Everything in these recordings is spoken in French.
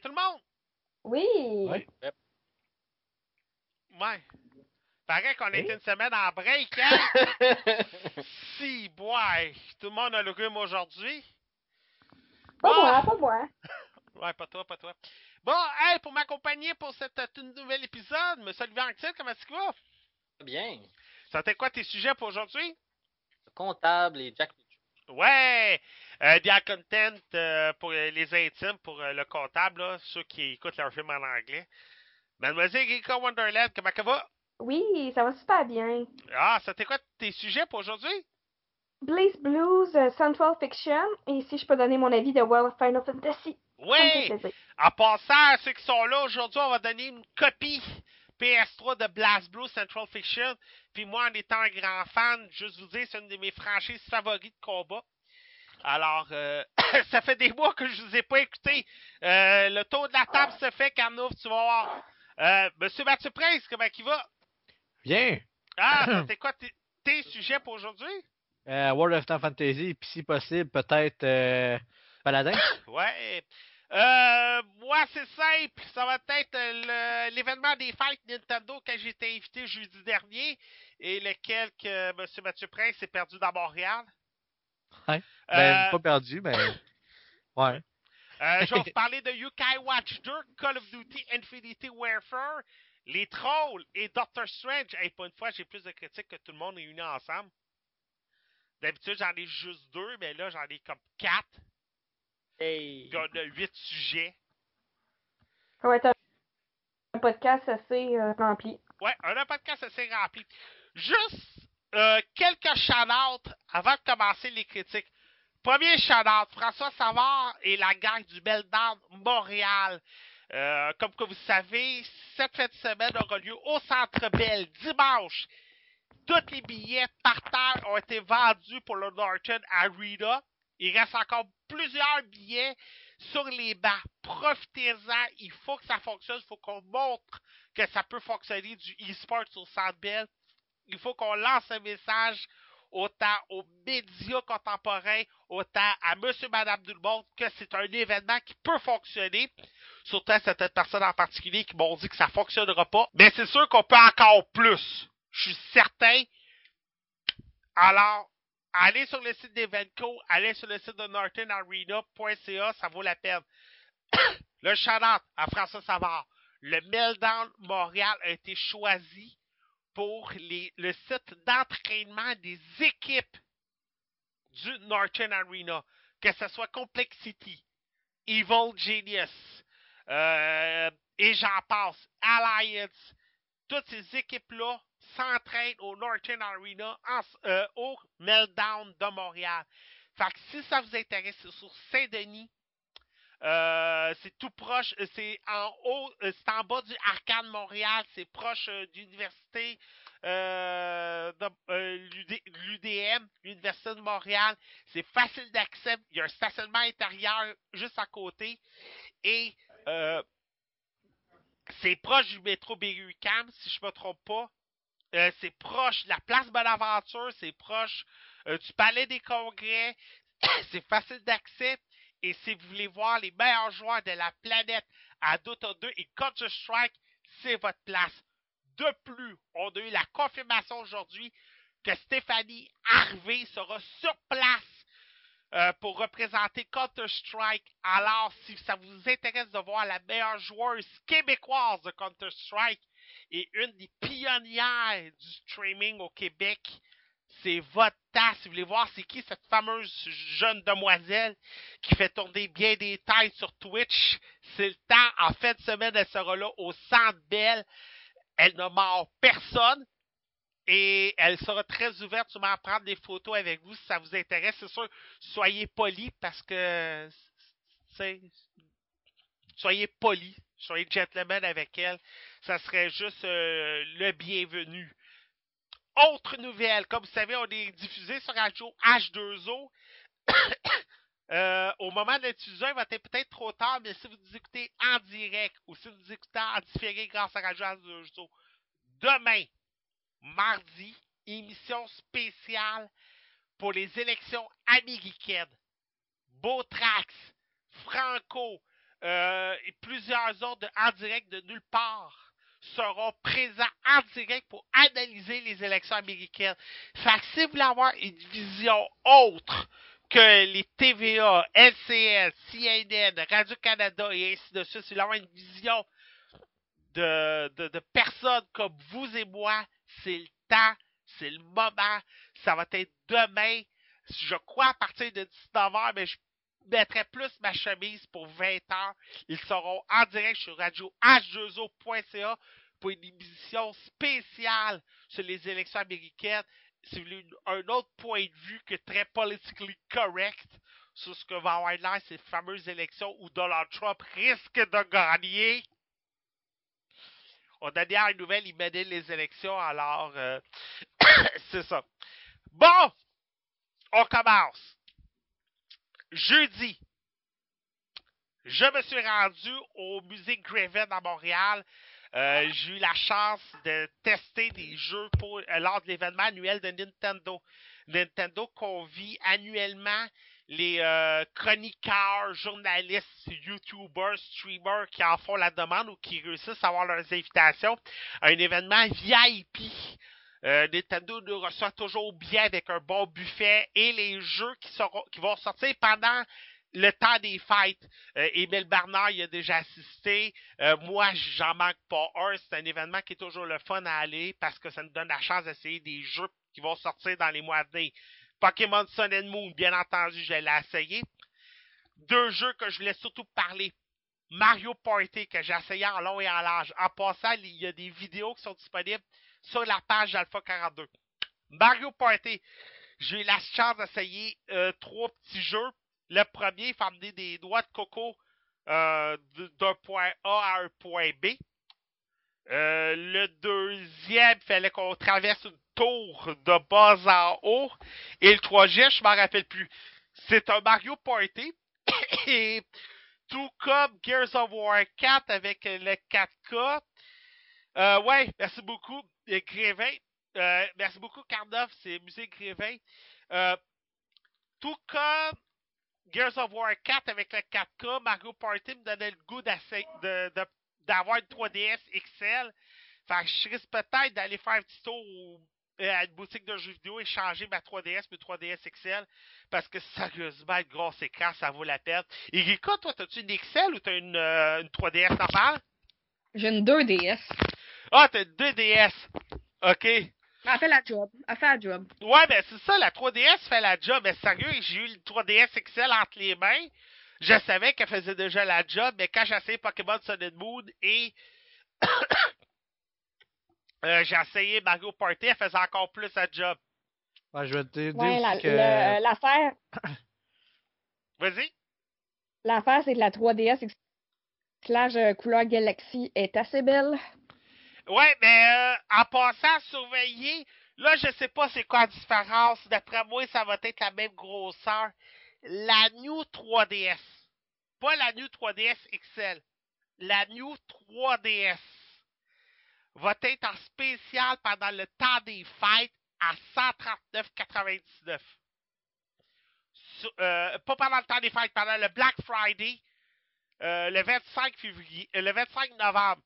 Tout le monde. Oui. Oui. Ouais. Paraît qu'on a été une semaine en break, hein? si, boy. Tout le monde a le rhume aujourd'hui. Pas Bon. moi, pas moi. Ouais, pas toi, pas toi. Bon, hey, pour m'accompagner pour cet euh, tout nouvel épisode, Monsieur Olivier Anctil, comment est-ce qu'il va? Bien. Ça t'est quoi tes sujets pour aujourd'hui? Comptable et Jack. Ouais! Euh, Dia Content euh, pour euh, les intimes, pour euh, le comptable, là, ceux qui écoutent leur film en anglais. Mademoiselle Rika Wonderland, comment ça va? Oui, ça va super bien. Ah, ça t'est quoi tes sujets pour aujourd'hui? Blaze Blues, Central Fiction, et si je peux donner mon avis de World of Final Fantasy. Oui! En passant à ceux qui sont là aujourd'hui, on va donner une copie PS3 de Blast Blue Central Fiction. Puis moi, en étant un grand fan, juste vous dire, c'est une de mes franchises favoris de combat. Alors, euh, ça fait des mois que je vous ai pas écouté. Euh, le tour de la table se fait, Carnouf, tu vas voir. Euh, Monsieur Mathieu Prince, comment il va? Bien. Ah, c'est quoi tes, tes sujets pour aujourd'hui? World of Time Fantasy, puis si possible, peut-être euh, Paladin. Ouais. Euh, moi, c'est simple. Ça va être l'événement des fêtes Nintendo que j'ai été invité jeudi dernier et lequel que M. Mathieu Prince s'est perdu dans Montréal. Ouais. Ben, Euh, pas perdu, mais. Ouais. euh, je vais vous parler de Yokai Watch 2, Call of Duty Infinity Warfare, les Trolls et Doctor Strange. Hey, pas une fois, j'ai plus de critiques que tout le monde réunis ensemble. D'habitude, j'en ai juste deux, mais là, j'en ai comme quatre. Hey. On a huit sujets. Ça va être un, un podcast assez euh, rempli. Ouais, un podcast assez rempli. Juste euh, quelques shout avant de commencer les critiques. Premier shout François Savard et la gang du Meltdown Montréal. Euh, comme que vous savez, cette de semaine aura lieu au Centre Bell dimanche. Tous les billets par terre ont été vendus pour le Norton Arena. Il reste encore plusieurs billets sur les bancs. Profitez-en. Il faut que ça fonctionne. Il faut qu'on montre que ça peut fonctionner du e-sport sur Centre Bell. Il faut qu'on lance un message autant aux médias contemporains, autant à monsieur, madame, tout monde, que c'est un événement qui peut fonctionner. Surtout à certaines personnes en particulier qui m'ont dit que ça fonctionnera pas. Mais c'est sûr qu'on peut encore plus. Je suis certain. Alors, allez sur le site d'Evenco, allez sur le site de nortonarena.ca, ça vaut la peine. le shout à François Savard. Le Meltdown Montréal a été choisi pour le site d'entraînement des équipes du Norton Arena, que ce soit Complexity, Evil Genius, euh, et j'en passe, Alliance, toutes ces équipes-là s'entraînent au Norton Arena, en, euh, au Meltdown de Montréal. Fait si ça vous intéresse, c'est sur Saint-Denis, euh, c'est tout proche, euh, c'est en haut, euh, c'est en bas du Arcade Montréal, c'est proche euh, de l'université euh, de euh, l'UD l'UDM, l'Université de Montréal. C'est facile d'accès, il y a un stationnement intérieur juste à côté et c'est proche du métro Berry-UQAM, si je me trompe pas. C'est proche de la place Bonaventure, c'est proche du Palais des Congrès. c'est facile d'accès. Et si vous voulez voir les meilleurs joueurs de la planète à Dota 2 et Counter-Strike, c'est votre place. De plus, on a eu la confirmation aujourd'hui que Stéphanie Harvey sera sur place euh, pour représenter Counter-Strike. Alors, si ça vous intéresse de voir la meilleure joueuse québécoise de Counter-Strike et une des pionnières du streaming au Québec, c'est votre temps. Si vous voulez voir c'est qui cette fameuse jeune demoiselle qui fait tourner bien des tailles sur Twitch, c'est le temps. En fin de semaine, elle sera là au Centre Belle. Elle ne mord personne. Et elle sera très ouverte sûrement à prendre des photos avec vous si ça vous intéresse. C'est sûr, soyez polis parce que soyez polis, soyez gentlemen avec elle. Ça serait juste euh, le bienvenu. Autre nouvelle, comme vous savez, on est diffusé sur Radio H2O. Euh, au moment de l'utiliser, il va être peut-être trop tard, mais si vous nous écoutez en direct ou si vous nous écoutez en différé grâce à Radio H2O, demain, mardi, émission spéciale pour les élections américaines. Beautrax, Franco euh, et plusieurs autres en direct de nulle part seront présents en direct pour analyser les élections américaines. Fait que si vous voulez avoir une vision autre que les TVA, LCS, CNN, Radio-Canada et ainsi de suite, si vous voulez avoir une vision de personnes comme vous et moi, c'est le temps, c'est le moment, ça va être demain, je crois à partir de 19h, mais je mettrai plus ma chemise pour 20h. Ils seront en direct sur radio h2o.ca pour une émission spéciale sur les élections américaines. Si vous voulez un autre point de vue que très politically correct sur ce que va avoir l'air ces fameuses élections où Donald Trump risque de gagner. On a dernière nouvelle, il menait les élections, alors euh, c'est ça. Bon, on commence. Jeudi, je me suis rendu au musée Graven à Montréal. Euh, j'ai eu la chance de tester des jeux euh, lors de l'événement annuel de Nintendo. Nintendo convie annuellement les euh, chroniqueurs, journalistes, youtubers, streamers qui en font la demande ou qui réussissent à avoir leurs invitations à un événement VIP. Euh, Nintendo nous reçoit toujours bien avec un bon buffet et les jeux qui, vont sortir pendant le temps des fêtes. Euh, Émile Bernard y a déjà assisté. Euh, moi, j'en manque pas un. C'est un événement qui est toujours le fun à aller parce que ça nous donne la chance d'essayer des jeux qui vont sortir dans les mois à venir. Pokémon Sun and Moon, bien entendu, je l'ai essayé. Deux jeux que je voulais surtout parler. Mario Party, que j'ai essayé en long et en large. En passant, il y a des vidéos qui sont disponibles sur la page Alpha 42. Mario Party, j'ai eu la chance d'essayer euh, trois petits jeux. Le premier, il faut amener des doigts de coco euh, d'un point A à un point B. Euh, le deuxième, il fallait qu'on traverse une tour de bas en haut. Et le troisième, je m'en rappelle plus. C'est un Mario Party. Et tout comme Gears of War 4 avec le 4K. Euh, ouais, merci beaucoup, Grévin. Euh, merci beaucoup, Carnoff, c'est Musée Grévin. Euh, tout comme Gears of War 4 avec le 4K, Mario Party me donnait le goût d'avoir une 3DS XL. Fait que je risque peut-être d'aller faire un petit tour euh, à une boutique de jeux vidéo et changer ma 3DS, mes 3DS XL, parce que sérieusement, une grosse écran, ça vaut la peine. Et toi, t'as-tu une XL ou t'as une, une 3DS normale? J'ai une 2DS. Ah, t'as une 2DS. OK. Elle fait la job. Elle fait la job. Ouais, ben c'est ça, la 3DS fait la job. Mais sérieux, j'ai eu une 3DS XL entre les mains. Je savais qu'elle faisait déjà la job, mais quand j'ai essayé Pokémon Sun Moon et euh, j'ai essayé Mario Party, elle faisait encore plus la job. Ouais, je vais te dire Ouais, la- que... le- l'affaire, Vas-y. l'affaire, c'est que la 3DS slash euh, couleur Galaxy est assez belle. Ouais, mais euh, en passant surveiller, là, je sais pas c'est quoi la différence. D'après moi, ça va être la même grosseur. La New 3DS. Pas la New 3DS XL. La New 3DS. va être en spécial pendant le temps des fêtes à 139,99. Sur- euh, pas pendant le temps des fêtes, pendant le Black Friday, euh, le 25 février, le 25 novembre.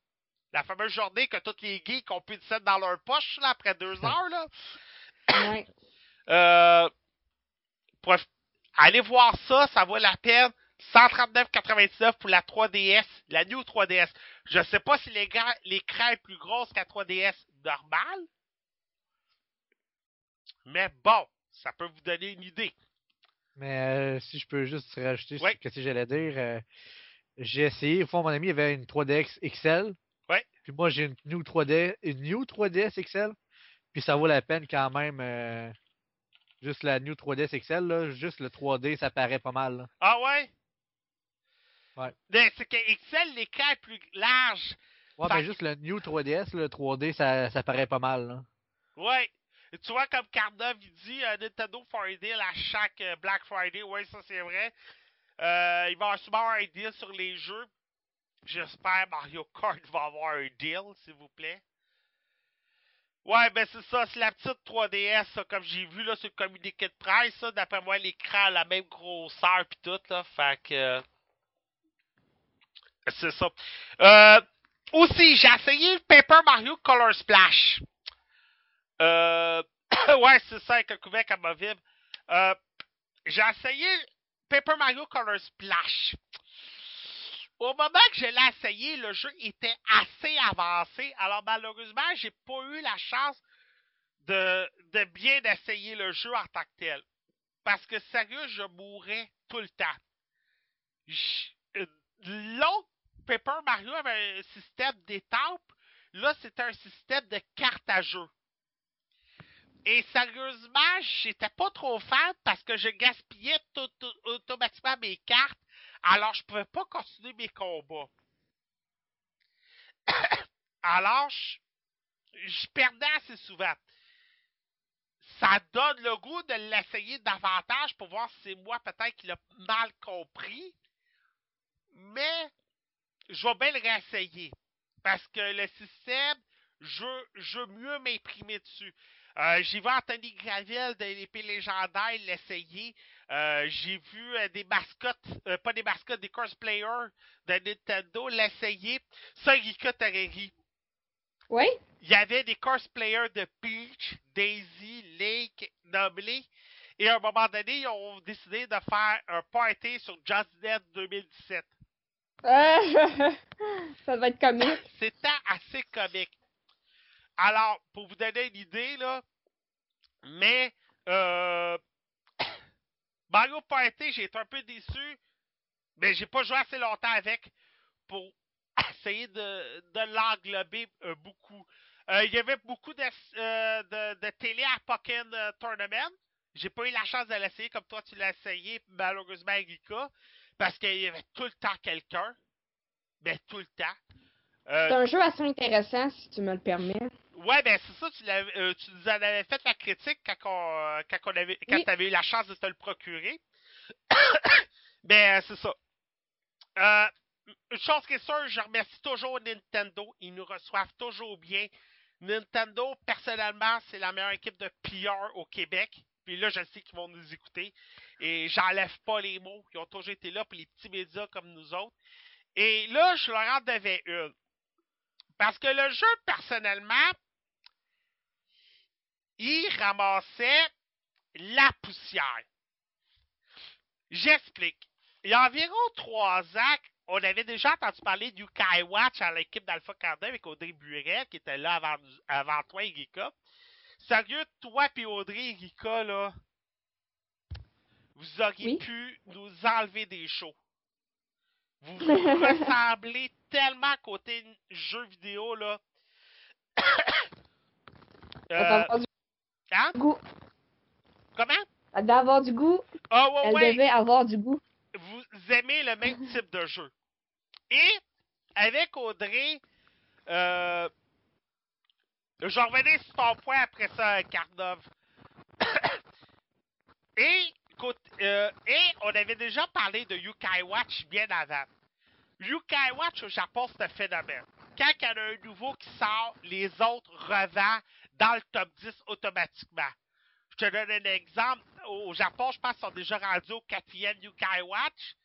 La fameuse journée que tous les geeks ont pu le dans leur poche là, après deux heures. Là. Ouais. Euh, prof- allez voir ça, ça vaut la peine. 139,99 pour la 3DS, la New 3DS. Je sais pas si l'écran est plus grosse qu'à 3DS normale. Mais bon, ça peut vous donner une idée. Mais euh, si je peux juste rajouter ce que si j'allais dire, euh, j'ai essayé. Au fond, mon ami avait une 3DX XL. Ouais. Puis moi, j'ai une New 3D, une New 3DS XL. Puis ça vaut la peine quand même. euh, juste la New 3DS XL, là, juste le 3D, ça paraît pas mal. là. Ah ouais? Ouais. Mais c'est que Excel, l'écran est plus large. Ouais, mais que- juste le New 3DS, le 3D, ça, ça paraît pas mal. là. Ouais. Et Tu vois, comme Carnov, il dit euh, Nintendo for a deal à chaque euh, Black Friday. Ouais, ça c'est vrai. Euh, il va avoir souvent avoir un deal sur les jeux. J'espère Mario Kart va avoir un deal, s'il vous plaît. Ouais, ben c'est ça, c'est la petite 3DS, ça, comme j'ai vu là sur le communiqué de presse, d'après moi, l'écran a la même grosseur pis tout, là, fait que... euh, C'est ça. Euh, aussi, j'ai essayé le Paper Mario Color Splash. Euh, ouais, c'est ça, avec un couvercle amovible. Euh, j'ai essayé Paper Mario Color Splash. Au moment que je l'ai essayé, le jeu était assez avancé. Alors malheureusement, j'ai pas eu la chance de, bien essayer le jeu en tant que tel. Parce que sérieux, je mourrais tout le temps. Euh, L'autre Paper Mario avait un système d'étampes. Là, c'était un système de cartes à jeu. Et sérieusement, j'étais pas trop fan parce que je gaspillais tout- automatiquement mes cartes. Alors, je pouvais pas continuer mes combats. Alors, je, perdais assez souvent. Ça donne le goût de l'essayer davantage pour voir si c'est moi peut-être qui l'a mal compris. Mais je vais bien le réessayer. Parce que le système, je, veux mieux m'imprimer dessus. Euh, j'ai vu Anthony Gravel de l'épée légendaire l'essayer. Euh, j'ai vu euh, des mascottes, euh, pas des mascottes, des cosplayers de Nintendo l'essayer. Ça, Rika Tereri. Oui? Il y avait des cosplayers de Peach, Daisy, Lake, nommés. Et à un moment donné, ils ont décidé de faire un party sur Just Dance 2017. Euh, ça va être comique. C'était assez comique. Alors, pour vous donner une idée, là, mais euh, Mario Party, j'ai été un peu déçu, mais j'ai pas joué assez longtemps avec pour essayer de, de l'englober euh, beaucoup. Euh, il y avait beaucoup de, euh, de, télé à Pokémon Tournament. J'ai pas eu la chance de l'essayer comme toi tu l'as essayé, malheureusement, Erika, parce qu'il y avait tout le temps quelqu'un. Mais tout le temps. C'est un jeu assez intéressant, si tu me le permets. Ouais, ben c'est ça, tu, euh, tu nous en avais fait la critique quand on, euh, quand on avait, quand Oui. t'avais eu la chance de te le procurer. ben c'est ça. Euh, une chose qui est sûre, je remercie toujours Nintendo. Ils nous reçoivent toujours bien. Nintendo, personnellement, c'est la meilleure équipe de PR au Québec. Puis là, je sais qu'ils vont nous écouter. Et j'enlève pas les mots. Ils ont toujours été là pour les petits médias comme nous autres. Et là, je leur en devais une. Parce que le jeu, personnellement, il ramassait la poussière. J'explique. Il y a environ trois ans, on avait déjà entendu parler du Kai Watch à l'équipe d'Alpha Cardin avec Audrey Burel, qui était là avant, avant toi, Erika. Sérieux, toi et Audrey, Erika, là, vous auriez Oui. pu nous enlever des shows. Vous vous ressemblez tellement côté jeu vidéo, là. Euh, hein? goût. Comment? Ça doit avoir du goût. Ah ouais, Elle ouais. devait avoir du goût. Vous aimez le même type de jeu. Et avec Audrey, euh, je vais revenir sur ton point après ça, Carnov. et, euh, et on avait déjà parlé de Yukai Watch bien avant. Yukai Watch au Japon, c'est un phénomène. quand il y en a un nouveau qui sort, les autres revendent dans le top 10 automatiquement. Je te donne un exemple. Au Japon, je pense qu'ils sont déjà rendus au quatrième Yukai Watch.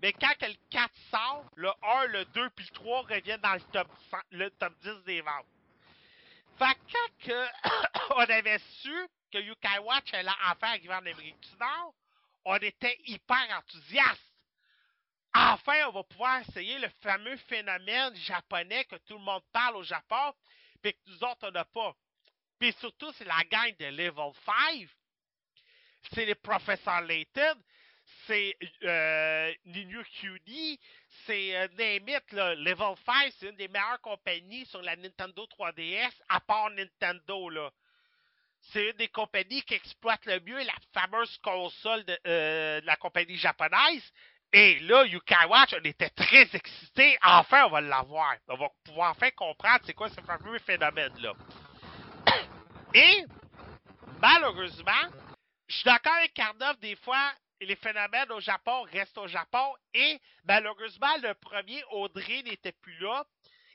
Mais quand le 4 sort, le 1, le 2 puis le 3 reviennent dans le top, 100 le top 10 des ventes. Quand on avait su que Yukai Watch allait enfin arriver en Amérique du Nord, on était hyper enthousiastes. Enfin, on va pouvoir essayer le fameux phénomène japonais que tout le monde parle au Japon, puis que nous autres, on n'a pas. Puis surtout, c'est la gang de Level 5. C'est les Professor Layton. C'est euh, QD. C'est euh, Name It, là. Level 5, c'est une des meilleures compagnies sur la Nintendo 3DS, à part Nintendo, là. C'est une des compagnies qui exploite le mieux la fameuse console de, euh, la compagnie japonaise. Et là, Yukai Watch, on était très excités. Enfin, on va l'avoir. On va pouvoir enfin comprendre c'est quoi ce fameux phénomène-là. Et, malheureusement, je suis d'accord avec Carnov, des fois, les phénomènes au Japon restent au Japon. Et, malheureusement, le premier, Audrey, n'était plus là.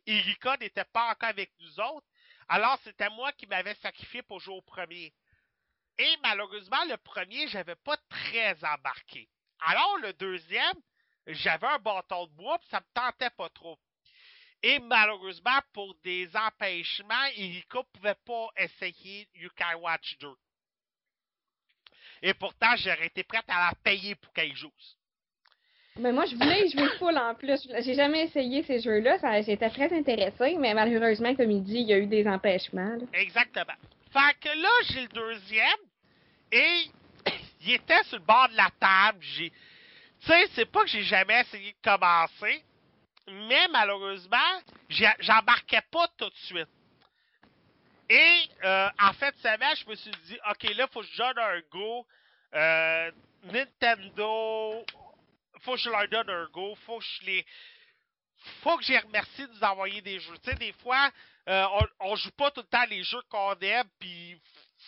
Erika n'était pas encore avec nous autres. Alors, c'était moi qui m'avais sacrifié pour jouer au premier. Et malheureusement, le premier, j'avais pas très embarqué. Alors, le deuxième, j'avais un bâton de bois, puis ça me tentait pas trop. Et malheureusement, pour des empêchements, Erika pouvait pas essayer Yukai Watch 2. Et pourtant, j'aurais été prête à la payer pour qu'elle joue. Mais moi, je voulais jouer full en plus. J'ai jamais essayé ces jeux-là. J'étais très intéressée, mais malheureusement, comme il dit, il y a eu des empêchements. là. Exactement. Fait que là, j'ai le deuxième. Et il était sur le bord de la table. J'ai. Tu sais, c'est pas que j'ai jamais essayé de commencer. Mais malheureusement, j'embarquais pas tout de suite. Et euh, en fait, semaine, je me suis dit, OK, là, faut que je donne un go. Euh, Nintendo, faut que je leur donne un go. Faut que je les. Faut que j'ai remercié de nous envoyer des jeux. Tu sais, des fois, euh, on, on joue pas tout le temps les jeux qu'on aime, puis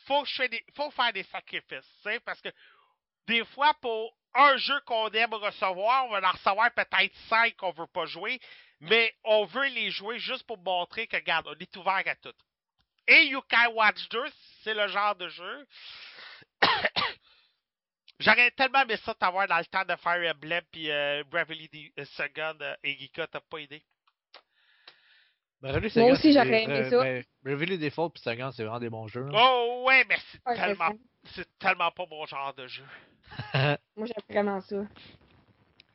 faut je faut faire des sacrifices, tu sais, parce que des fois, pour un jeu qu'on aime recevoir, on va en recevoir peut-être cinq qu'on veut pas jouer, mais on veut les jouer juste pour montrer que, regarde, on est ouvert à tout. Et Yukai Watch 2, c'est le genre de jeu. J'aurais tellement aimé ça t'avoir dans le temps de Fire Emblem puis euh, Bravely D- Second, euh, Erika, t'as pas idée? Ben, Moi aussi, j'aurais aimé euh, ça. ben, Revue Default puis Sagan, c'est vraiment des bons jeux. Oh ouais, mais c'est tellement, c'est tellement pas mon genre de jeu. Moi, j'aime vraiment ça.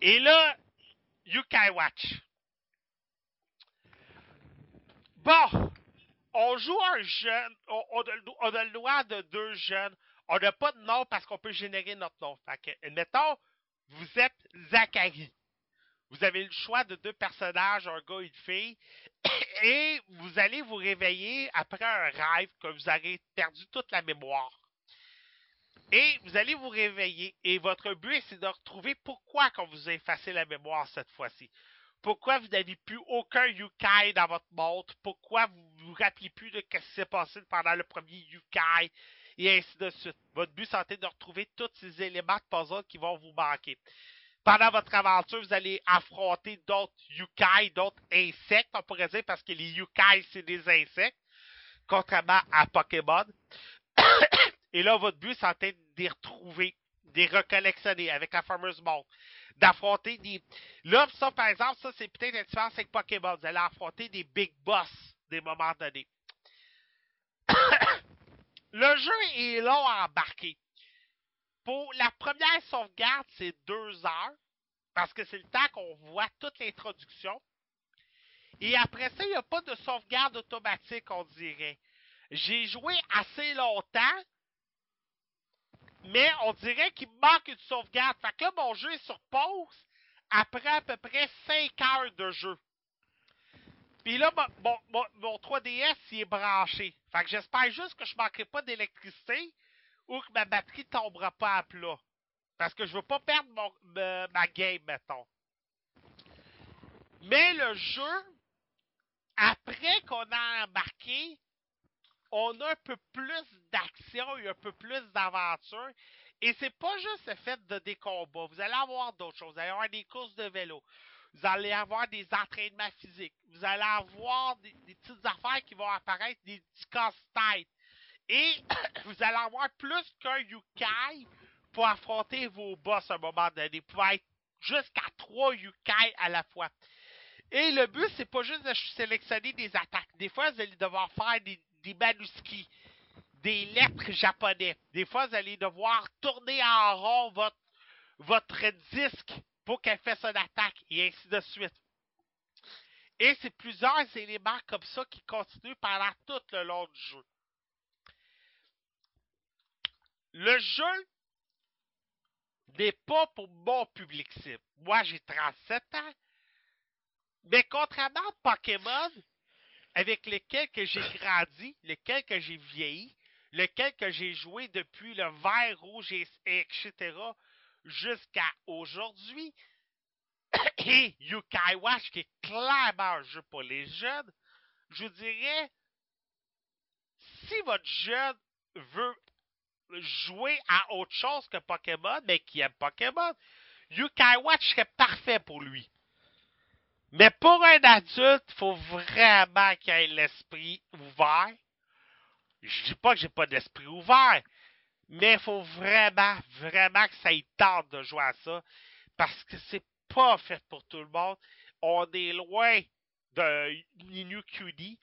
Et là, Yukai Watch. Bon, on joue un jeune, on, a, le droit de deux jeunes. On n'a pas de nom parce qu'on peut générer notre nom. Fait que, admettons, vous êtes Zachary. Vous avez le choix de deux personnages, un gars et une fille, et vous allez vous réveiller après un rêve que vous avez perdu toute la mémoire. Et vous allez vous réveiller et votre but c'est de retrouver pourquoi qu'on vous a effacé la mémoire cette fois-ci. Pourquoi vous n'avez plus aucun Yukai dans votre montre, pourquoi vous vous rappelez plus de ce qui s'est passé pendant le premier Yukai, et ainsi de suite. Votre but c'est de retrouver tous ces éléments de puzzle qui vont vous manquer. Pendant votre aventure, vous allez affronter d'autres Yukai, d'autres insectes, on pourrait dire, parce que les Yukai, c'est des insectes, contrairement à Pokémon. Et là, votre but, c'est de les retrouver, de les recollectionner avec la fameuse montre. D'affronter des. Là, ça, par exemple, ça, c'est peut-être une différence avec Pokémon. Vous allez affronter des big boss des moments donnés. Le jeu est long à embarquer. Pour la première sauvegarde, c'est deux heures. Parce que c'est le temps qu'on voit toute l'introduction. Et après ça, il n'y a pas de sauvegarde automatique, on dirait. J'ai joué assez longtemps, mais on dirait qu'il manque une sauvegarde. Fait que là, mon jeu est sur pause après à peu près 5 heures de jeu. Puis là, mon, mon- mon- mon 3DS, il est branché. Fait que j'espère juste que je manquerai pas d'électricité ou que ma batterie tombera pas à plat. Parce que je veux pas perdre me- ma game, mettons. Mais le jeu, après qu'on a embarqué, on a un peu plus d'action et un peu plus d'aventure. Et c'est pas juste le fait de des combats. Vous allez avoir d'autres choses. Vous allez avoir des courses de vélo. vous allez avoir des entraînements physiques. Vous allez avoir des, petites affaires qui vont apparaître, des petits casse-têtes. Et vous allez avoir plus qu'un Yukai pour affronter vos boss à un moment donné. Vous pouvez être jusqu'à trois Yukai à la fois. Et le but, c'est pas juste de sélectionner des attaques. Des fois, vous allez devoir faire des, des manuscrits, des lettres japonais. Des fois, vous allez devoir tourner en rond votre, votre disque pour qu'elle fasse son attaque, et ainsi de suite. Et c'est plusieurs éléments comme ça qui continuent pendant tout le long du jeu. Le jeu n'est pas pour mon public cible. Moi, j'ai 37 ans. Mais contrairement à Pokémon, avec lesquels que j'ai grandi, lesquels que j'ai vieilli, lesquels que j'ai joué depuis le vert, rouge, et, etc., jusqu'à aujourd'hui, et Yukai Watch, qui est clairement un jeu pour les jeunes, je vous dirais, si votre jeune veut jouer à autre chose que Pokémon, mais qui aime Pokémon, Yukai Watch serait parfait pour lui. Mais pour un adulte, il faut vraiment qu'il ait l'esprit ouvert. Je dis pas que j'ai pas d'esprit ouvert, mais il faut vraiment, vraiment que ça y tente de jouer à ça. Parce que c'est pas fait pour tout le monde. On est loin de Ninu QD.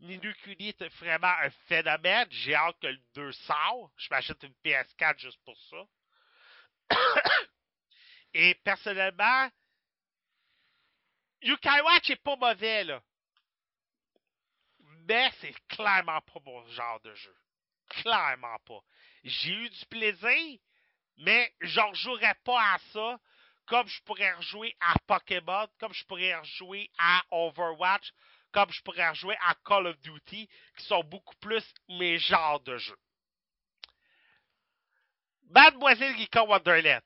Ninu est vraiment un phénomène. J'ai hâte que le 2 sort. Je m'achète une PS4 juste pour ça. Et personnellement, Yukai Watch est pas mauvais, là. Mais c'est clairement pas mon genre de jeu. Clairement pas. J'ai eu du plaisir, mais je rejouerais pas à ça comme je pourrais rejouer à Pokémon, comme je pourrais rejouer à Overwatch, comme je pourrais rejouer à Call of Duty, qui sont beaucoup plus mes genres de jeux. Mademoiselle Rika Wonderland.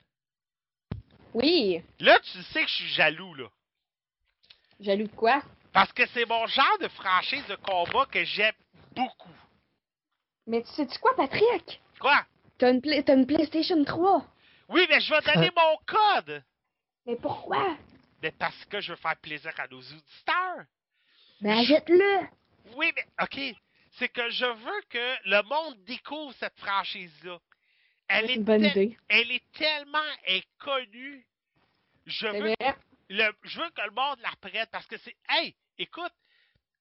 Oui. Là, tu sais que je suis jaloux, là. Jaloux de quoi? Parce que c'est mon genre de franchise de combat que j'aime beaucoup. Mais tu sais-tu quoi, Patrick? Quoi? T'as une, Play- t'as une PlayStation 3. Oui, mais je vais donner mon code. Mais pourquoi? Mais parce que je veux faire plaisir à nos auditeurs. Ben, achète-le. Oui, mais OK. C'est que je veux que le monde découvre cette franchise-là. Elle, C'est est une bonne idée. elle est tellement inconnue. Je veux. Je veux que le monde la prête parce que c'est. Hey, écoute,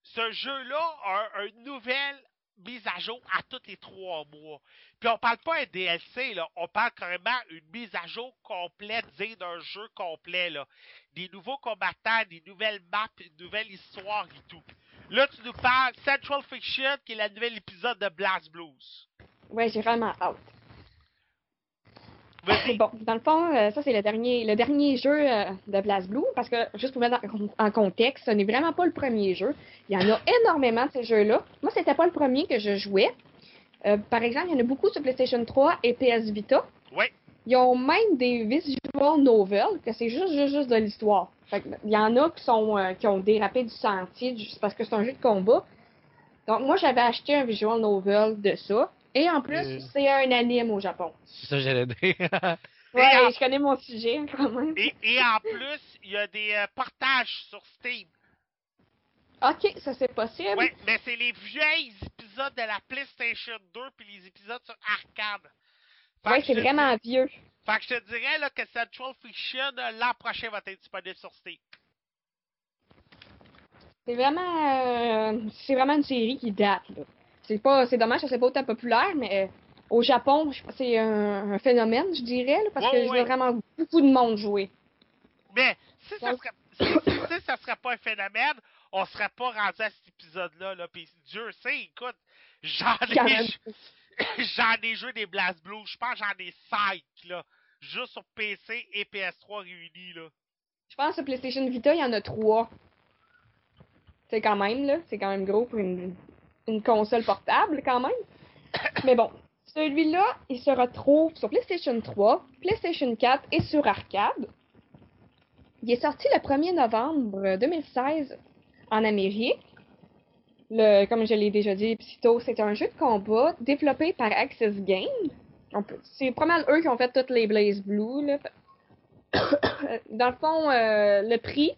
ce jeu-là a un- une nouvelle mise à jour à tous les trois mois. Puis on parle pas un DLC, là. On parle carrément une mise à jour complète, d'un jeu complet, là. Des nouveaux combattants, des nouvelles maps, une nouvelle histoire et tout. Là, tu nous parles Central Fiction, qui est le nouvel épisode de Blast Blues. Ouais, j'ai vraiment hâte. Bon, dans le fond, euh, ça c'est le dernier, le dernier jeu euh, de Blast Blue, parce que juste pour mettre en, en contexte, ce n'est vraiment pas le premier jeu. Il y en a énormément de ces jeux-là. Moi, c'était pas le premier que je jouais. Euh, par exemple, il y en a beaucoup sur PlayStation 3 et PS Vita. Oui. Ils ont même des visual novels, que c'est juste, juste, juste de l'histoire. Il y en a qui sont qui ont dérapé du sentier juste parce que c'est un jeu de combat. Donc moi, j'avais acheté un visual novel de ça. Et en plus, Euh. c'est un anime au Japon. C'est ça que j'allais dire. Ouais, en- je connais mon sujet quand même. Et, et en plus, il y a des euh, portages sur Steam. Ok, ça c'est possible. Oui, mais c'est les vieilles épisodes de la PlayStation 2 puis les épisodes sur arcade. Que c'est vraiment vieux. Fait que je te dirais là, que Central Fiction, euh, l'an prochain, va être disponible sur Steam. C'est vraiment, euh, c'est vraiment une série qui date. là. C'est pas, c'est dommage que c'est pas autant populaire, mais euh, au Japon, je- c'est un, un phénomène, je dirais, là, parce Ouais, que je ouais. vois vraiment beaucoup de monde jouer. Mais si ça serait, si, si ça serait pas un phénomène, on serait pas rendu à cet épisode-là. Là, puis Dieu sait, écoute, j'en ai, j'en ai joué des Blast Blue. Je pense que j'en ai 5, là. Juste sur PC et PS3 réunis, là. Je pense que sur PlayStation Vita, il y en a trois. C'est quand même, là, c'est quand même gros pour une, une console portable, quand même. Mais bon, celui-là, il se retrouve sur PlayStation 3, PlayStation 4 et sur arcade. Il est sorti le 1er novembre 2016 en Amérique. Comme je l'ai déjà dit plus c'est un jeu de combat développé par Access peut- C'est pas mal eux qui ont fait toutes les Blaze Blue. Dans le fond, euh, le prix,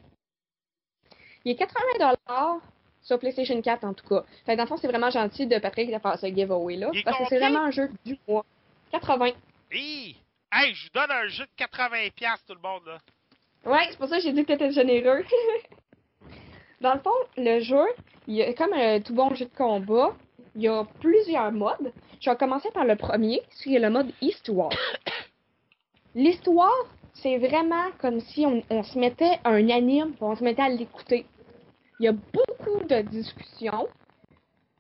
il est 80 sur PlayStation 4 en tout cas. Fait que dans le fond, c'est vraiment gentil de Patrick de faire ce giveaway-là. Parce que c'est vraiment un jeu du mois. 80. Hi! Hey, je vous donne un jeu de 80$ tout le monde, là. Ouais, c'est pour ça que j'ai dit que t'étais généreux. Dans le fond, le jeu, il y a comme euh, tout bon jeu de combat, il y a plusieurs modes. Je vais commencer par le premier, qui est le mode Histoire. L'histoire, c'est vraiment comme si on, on se mettait un anime, on se mettait à l'écouter. Il y a beaucoup de discussions.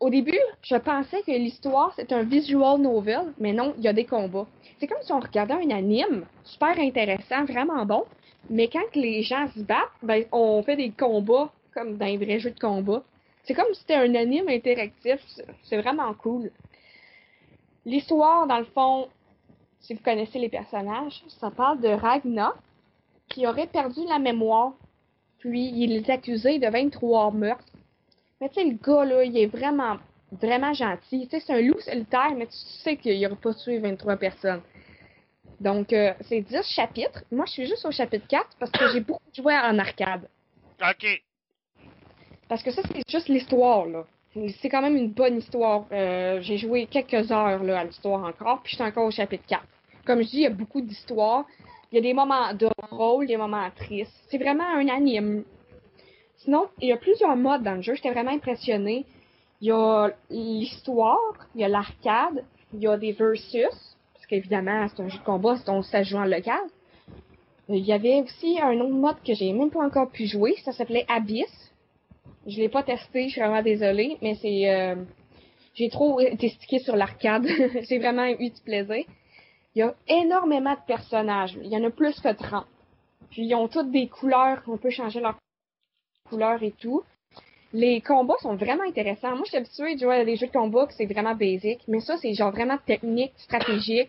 Au début, je pensais que l'histoire, c'était un visual novel, mais non, il y a des combats. C'est comme si on regardait un anime, super intéressant, vraiment bon, mais quand les gens se battent, ben, on fait des combats comme dans un vrai jeu de combat. C'est comme si c'était un anime interactif. C'est- C'est vraiment cool. L'histoire, dans le fond, si vous connaissez les personnages, ça parle de Ragnar qui aurait perdu la mémoire. Puis il est accusé de 23 meurtres. Mais tu sais, le gars, là, il est vraiment, vraiment gentil. Tu sais, c'est un loup solitaire, mais tu sais qu'il n'aurait pas tué 23 personnes. Donc, euh, c'est 10 chapitres. Moi, je suis juste au chapitre 4 parce que j'ai beaucoup joué en arcade. OK. Parce que ça, c'est juste l'histoire, là. C'est quand même une bonne histoire. Euh, j'ai joué quelques heures là, à l'histoire encore, puis je suis encore au chapitre 4. Comme je dis, il y a beaucoup d'histoires. Il y a des moments drôles, des moments tristes. C'est vraiment un anime. Sinon, il y a plusieurs modes dans le jeu. J'étais vraiment impressionnée. Il y a l'histoire, il y a l'arcade, il y a des versus, parce qu'évidemment, c'est un jeu de combat, donc ça joue en local. Il y avait aussi un autre mode que j'ai même pas encore pu jouer, ça s'appelait Abyss. Je l'ai pas testé, je suis vraiment désolée, mais c'est euh, j'ai trop été stické sur l'arcade. j'ai vraiment eu du plaisir. Il y a énormément de personnages. Il y en a plus que 30. Puis ils ont toutes des couleurs, on peut changer leurs couleurs et tout. Les combats sont vraiment intéressants. Moi, je suis habituée de jouer à des jeux de combat c'est vraiment basic, mais ça, c'est genre vraiment technique, stratégique.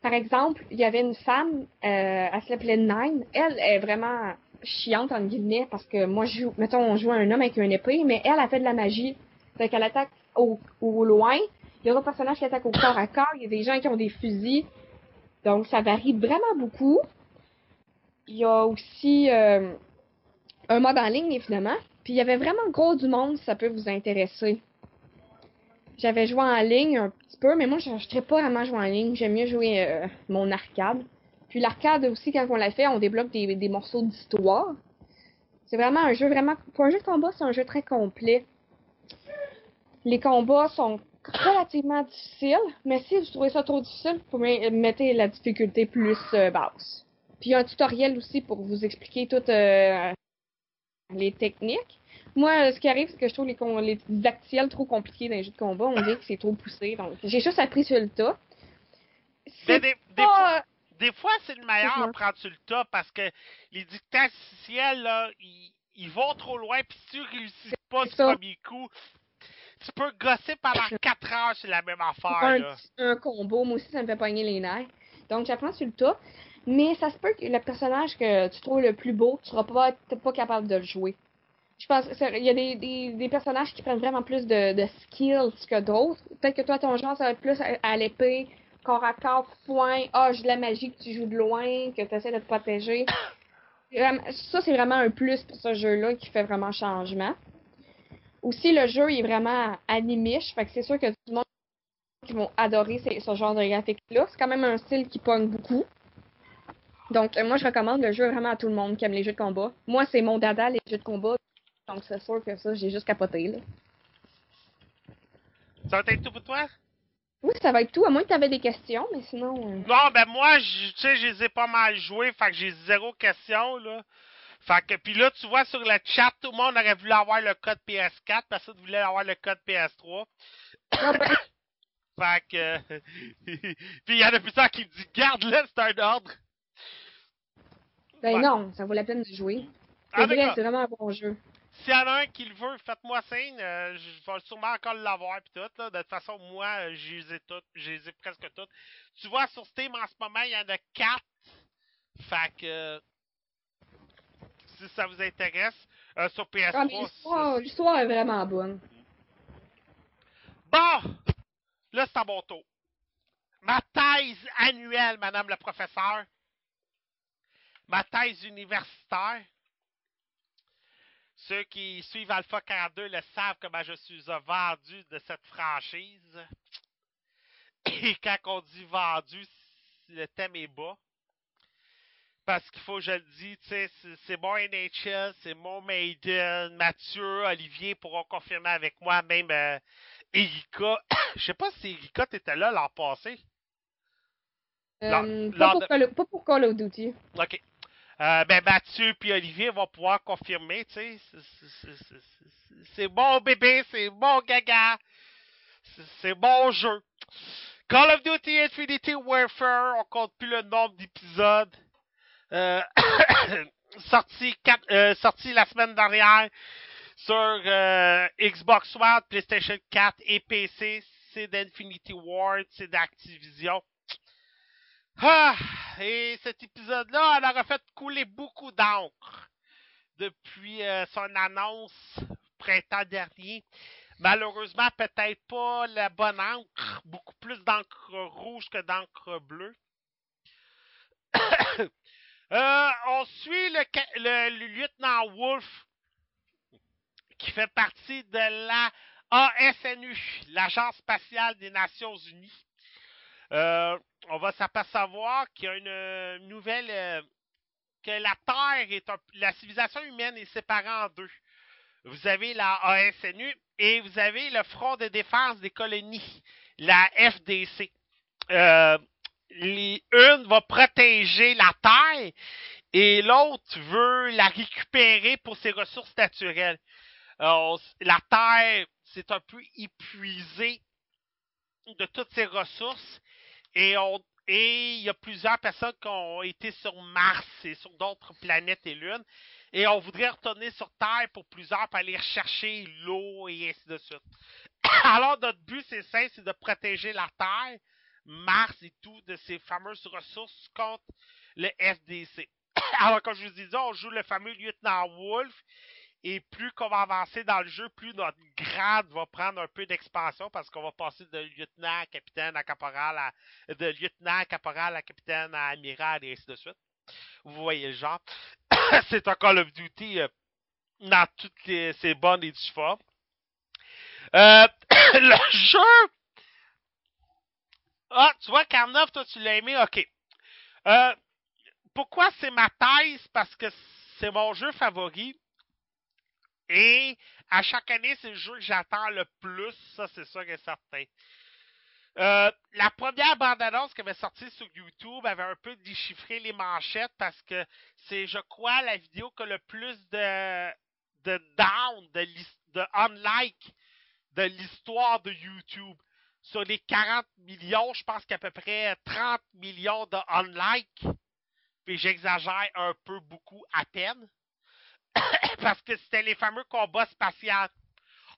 Par exemple, il y avait une femme, euh, elle s'appelait Nine. Elle est vraiment chiante, entre guillemets, parce que moi, je mettons, on joue un homme avec une épée, mais elle a fait de la magie. Fait qu'elle attaque au, au loin. Il y a d'autres personnages qui attaquent au corps à corps. Il y a des gens qui ont des fusils. Donc, ça varie vraiment beaucoup. Il y a aussi euh, un mode en ligne, évidemment. Puis, il y avait vraiment gros du monde, si ça peut vous intéresser. J'avais joué en ligne un petit peu, mais moi, je ne pas vraiment jouer en ligne. J'aime mieux jouer euh, mon arcade. Puis l'arcade aussi, quand on l'a fait, on débloque des, des morceaux d'histoire. C'est vraiment un jeu vraiment. Pour un jeu de combat, c'est un jeu très complet. Les combats sont relativement difficiles, mais si vous trouvez ça trop difficile, vous pouvez mettre la difficulté plus euh, basse. Puis il y a un tutoriel aussi pour vous expliquer toutes euh, les techniques. Moi, euh, ce qui arrive, c'est que je trouve les, les didactiels trop compliqués dans les jeux de combat. On dit que c'est trop poussé. Donc, j'ai juste appris sur le tas. Mais des, fois, pas... des fois, c'est le meilleur à prendre sur le tas parce que les dictatiels, là, ils, ils vont trop loin, puis si tu réussis pas du premier coup, tu peux gosser pendant 4 heures sur la même affaire, un, là. un combo. Moi aussi, ça me fait pogner les nerfs. Donc, j'apprends sur le tas. Mais ça se peut que le personnage que tu trouves le plus beau, tu seras pas, pas capable de le jouer. Je pense il y a des, des, des personnages qui prennent vraiment plus de, de skills que d'autres. Peut-être que toi, ton genre, ça va être plus à, à l'épée, corps à corps, point. Ah, j'ai de la magie que tu joues de loin, que tu essaies de te protéger. Ça, c'est vraiment un plus pour ce jeu-là qui fait vraiment changement. Aussi, le jeu il est vraiment animiche, fait que c'est sûr que tout le monde qui vont adorer ce genre de graphique-là. C'est quand même un style qui pogne beaucoup. Donc, euh, moi, je recommande le jeu vraiment à tout le monde qui aime les jeux de combat. Moi, c'est mon dada, les jeux de combat. Donc, c'est sûr que ça, j'ai juste capoté, là. Ça va être tout pour toi? Oui, ça va être tout, à moins que tu avais des questions, mais sinon... euh, Non, ben moi, tu sais, je les ai pas mal joués, fait que j'ai zéro question, là. Fait que, puis là, tu vois, sur le chat, tout le monde aurait voulu avoir le code PS4, personne voulait avoir le code PS3. non, ben, Fait que... puis il y en a plusieurs qui me disent, garde-le, c'est un ordre. ben Ouais. non, ça vaut la peine de jouer. Ah, C'est vrai, d'accord. c'est vraiment un bon jeu. S'il y en a un qui le veut, faites-moi signe. euh, je vais sûrement encore l'avoir pis tout. Là. De toute façon, moi, euh, je les ai toutes. Je les ai presque toutes. Tu vois, sur Steam en ce moment, il y en a quatre. Fait que euh, si ça vous intéresse, euh, sur PS3. Ah, mais l'histoire- l'histoire est vraiment bonne. Bon! Là, c'est à mon tour. Ma thèse annuelle, madame la professeure. ma thèse universitaire. Ceux qui suivent Alpha 42 le savent comment je suis vendu de cette franchise. Et quand on dit vendu, le thème est bas. Parce qu'il faut que je le dise, c'est- mon NHL, c'est mon Maiden, Mathieu, Olivier pourront confirmer avec moi, même euh, Erika. Je sais pas si Erika t'étais là l'an passé. Euh, pas, pour de- Call of- pas pour Call of Duty. OK. Euh, ben Mathieu puis Olivier vont pouvoir confirmer, tu sais. C'est- bon bébé, c'est bon gaga. C'est- bon jeu. Call of Duty Infinity Warfare, on compte plus le nombre d'épisodes. Euh, sorti, quatre- euh, la semaine dernière sur euh, Xbox One, PlayStation 4 et PC. C'est d'Infinity Ward, c'est d'Activision. Ah, et cet épisode-là, elle aura fait couler beaucoup d'encre depuis euh, son annonce printemps dernier. Malheureusement, peut-être pas la bonne encre, beaucoup plus d'encre rouge que d'encre bleue. Euh, on suit le, le- lieutenant Wolf qui fait partie de la ASNU, l'Agence spatiale des Nations Unies. Euh, on va s'apercevoir qu'il y a une euh, nouvelle euh, que la Terre est un- la civilisation humaine est séparée en deux. Vous avez la ASNU et vous avez le Front de défense des colonies, la FDC. Les- une va protéger la Terre et l'autre veut la récupérer pour ses ressources naturelles. La Terre s'est un peu épuisée de toutes ses ressources et on et il y a plusieurs personnes qui ont été sur Mars et sur d'autres planètes et lunes. Et on voudrait retourner sur Terre pour plusieurs pour aller rechercher l'eau et ainsi de suite. Alors notre but, c'est simple, c'est de protéger la Terre, Mars et tout, de ces fameuses ressources contre le FDC. Alors, comme je vous disais, on joue le fameux lieutenant Wolf. Et plus qu'on va avancer dans le jeu, plus notre grade va prendre un peu d'expansion parce qu'on va passer de lieutenant à capitaine à caporal à de lieutenant à caporal à capitaine à amiral et ainsi de suite. Vous voyez le genre. C'est un Call of Duty euh, dans toutes les- ses bonnes et due formes. Euh, le jeu. Ah, tu vois, Carnov, toi, tu l'as aimé, ok. Euh, pourquoi c'est ma thèse? Parce que c'est mon jeu favori. Et à chaque année, c'est le jeu que j'attends le plus, ça c'est sûr et certain. Euh, la première bande-annonce qui avait sorti sur YouTube avait un peu déchiffré les manchettes parce que c'est, je crois, la vidéo qui a le plus de, de down, de, de unlike de l'histoire de YouTube. Sur les 40 millions, je pense qu'à peu près 30 millions de unlike. Puis j'exagère un peu beaucoup à peine. parce que c'était les fameux combats spatiaux.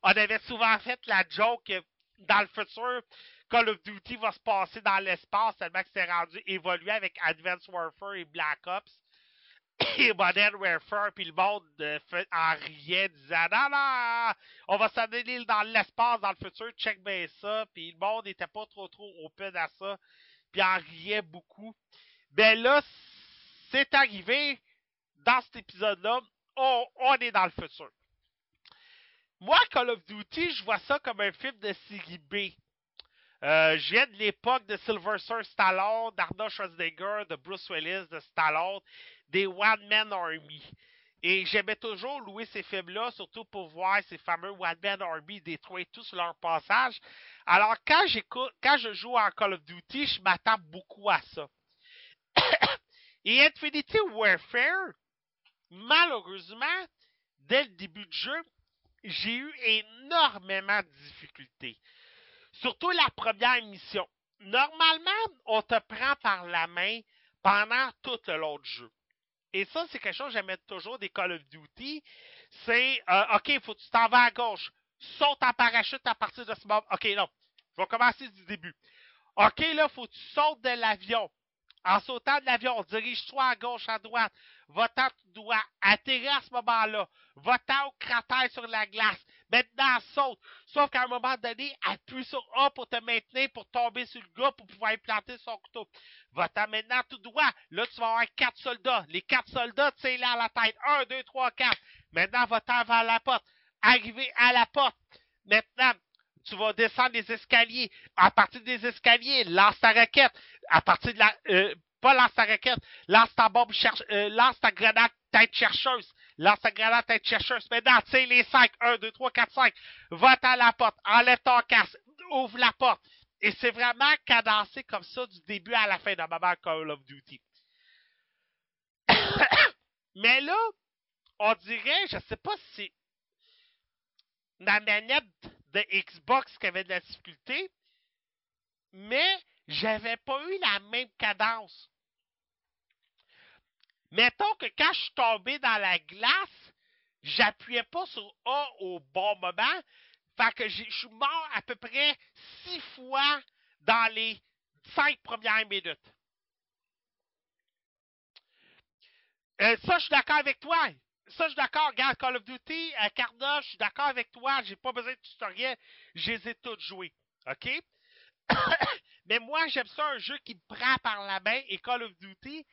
On avait souvent fait la joke dans le futur, Call of Duty va se passer dans l'espace tellement que c'est rendu évolué avec Advanced Warfare et Black Ops Modern Warfare, puis le monde en riait, disant non, non, on va aller dans l'espace dans le futur, check bien ça, puis le monde n'était pas trop trop open à ça, puis en riait beaucoup. Ben là, c'est arrivé dans cet épisode-là, on, on est dans le futur. Moi, Call of Duty, je vois ça comme un film de série B. Euh, je viens de l'époque de Sylvester Stallone, d'Arnold Schwarzenegger, de Bruce Willis, de Stallone, des One Army. Et j'aimais toujours louer ces films-là, surtout pour voir ces fameux One Army détruire tout sur leur passage. Alors, quand je joue en Call of Duty, je m'attends beaucoup à ça. Et Infinity Warfare, malheureusement, dès le début du jeu, j'ai eu énormément de difficultés. Surtout la première mission. Normalement, on te prend par la main pendant tout du jeu. Et ça, c'est quelque chose que j'aimais toujours des Call of Duty. C'est, euh, OK, il faut que tu t'en vas à gauche. Saute en parachute à partir de ce moment. OK, non. Je vais commencer du début. OK, là, faut que tu sautes de l'avion. En sautant de l'avion, dirige-toi à gauche, à droite. Va-t'en, tu dois atterrir à ce moment-là. Va-t'en au cratère sur la glace. Maintenant, saute. Sauf qu'à un moment donné, elle appuie sur A pour te maintenir, pour tomber sur le gars, pour pouvoir implanter son couteau. Va-t'en maintenant tout droit. Là, tu vas avoir quatre soldats. Les quatre soldats, tu sais, là à la tête. Un, deux, trois, quatre. Maintenant, va-t'en vers la porte. Arrivé à la porte. Maintenant, tu vas descendre les escaliers. À partir des escaliers, lance ta raquette. À partir de la... euh, pas lance ta raquette. Lance ta bombe cherche... euh, lance ta grenade tête chercheuse. Lance ta grenade tête chercheuse. Maintenant, sais, les cinq. Un, deux, trois, quatre, cinq. Va-t'en à la porte. Enlève ton casque. Ouvre la porte. Et c'est vraiment cadencé comme ça du début à la fin de ma Call of Duty. Mais là, on dirait, je sais pas si la manette de Xbox qui avait de la difficulté, mais j'avais pas eu la même cadence. Mettons que quand je suis tombé dans la glace, j'appuyais pas sur A au bon moment. Fait que je suis mort à peu près six fois dans les cinq premières minutes. Euh, ça, je suis d'accord avec toi. Ça, je suis d'accord. Regarde, Call of Duty, euh, je suis d'accord avec toi. J'ai pas besoin de tutoriel. Je les ai. OK? Mais moi, j'aime ça, un jeu qui me prend par la main. Et Call of Duty,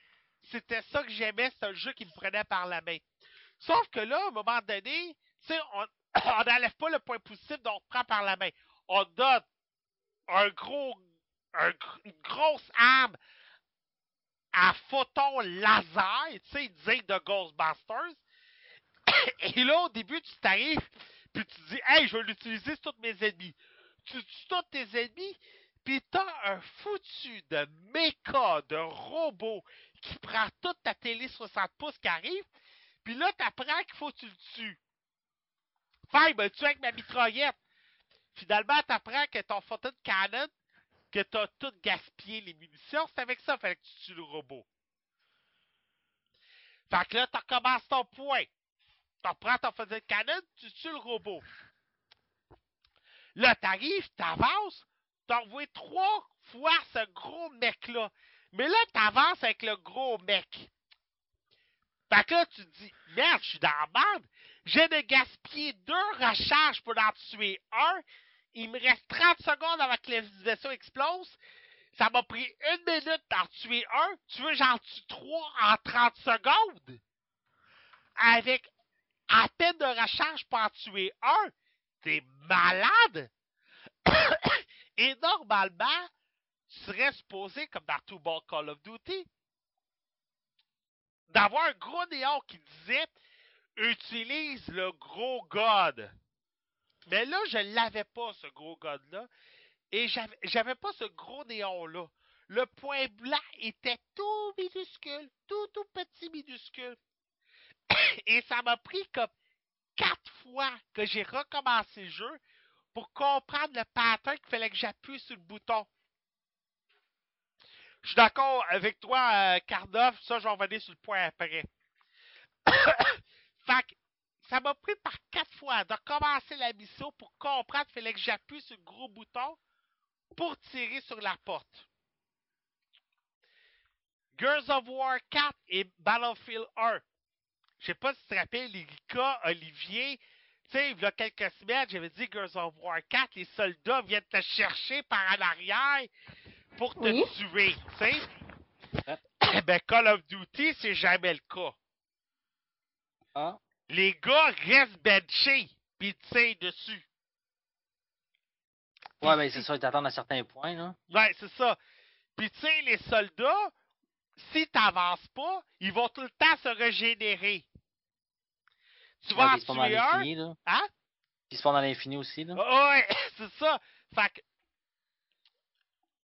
c'était ça que j'aimais. C'est un jeu qui me prenait par la main. Sauf que là, à un moment donné, on n'enlève pas le point positif dont on prend par la main. On donne un gros, un gr- une grosse arme à photon laser, tu sais, digne de Ghostbusters. Et là, au début, tu t'arrives, puis tu dis, hey, je vais l'utiliser sur tous mes ennemis. Tu tues tous tes ennemis, puis t'as un foutu de méca, de robot qui prend toute ta télé 60 pouces qui arrive, puis là, t'apprends qu'il faut que tu le tues. Fine, ben, tu avec ma mitraillette. Finalement, t'apprends que ton photon cannon, que t'as tout gaspillé les munitions, c'est avec ça, fallait que tu tues le robot. Fait que là, tu recommences ton point. Tu reprends ton photon cannon, tu tues le robot. Là, t'arrives, t'avances, envoyé trois fois ce gros mec-là. Mais là, t'avances avec le gros mec. Fait que là, tu te dis, merde, je suis dans la merde. J'ai de gaspiller deux recharges pour en tuer un. Il me reste 30 secondes avant que le vaisseau explose. Ça m'a pris une minute d'en tuer un. Tu veux j'en tue trois en 30 secondes? Avec à peine de recharge pour en tuer un. T'es malade? Et normalement, tu serais supposé, comme dans tout bon Call of Duty, d'avoir un gros néon qui disait utilise le gros god. Mais là, je l'avais pas, ce gros god-là. Et j'avais j'avais pas ce gros néon-là. Le point blanc était tout minuscule, tout, tout petit minuscule. Et ça m'a pris comme quatre fois que j'ai recommencé le jeu pour comprendre le pattern qu'il fallait que j'appuie sur le bouton. Je suis d'accord avec toi, euh, Cardoff. Ça, je vais revenir sur le point après. fait que ça m'a pris par quatre fois de commencer la mission pour comprendre qu'il fallait que j'appuie sur le gros bouton pour tirer sur la porte. Girls of War 4 et Battlefield 1. Je sais pas si tu te rappelles, Erika, Olivier, tu sais, il y a quelques semaines, j'avais dit Girls of War 4, les soldats viennent te chercher par en arrière pour te Oui. tuer, tu sais. Eh ben, Call of Duty, c'est jamais le cas. Ah, Les gars restent benchés, pis tirent dessus. ouais, ben c'est ça, ils t'attendent à certains points, là. Ouais, c'est ça. Puis tu sais, les soldats, si t'avances pas, ils vont tout le temps se régénérer. Tu vas Ouais, en puis ils se font dans tuer un, l'infini, là. hein? Puis ils se font dans l'infini aussi, là. Ouais, c'est ça. Fait que,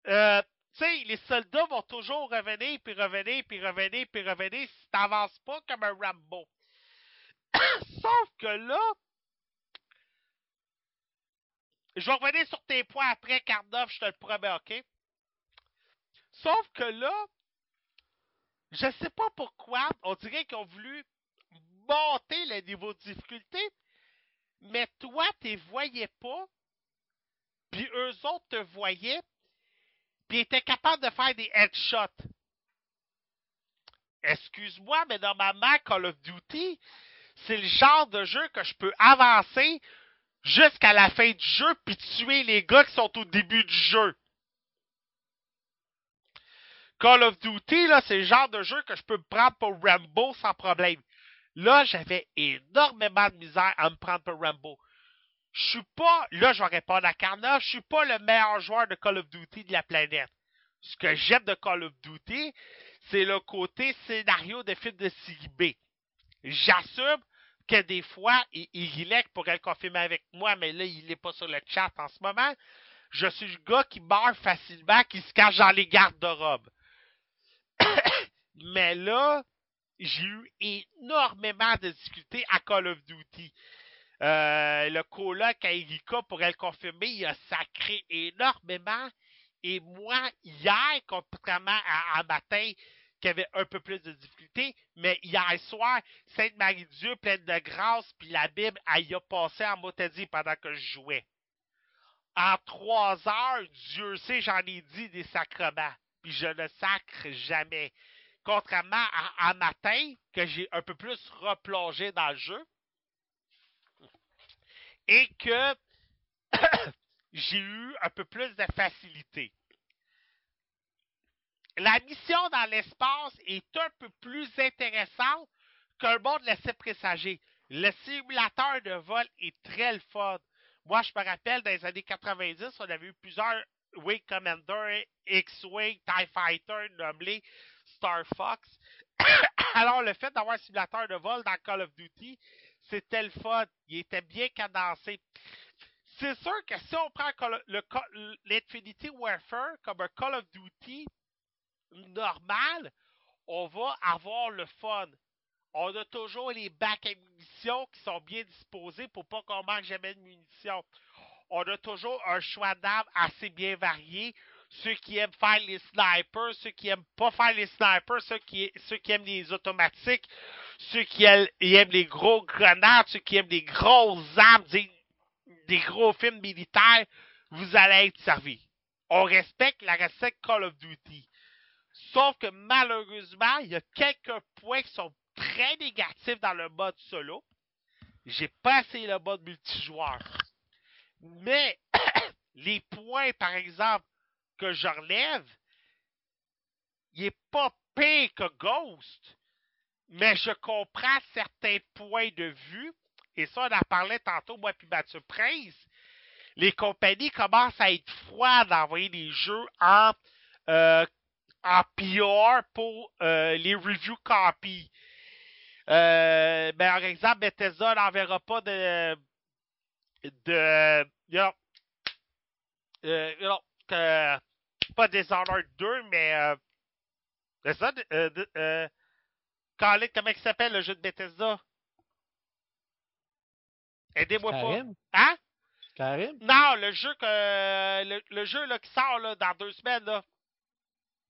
euh, tu sais, les soldats vont toujours revenir, puis revenir, puis revenir, puis revenir si t'avances pas comme un Rambo. Sauf que là, je vais revenir sur tes points après, Cardoff, je te le promets, OK? Sauf que là, je sais pas pourquoi, on dirait qu'ils ont voulu monter le niveau de difficulté, mais toi, tu voyais pas, puis eux autres te voyaient, puis étaient capables de faire des headshots. Excuse-moi, mais normalement, Call of Duty, c'est le genre de jeu que je peux avancer, jusqu'à la fin du jeu, puis tuer les gars qui sont au début du jeu. Call of Duty, là, c'est le genre de jeu que je peux me prendre pour Rambo sans problème. Là, j'avais énormément de misère à me prendre pour Rambo. Je suis pas, là, je vais répondre à Carnage, je suis pas le meilleur joueur de Call of Duty de la planète. Ce que j'aime de Call of Duty, c'est le côté scénario de film de série B. J'assume que des fois, il, il pourrait le confirmer avec moi, mais là, il n'est pas sur le chat en ce moment. Je suis le gars qui meurt facilement, qui se cache dans les garde-robes. mais là, j'ai eu énormément de difficultés à Call of Duty. Euh, le coloc à Erika pourrait le confirmer, il a sacré énormément. Et moi, hier, contrairement à, à matin, qui avait un peu plus de difficultés, mais hier soir, Sainte-Marie-Dieu, pleine de grâce, puis la Bible, elle y a passé en motadie pendant que je jouais. En trois heures, Dieu sait, j'en ai dit des sacrements, puis je ne sacre jamais. Contrairement à, à matin, que j'ai un peu plus replongé dans le jeu, et que j'ai eu un peu plus de facilité. La mission dans l'espace est un peu plus intéressante qu'un monde laissait présager. Le simulateur de vol est très le fun. Moi, je me rappelle, dans les années 90, on avait eu plusieurs Wing Commander, X-Wing, TIE Fighter, nommés Star Fox. Alors, le fait d'avoir un simulateur de vol dans Call of Duty, c'était le fun. Il était bien cadencé. C'est sûr que si on prend l'Infinity Warfare comme un Call of Duty normal, on va avoir le fun. On a toujours les bacs à munitions qui sont bien disposés pour pas qu'on manque jamais de munitions. On a toujours un choix d'armes assez bien varié. Ceux qui aiment faire les snipers, ceux qui aiment pas faire les snipers, ceux qui, ceux qui aiment les automatiques, ceux qui aiment les gros grenades, ceux qui aiment les grosses armes, des, gros films militaires, vous allez être servis. On respecte la recette Call of Duty. Sauf que malheureusement, il y a quelques points qui sont très négatifs dans le mode solo. J'ai pas essayé le mode multijoueur. Mais les points, par exemple, que je relève, il est pas pire que Ghost. Mais je comprends certains points de vue. Et ça, on en parlait tantôt, moi puis Mathieu Prince. Les compagnies commencent à être froides d'envoyer des jeux en euh, en PR pour euh, les review copies. Euh, ben, par exemple, Bethesda n'enverra pas de de you know, euh, you know, euh, pas Dishonored 2, mais euh, euh, comment il s'appelle le jeu de Bethesda? Aidez-moi pas. Hein? Karim? Non, le jeu que le, le jeu là, qui sort là, dans deux semaines là.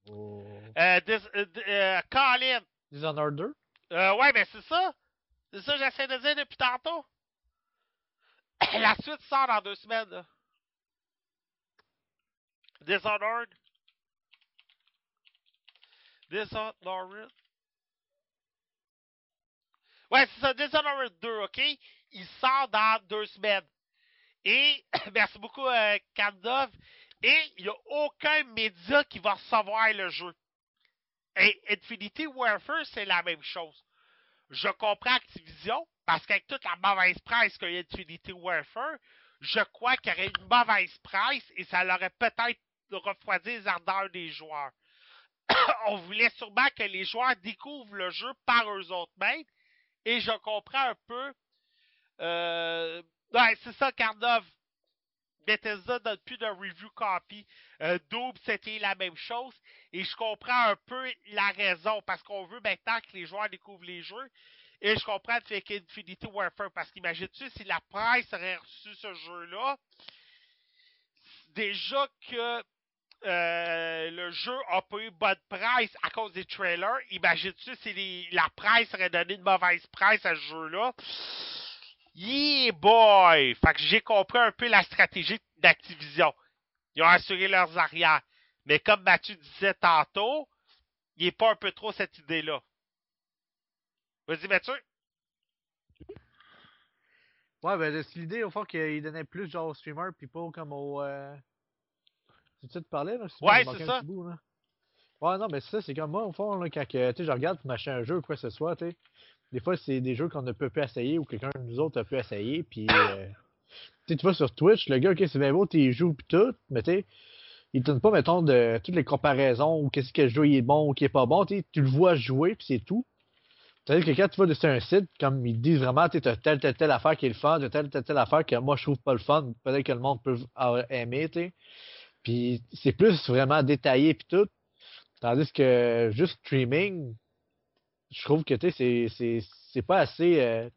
Oh. Euh, dis, euh, euh, Colin. Dishonored 2? Euh, ouais, ben c'est ça. C'est ça que j'essaie de dire depuis tantôt. La suite sort dans deux semaines. Là. Dishonored. Dishonored. Ouais, c'est ça, Dishonored 2, ok? Il sort dans deux semaines. Et, merci beaucoup, euh. Et il n'y a aucun média qui va recevoir le jeu. Et Infinity Warfare, c'est la même chose. Je comprends Activision, parce qu'avec toute la mauvaise presse qu'il y a Infinity Warfare, je crois qu'il y aurait une mauvaise presse et ça l'aurait peut-être refroidi les ardeurs des joueurs. On voulait sûrement que les joueurs découvrent le jeu par eux autres mêmes, et je comprends un peu. Euh, ouais, c'est ça, Carnov. Bethesda donne plus de review copy. Euh, Double, c'était la même chose. Et je comprends un peu la raison, parce qu'on veut maintenant que les joueurs découvrent les jeux. Et je comprends le fait qu'Infinity Warfare, parce qu'imagine-tu si la presse aurait reçu ce jeu-là, déjà que euh, le jeu a pas eu bonne presse à cause des trailers, imagine-tu si la presse aurait donné une mauvaise presse à ce jeu-là, Yeah boy! Fait que j'ai compris un peu la stratégie d'Activision. Ils ont assuré leurs arrières. Mais comme Mathieu disait tantôt, il n'est pas un peu trop cette idée-là. Vas-y, Mathieu. Ouais, ben c'est l'idée au fond qu'il donnait plus genre au streamer puis pas comme au. Euh... Tu parlais là? Excuse-moi, Ouais, c'est ça. petit bout, là. Ouais, non, mais c'est ça, c'est comme moi au fond, là, quand sais, je regarde pour m'acheter un jeu ou quoi que ce soit, tu sais. Des fois, c'est des jeux qu'on ne peut plus essayer ou quelqu'un de nous autres a pu essayer, puis. euh, tu vas sur Twitch, le gars, ok, c'est bien beau, tu joues pis tout, mais tu sais, il te donne pas, mettons, de toutes les comparaisons ou qu'est-ce que le jeu il est bon ou qui est pas bon, tu le vois jouer puis c'est tout. C'est-à-dire que quand tu vas sur un site, comme ils disent vraiment, tu as telle, telle, telle affaire qui est le fun, telle, telle, telle affaire que moi je trouve pas le fun, peut-être que le monde peut aimé, tu sais. Puis c'est plus vraiment détaillé puis tout. Tandis que juste streaming, je trouve que c'est- c'est c'est pas assez. euh,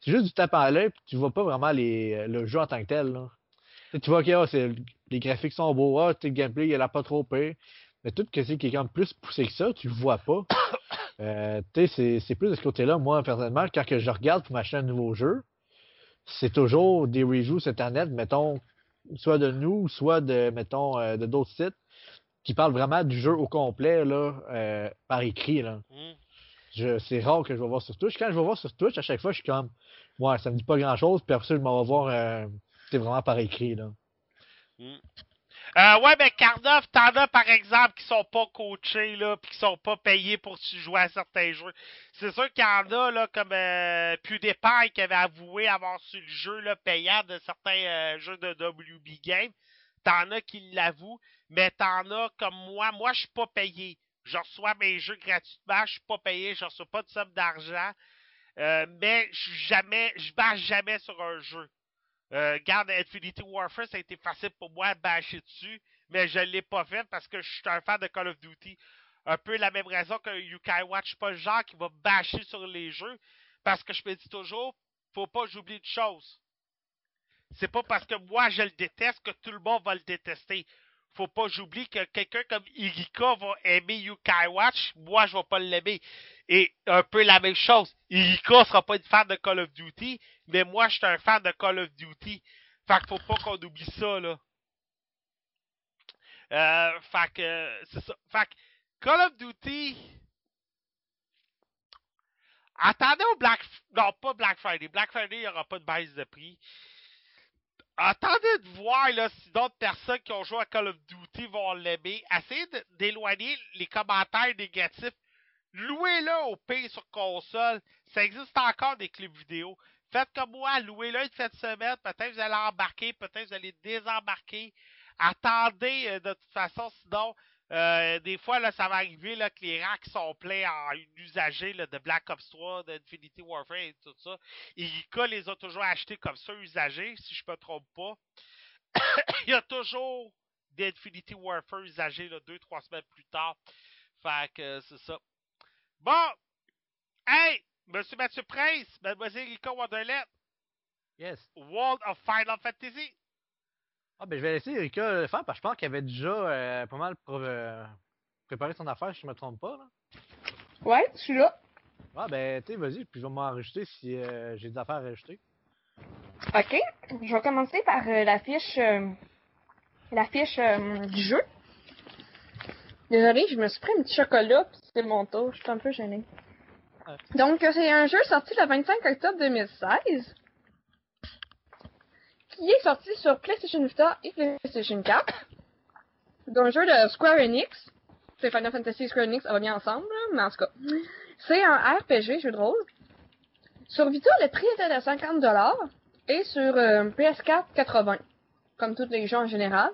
c'est juste du tape à l'œil, puis tu vois pas vraiment les, le jeu en tant que tel. Là. Tu vois que ah, c'est- les graphiques sont beaux, sais, le gameplay, il a pas trop pire. Mais tout ce qui est comme plus poussé que ça, tu le vois pas. Euh, c'est- c'est plus de ce côté-là, moi, personnellement, quand que je regarde pour m'acheter un nouveau jeu, c'est toujours des reviews sur Internet, mettons, soit de nous, soit de, mettons, euh, de d'autres sites, qui parlent vraiment du jeu au complet, là, euh, par écrit, là. Hmm. C'est rare que je vais voir sur Twitch. Quand je vais voir sur Twitch, à chaque fois, je suis comme, ouais, ça me dit pas grand chose, puis après ça, je m'en vais voir, euh, c'est vraiment par écrit, là. Euh, ouais, ben Carnov, t'en as par exemple qui sont pas coachés là, puis qui sont pas payés pour jouer à certains jeux. C'est sûr qu'il y en a là comme euh, PewDiePie qui avait avoué avoir su le jeu là, payant de certains euh, jeux de WB Game. T'en as qui l'avouent, mais t'en as comme moi. Moi, je suis pas payé. Je reçois mes jeux gratuitement, je suis pas payé, je reçois pas de somme d'argent. Euh, mais je jamais, je bâche jamais sur un jeu. Euh, garde Infinity Warfare, ça a été facile pour moi de bâcher dessus, mais je l'ai pas fait parce que je suis un fan de Call of Duty. Un peu la même raison que Yukai Watch, pas le genre qui va bâcher sur les jeux, parce que je me dis toujours, faut pas que j'oublie de choses. C'est pas parce que moi je le déteste que tout le monde va le détester. Faut pas j'oublie que quelqu'un comme Irika va aimer Yukai Watch, moi je vais pas l'aimer. Et un peu la même chose. Irika sera pas une fan de Call of Duty, mais moi, je suis un fan de Call of Duty. Fait qu'il faut pas qu'on oublie ça, là. Euh, fait que, c'est ça. Fait que, Call of Duty. Attendez au Black. Non, pas Black Friday. Black Friday, il n'y aura pas de baisse de prix. Attendez de voir là, si d'autres personnes qui ont joué à Call of Duty vont l'aimer. Essayez d'éloigner les commentaires négatifs. Louez-le au pire sur console. Ça existe encore des clips vidéo. Faites comme moi, louez-le une de semaine. Peut-être vous allez embarquer, peut-être vous allez désembarquer. Attendez euh, de toute façon, sinon, euh, des fois, là, ça va arriver là, que les racks sont pleins en usagers de Black Ops 3, d'Infinity Warfare et tout ça. Irika les a toujours achetés comme ça, usagés, si je me trompe pas. Il y a toujours des Infinity Warfare usagés deux, trois semaines plus tard. Fait que c'est ça. Bon! Hey! Monsieur Mathieu Prince, Mademoiselle Erika Wonderland, Yes. World of Final Fantasy. Ah, ben je vais laisser Erika le faire parce que je pense qu'elle avait déjà euh, pas mal euh, préparé son affaire, si je me trompe pas, là. Ouais, je suis là. Ah, ben, tu sais, vas-y, puis je vais m'enregistrer si euh, j'ai des affaires à rajouter. Ok. Je vais commencer par euh, la fiche, euh, la fiche euh, du jeu. Désolée, je me suis pris un petit chocolat, puis c'est mon tour. Je suis un peu gênée. Ouais. Donc, c'est un jeu sorti le 25 octobre 2016, qui est sorti sur PlayStation Vita et PlayStation 4. C'est un jeu de Square Enix. C'est Final Fantasy et Square Enix, ça va bien ensemble, là, mais en tout cas. C'est un RPG, jeu de rôle. Sur Vita, le prix était de 50$ et sur euh, PS4, 80. Comme tous les jeux en général.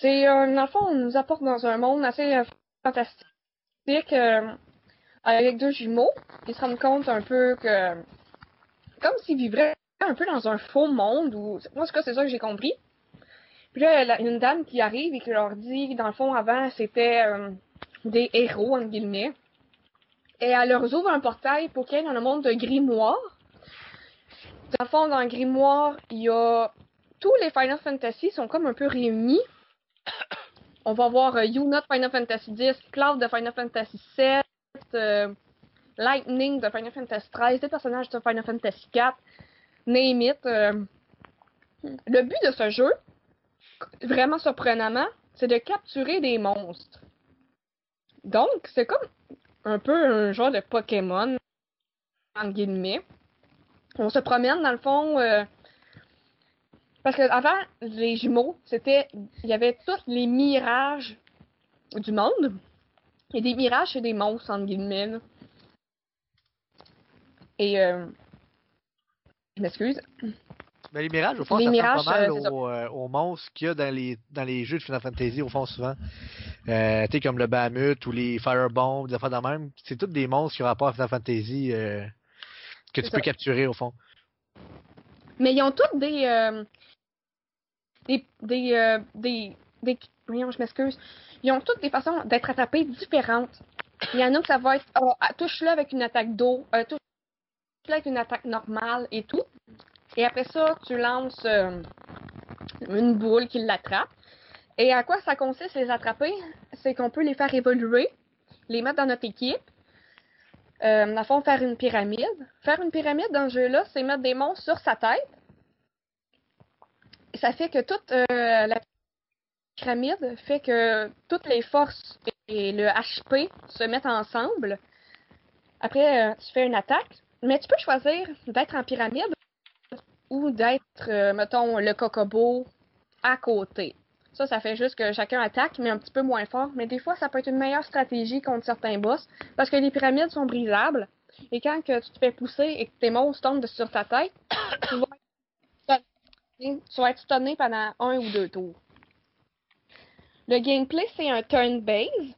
C'est, euh, dans le fond, on nous apporte dans un monde assez euh, fantastique euh, avec deux jumeaux qui se rendent compte un peu que comme s'ils vivraient un peu dans un faux monde ou moi en tout cas c'est ça que j'ai compris. Puis là, il y a une dame qui arrive et qui leur dit dans le fond avant c'était euh, des héros entre guillemets. Et elle leur ouvre un portail pour qu'ils aillent dans le monde de Grimoire. Dans le fond, dans Grimoire, il y a tous les Final Fantasy sont comme un peu réunis. On va voir euh, Yuna de Final Fantasy X, Cloud de Final Fantasy VII, euh, Lightning de Final Fantasy XIII, des personnages de Final Fantasy IV, name it. euh. Le but de ce jeu, vraiment surprenamment, c'est de capturer des monstres. Donc, c'est comme un peu un genre de Pokémon, entre guillemets. On se promène, dans le fond. Parce que avant, les jumeaux, c'était. Il y avait tous les mirages du monde. Et des mirages, c'est des monstres, entre guillemets. là. Et. Euh... Je m'excuse. Ben, les mirages, au fond, Les ça mirages, ressemble pas mal euh, aux, euh, aux monstres qu'il y a dans les, dans les jeux de Final Fantasy, au fond, souvent. Euh, tu sais, comme le Bahamut ou les Firebombs, des affaires de même. C'est tous des monstres qui ont rapport à Final Fantasy euh, que tu peux capturer, au fond. Mais ils ont toutes des. Des. Des. euh, des. des- voyons, je m'excuse. Ils ont toutes des façons d'être attrapés différentes. Il y en a que ça va être. Oh, ah, touche-le avec une attaque d'eau. Euh, touche-le avec une attaque normale et tout. Et après ça, tu lances euh, une boule qui l'attrape. Et à quoi ça consiste les attraper? C'est qu'on peut les faire évoluer, les mettre dans notre équipe. Euh, fond, faire une pyramide. Faire une pyramide dans ce jeu-là, c'est mettre des monstres sur sa tête. Ça fait que toute euh, la pyramide fait que toutes les forces et le HP se mettent ensemble. Après, euh, tu fais une attaque. Mais tu peux choisir d'être en pyramide ou d'être, euh, mettons, le cocobo à côté. Ça, ça fait juste que chacun attaque, mais un petit peu moins fort. Mais des fois, ça peut être une meilleure stratégie contre certains boss, parce que les pyramides sont brisables. Et quand que tu te fais pousser et que tes monstres tombent sur ta tête, tu vas tu vas être stunné pendant un ou deux tours. Le gameplay, c'est un turn-based,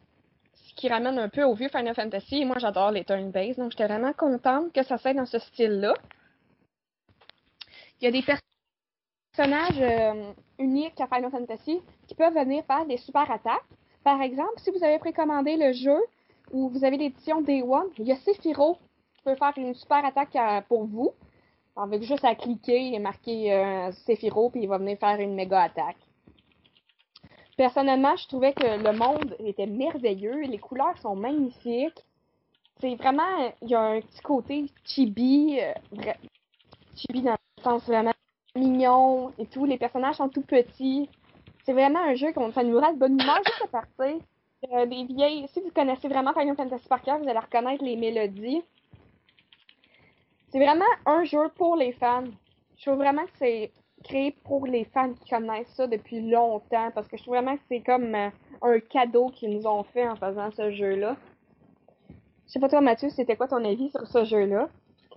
ce qui ramène un peu au vieux Final Fantasy. Moi, j'adore les turn-based, donc j'étais vraiment contente que ça soit dans ce style-là. Il y a des per- personnages euh, uniques à Final Fantasy qui peuvent venir faire des super attaques. Par exemple, si vous avez précommandé le jeu ou vous avez l'édition Day One, il y a Sephiroth qui peut faire une super attaque à- pour vous. Avec juste à cliquer et marquer euh, Sephiroth, puis il va venir faire une méga attaque. Personnellement, je trouvais que le monde était merveilleux. Les couleurs sont magnifiques. C'est vraiment, il y a un petit côté chibi, euh, chibi dans le sens vraiment mignon et tout. Les personnages sont tout petits. C'est vraiment un jeu qu'on ça nous rend de bonne humeur juste à partir. Euh, vieilles, si vous connaissez vraiment Final Fantasy par cœur, vous allez reconnaître les mélodies. C'est vraiment un jeu pour les fans. Je trouve vraiment que c'est créé pour les fans qui connaissent ça depuis longtemps parce que je trouve vraiment que c'est comme euh, un cadeau qu'ils nous ont fait en faisant ce jeu-là. Je sais pas toi Mathieu, c'était quoi ton avis sur ce jeu-là?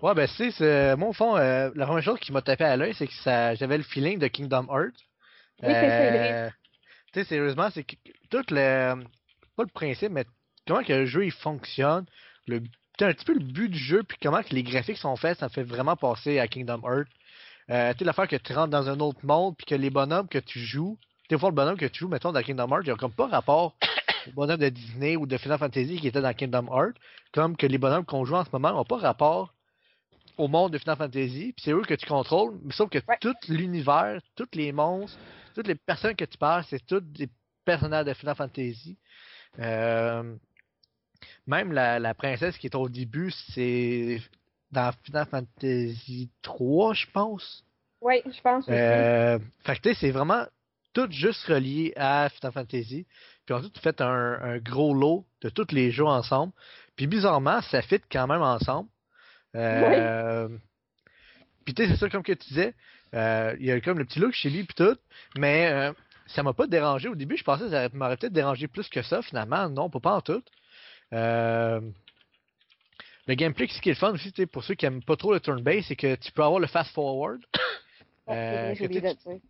Ouais, ben, c'est, c'est, moi, au fond, euh, la première chose qui m'a tapé à l'œil, c'est que ça, j'avais le feeling de Kingdom Hearts. Oui, c'est. Euh, Tu sais, sérieusement, c'est que tout le, pas le principe, mais comment que le jeu, il fonctionne, le, sais, un petit peu le but du jeu, puis comment que les graphiques sont faits, ça me fait vraiment passer à Kingdom Hearts. Euh, tu sais, l'affaire que tu rentres dans un autre monde, puis que les bonhommes que tu joues, au fond, le bonhomme que tu joues, mettons, dans Kingdom Hearts, il a comme pas rapport au bonhomme de Disney ou de Final Fantasy qui était dans Kingdom Hearts, comme que les bonhommes qu'on joue en ce moment n'ont pas rapport au monde de Final Fantasy, puis c'est eux que tu contrôles, mais sauf que Ouais. tout l'univers, tous les monstres, toutes les personnes que tu parles, c'est tous des personnages de Final Fantasy. Euh, même la, la princesse qui est au début, c'est dans Final Fantasy 3, je pense. Oui, je pense aussi. Euh, fait que tu sais, c'est vraiment tout juste relié à Final Fantasy. Puis ensuite, tu fais un, un gros lot de tous les jeux ensemble. Puis bizarrement, ça fit quand même ensemble. Euh, Puis tu sais, c'est ça comme que tu disais. euh, Il y a comme le petit look chez lui puis tout. Mais euh, ça m'a pas dérangé. Au début, je pensais que ça m'aurait peut-être dérangé plus que ça. Finalement, non, pas, pas en tout. Euh, le gameplay, ce qui est le fun aussi, tu pour ceux qui aiment pas trop le turn-based, c'est que tu peux avoir le fast-forward. Ah, euh, que tu-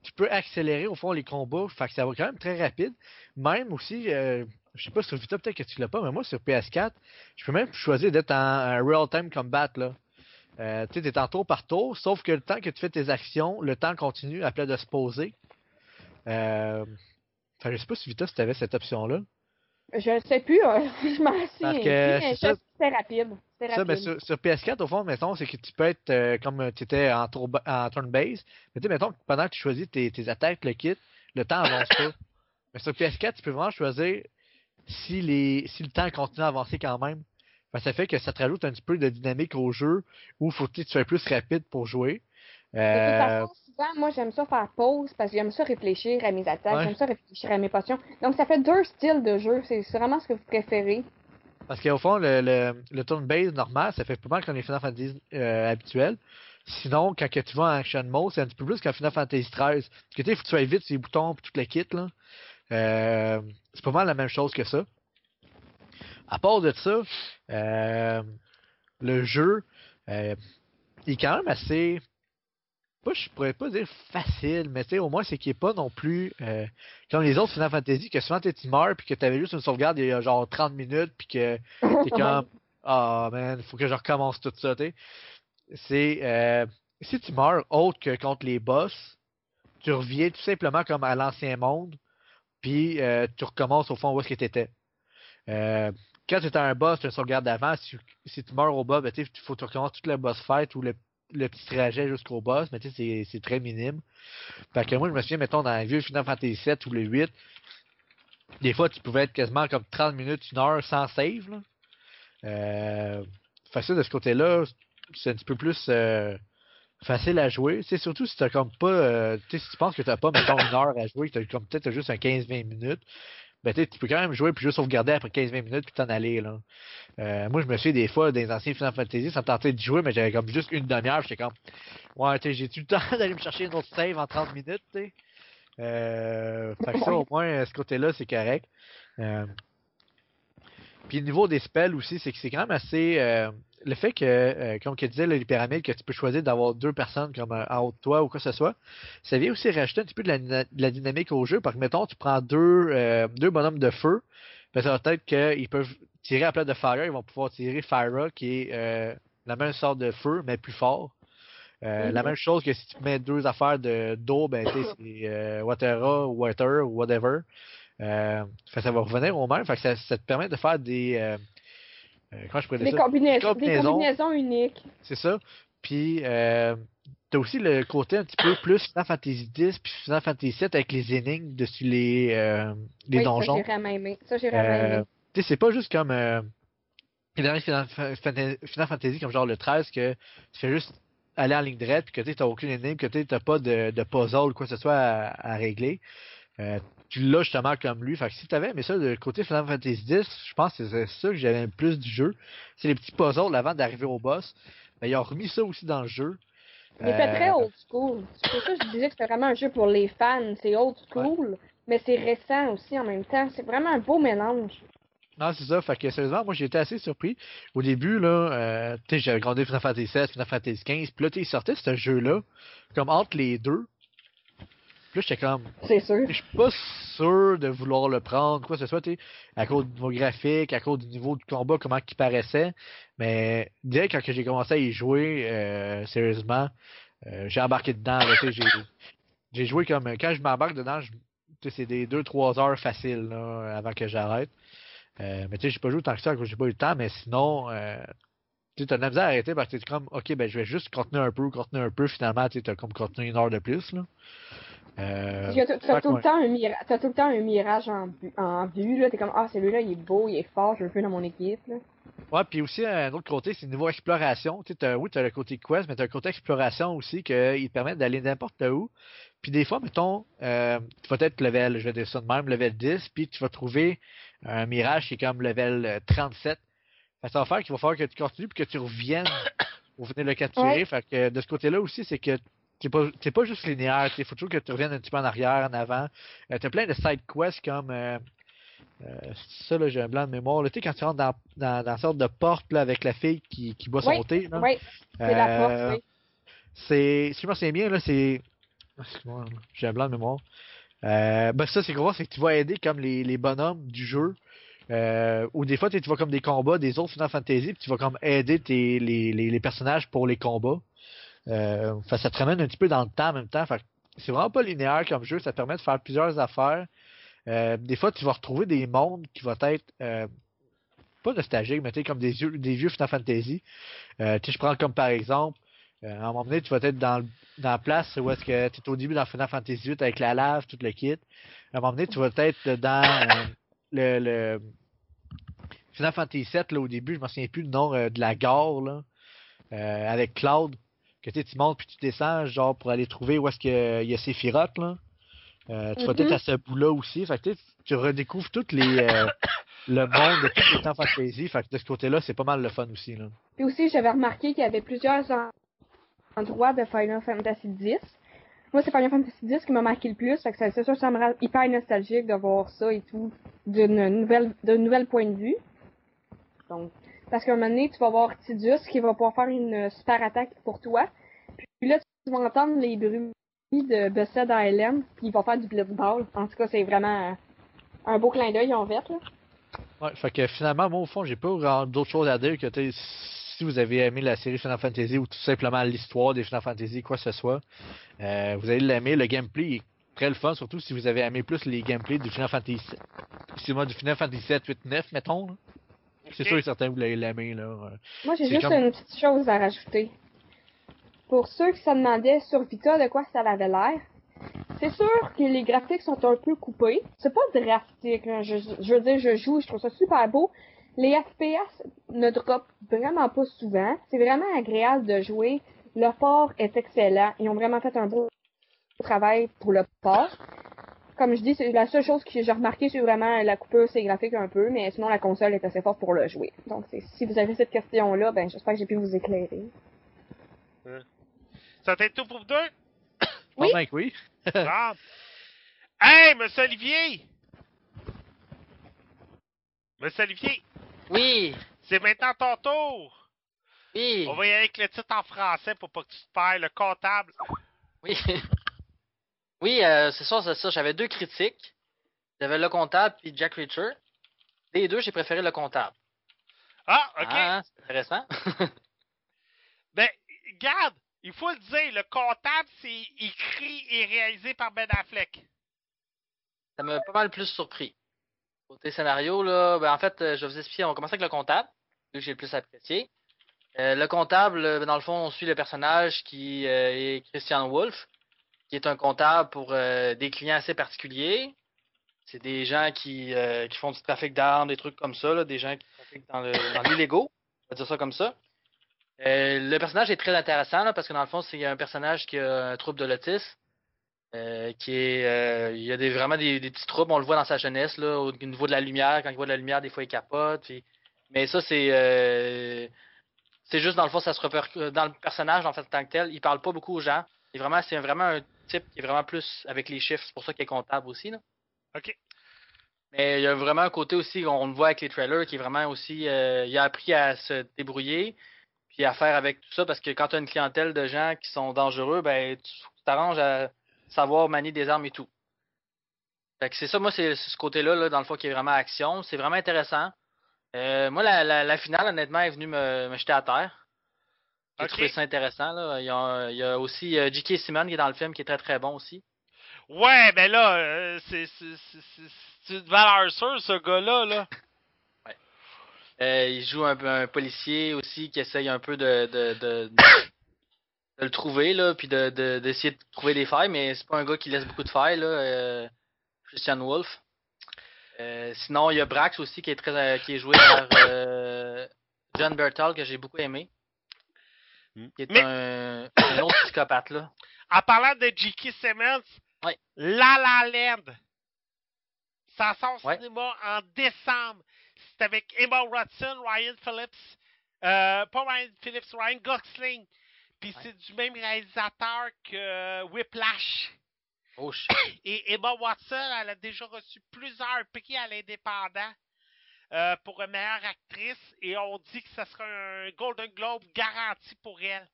tu peux accélérer au fond les combats, fait que ça va quand même très rapide. Même aussi, euh, je sais pas sur Vita peut-être que tu l'as pas, mais moi sur PS4, je peux même choisir d'être en, en real-time combat là. Euh, tu t'es en tour par tour, sauf que le temps que tu fais tes actions, le temps continue après de se poser. Euh, fait que je sais pas si Vita si t'avais cette option-là. Je sais plus, euh, je m'en mais ça. sais que c'était rapide. Ça, ben, rapide. sur, sur PS4, au fond, mettons, c'est que tu peux être euh, comme tu étais en, en turn base. Mais tu sais, mettons, pendant que tu choisis tes, tes attaques, le kit, le temps avance pas. Mais sur PS4, tu peux vraiment choisir si, les, si le temps continue à avancer quand même. Ça fait que ça te rajoute un petit peu de dynamique au jeu où faut que tu sois plus rapide pour jouer. De toute Euh, façon, souvent, moi, j'aime ça faire pause parce que j'aime ça réfléchir à mes attaques, Ouais. j'aime ça réfléchir à mes potions. Donc, ça fait deux styles de jeu. C'est vraiment ce que vous préférez. Parce qu'au fond, le, le, le turn base normal, ça fait pas mal comme les Final Fantasy euh, habituels. Sinon, quand tu vas en Action Mode, c'est un petit peu plus qu'en Final Fantasy XIII. Parce que tu faut que tu ailles vite sur les boutons et tout le kit, là. Euh, c'est pas mal la même chose que ça. À part de ça, euh, le jeu, il est quand même assez. Pas, je pourrais pas dire facile, mais tu sais, au moins, c'est qu'il est pas non plus euh, comme les autres Final Fantasy, que souvent tu meurs puis que tu avais juste une sauvegarde il y a genre 30 minutes puis que t'es comme Ah man, faut que je recommence tout ça, tu sais. C'est euh, si tu meurs autre que contre les boss, tu reviens tout simplement comme à l'ancien monde, puis euh, tu recommences au fond où est-ce que tu étais. Euh, quand tu étais un boss, tu as une sauvegarde d'avant. Si, si tu meurs au bas, ben, il faut que tu recommences tout le boss fight ou le, le petit trajet jusqu'au boss, mais tu sais, c'est- très minime. Fait que moi, je me souviens, mettons, dans le vieux Final Fantasy VII ou le 8, des fois, tu pouvais être quasiment comme 30 minutes, une heure sans save. Euh, ça, de ce côté-là, c'est un petit peu plus euh, facile à jouer. C'est surtout si t'as comme pas. euh, si tu penses que t'as pas, mettons, une heure à jouer, que t'as comme peut-être juste un 15-20 minutes, ben tu peux quand même jouer puis juste sauvegarder après 15-20 minutes puis t'en aller. Là. Euh, moi, je me suis des fois, des anciens Final Fantasy, ça me tentait de jouer, mais j'avais comme juste une demi-heure, j'étais comme. Ouais, sais, j'ai-tu le temps d'aller me chercher une autre save en 30 minutes. Euh, fait que ça, au moins, euh, ce côté-là, c'est correct. Puis au niveau des spells aussi, c'est que c'est quand même assez. Euh, le fait que, euh, comme tu disais, les pyramides, que tu peux choisir d'avoir deux personnes comme euh, en haut de toi ou quoi que ce soit, ça vient aussi rajouter un petit peu de la, dyna- de la dynamique au jeu. Parce que, mettons, tu prends deux, euh, deux bonhommes de feu, ben, ça va peut-être qu'ils peuvent tirer à plat de Fire, ils vont pouvoir tirer Fyra, qui est euh, la même sorte de feu, mais plus fort. Euh, La Mhm. même chose que si tu mets deux affaires de d'eau, ben tu sais, c'est euh, Watera Water ou whatever. Euh, fait ça va revenir au même. Fait que ça, ça te permet de faire des. Euh, euh, comment je pourrais Des dire ça? combinaisons, des Combinaisons. combinaisons uniques. C'est ça. Puis, euh, t'as aussi le côté un petit peu plus Final Fantasy X puis Final Fantasy VII avec les énigmes dessus les, euh, les oui, donjons. Ça, j'ai vraiment aimé. Ça, j'ai vraiment Euh, aimé. tu sais, c'est pas juste comme euh, les derniers Final, Fa- Fanta- Final Fantasy, comme genre le 13, que tu fais juste aller en ligne droite, puis que tu n'as aucune énigme, que tu n'as pas de, de puzzle ou quoi que ce soit à, à régler. Euh, tu l'as justement comme lui. Fait que si tu avais mais ça de côté Final Fantasy X, je pense que c'est ça que j'avais le plus du jeu. C'est les petits puzzles avant d'arriver au boss. Ben, ils ont remis ça aussi dans le jeu. Il était Euh, très old school. C'est pour ça que je disais que c'était vraiment un jeu pour les fans. C'est old school, mais c'est récent aussi en même temps. C'est vraiment un beau mélange. Non, c'est ça. Fait que sérieusement, moi j'ai été assez surpris. Au début, là, euh, j'avais grandi Final Fantasy VII, Final Fantasy XV, puis là, tu sais, il sortait ce jeu-là, comme entre les deux. Puis là, j'étais comme, C'est sûr. je suis pas sûr de vouloir le prendre, quoi que ce soit, tu à cause du niveau graphique, à cause du niveau du combat, comment il paraissait. Mais dès quand j'ai commencé à y jouer, euh, sérieusement, euh, j'ai embarqué dedans. tu j'ai, j'ai joué comme, quand je m'embarque dedans, tu c'est des 2-3 heures faciles là, avant que j'arrête. Euh, mais tu sais, j'ai pas joué tant que ça, j'ai pas eu le temps, mais sinon, euh, tu as de la misère à arrêter parce que t'es comme, ok, ben je vais juste continuer un peu, continuer un peu, finalement, tu as comme continué une heure de plus. Là. Euh, t'as que, tout, le temps un mira- t'as tout le temps un mirage en, bu- en vue. là. T'es comme, ah, celui-là, il est beau, il est fort, je le veux dans mon équipe. Là. Ouais, puis aussi, un autre côté, c'est le niveau exploration. Tu sais, t'as- oui, tu as le côté quest, mais tu as le côté exploration aussi qui te permet d'aller n'importe où. Puis des fois, mettons, euh, tu vas être level, je vais dire ça de même, level 10, puis tu vas trouver un mirage qui est comme level euh, 37. Fait que ça va faire qu'il va falloir que tu continues puis que tu reviennes pour venir le capturer. Ouais. Fait que de ce côté-là aussi, c'est que c'est pas, pas juste linéaire. Il faut toujours que tu reviennes un petit peu en arrière, en avant. Euh, tu as plein de side quests comme. Euh, euh, ça, là, j'ai un blanc de mémoire. Tu sais, quand tu rentres dans, dans, dans une sorte de porte là, avec la fille qui, qui boit son Oui, thé. là. Oui, c'est la force, oui. C'est, si je me souviens bien, là, c'est. Ah, Excuse-moi, j'ai un blanc de mémoire. Ben ça, c'est gros, c'est que tu vas aider comme les, les bonhommes du jeu. Euh, ou des fois, tu vas comme des combats des autres Final Fantasy, puis tu vas comme aider tes, les, les, les personnages pour les combats. Euh, ça te ramène un petit peu dans le temps en même temps. C'est vraiment pas linéaire comme jeu, ça permet de faire plusieurs affaires. Euh, des fois, tu vas retrouver des mondes qui vont être euh, pas nostalgiques, mais comme des, vieux- des vieux Final Fantasy. Euh, je prends comme par exemple, à un moment donné, tu vas être dans, dans la place où est-ce que tu es au début dans Final Fantasy VIII avec la lave, tout le kit. À un moment donné, tu vas être dans le, Final Fantasy VII, là, au début, je me souviens plus le nom de la gare, là, avec Cloud, que tu montes puis tu descends, genre, pour aller trouver où est-ce qu'il y a Sephiroth, là. Euh, tu vas Mhm. peut-être à ce bout-là aussi. Fait que tu redécouvres tout les, euh, le monde de tous les Final Fantasy. Fait que de ce côté-là, c'est pas mal le fun aussi, là. Puis aussi, j'avais remarqué qu'il y avait plusieurs en- endroit de Final Fantasy X. Moi, c'est Final Fantasy X qui m'a marqué le plus, fait que c'est sûr que ça me rend hyper nostalgique de voir ça et tout, d'un nouvel point de vue. Donc, parce qu'à un moment donné, tu vas voir Tidus qui va pouvoir faire une super attaque pour toi. Puis là, tu vas entendre les bruits de Bessed Island, puis il va faire du blitzball. En tout cas, c'est vraiment un beau clin d'œil en fait, là. Ouais, fait que finalement, moi, au fond, j'ai pas d'autres choses à dire que, si vous avez aimé la série Final Fantasy ou tout simplement l'histoire des Final Fantasy, quoi que ce soit, euh, vous allez l'aimer. Le gameplay est très le fun, surtout si vous avez aimé plus les gameplays du Final Fantasy, du Final Fantasy 7, 8, 9, mettons. C'est sûr et certain que vous allez l'aimer, là. euh. Moi, j'ai juste comme- une petite chose à rajouter. Pour ceux qui se demandaient sur Vita de quoi ça avait l'air, c'est sûr que les graphiques sont un peu coupés. C'est pas drastique. hein. Je, je veux dire, je joue, je trouve ça super beau. Les FPS ne droppent vraiment pas souvent. C'est vraiment agréable de jouer. Le port est excellent. Ils ont vraiment fait un beau travail pour le port. Comme je dis, c'est la seule chose que j'ai remarqué, c'est vraiment la coupure, c'est graphique un peu, mais sinon la console est assez forte pour le jouer. Donc, si vous avez cette question-là, ben j'espère que j'ai pu vous éclairer. Ça t'aide tout pour vous deux? Oui. Ah ben oui. Bon. Hey, monsieur Olivier! Monsieur Olivier, Oui, c'est maintenant ton tour. oui, On va y aller avec le titre en français pour pas que tu te perds. Le comptable. oui. Oui, euh, c'est ça, c'est ça. J'avais deux critiques. J'avais le comptable puis Jack Reacher. Les deux, j'ai préféré le comptable. Ah, OK. Ah, c'est intéressant. Ben, garde, il faut le dire, le comptable, c'est écrit et réalisé par Ben Affleck. ça m'a pas mal plus surpris. Côté scénario, là, ben en fait, euh, je vais vous expliquer. On va commencer avec le comptable, que j'ai le plus apprécié. Euh, le comptable, euh, dans le fond, on suit le personnage qui euh, est Christian Wolf, qui est un comptable pour euh, des clients assez particuliers. C'est des gens qui, euh, qui font du trafic d'armes, des trucs comme ça, là, des gens qui trafiquent dans l'illégaux, on va dire ça comme ça. Euh, le personnage est très intéressant là, parce que dans le fond, c'est un personnage qui a un trouble de l'autisme. Qui est il y a des, vraiment des, petits troubles, on le voit dans sa jeunesse là, au niveau de la lumière, quand il voit de la lumière, des fois il capote. Mais ça c'est c'est juste dans le fond, ça se repercute dans le personnage en fait tant que tel, il parle pas beaucoup aux gens. C'est vraiment c'est vraiment un type qui est vraiment plus avec les chiffres, c'est pour ça qu'il est comptable aussi là. OK. Mais il y a vraiment un côté aussi, on le voit avec les trailers, qui est vraiment aussi, euh, il a appris à se débrouiller, puis à faire avec tout ça, parce que quand tu as une clientèle de gens qui sont dangereux, ben tu t'arranges à savoir manier des armes et tout. Fait que c'est ça, moi, c'est c'est ce côté-là, là, dans le fond, qui est vraiment action. C'est vraiment intéressant. Euh, moi, la, la, la finale, honnêtement, est venue me, me jeter à terre. J'ai Ok. trouvé ça intéressant. Là. Il, y a, il y a aussi euh, J.K. Simmons qui est dans le film, qui est très très bon aussi. Ouais, ben là, euh, c'est une valeur sûre, ce gars-là. Là. Euh, il joue un, policier aussi qui essaye un peu de, de, de, de le trouver, là, puis de, de- d'essayer de, trouver des failles, mais c'est pas un gars qui laisse beaucoup de failles, là, euh, Christian Wolf. Sinon, il y a Brax aussi qui est très qui est joué par John Bertal que j'ai beaucoup aimé. Qui est Mais- un, un autre psychopathe là. En parlant de J.K. Simmons, Ouais. La La Land, ça sort au Ouais. cinéma en décembre. C'est avec Emma Watson, Ryan Phillips, euh, pas Ryan Phillips, Ryan Gosling. Puis c'est du même réalisateur que euh, Whiplash. Oh shit. Et Emma Watson, elle a déjà reçu plusieurs prix à l'indépendant euh, pour une meilleure actrice et on dit que ce sera un Golden Globe garanti pour elle.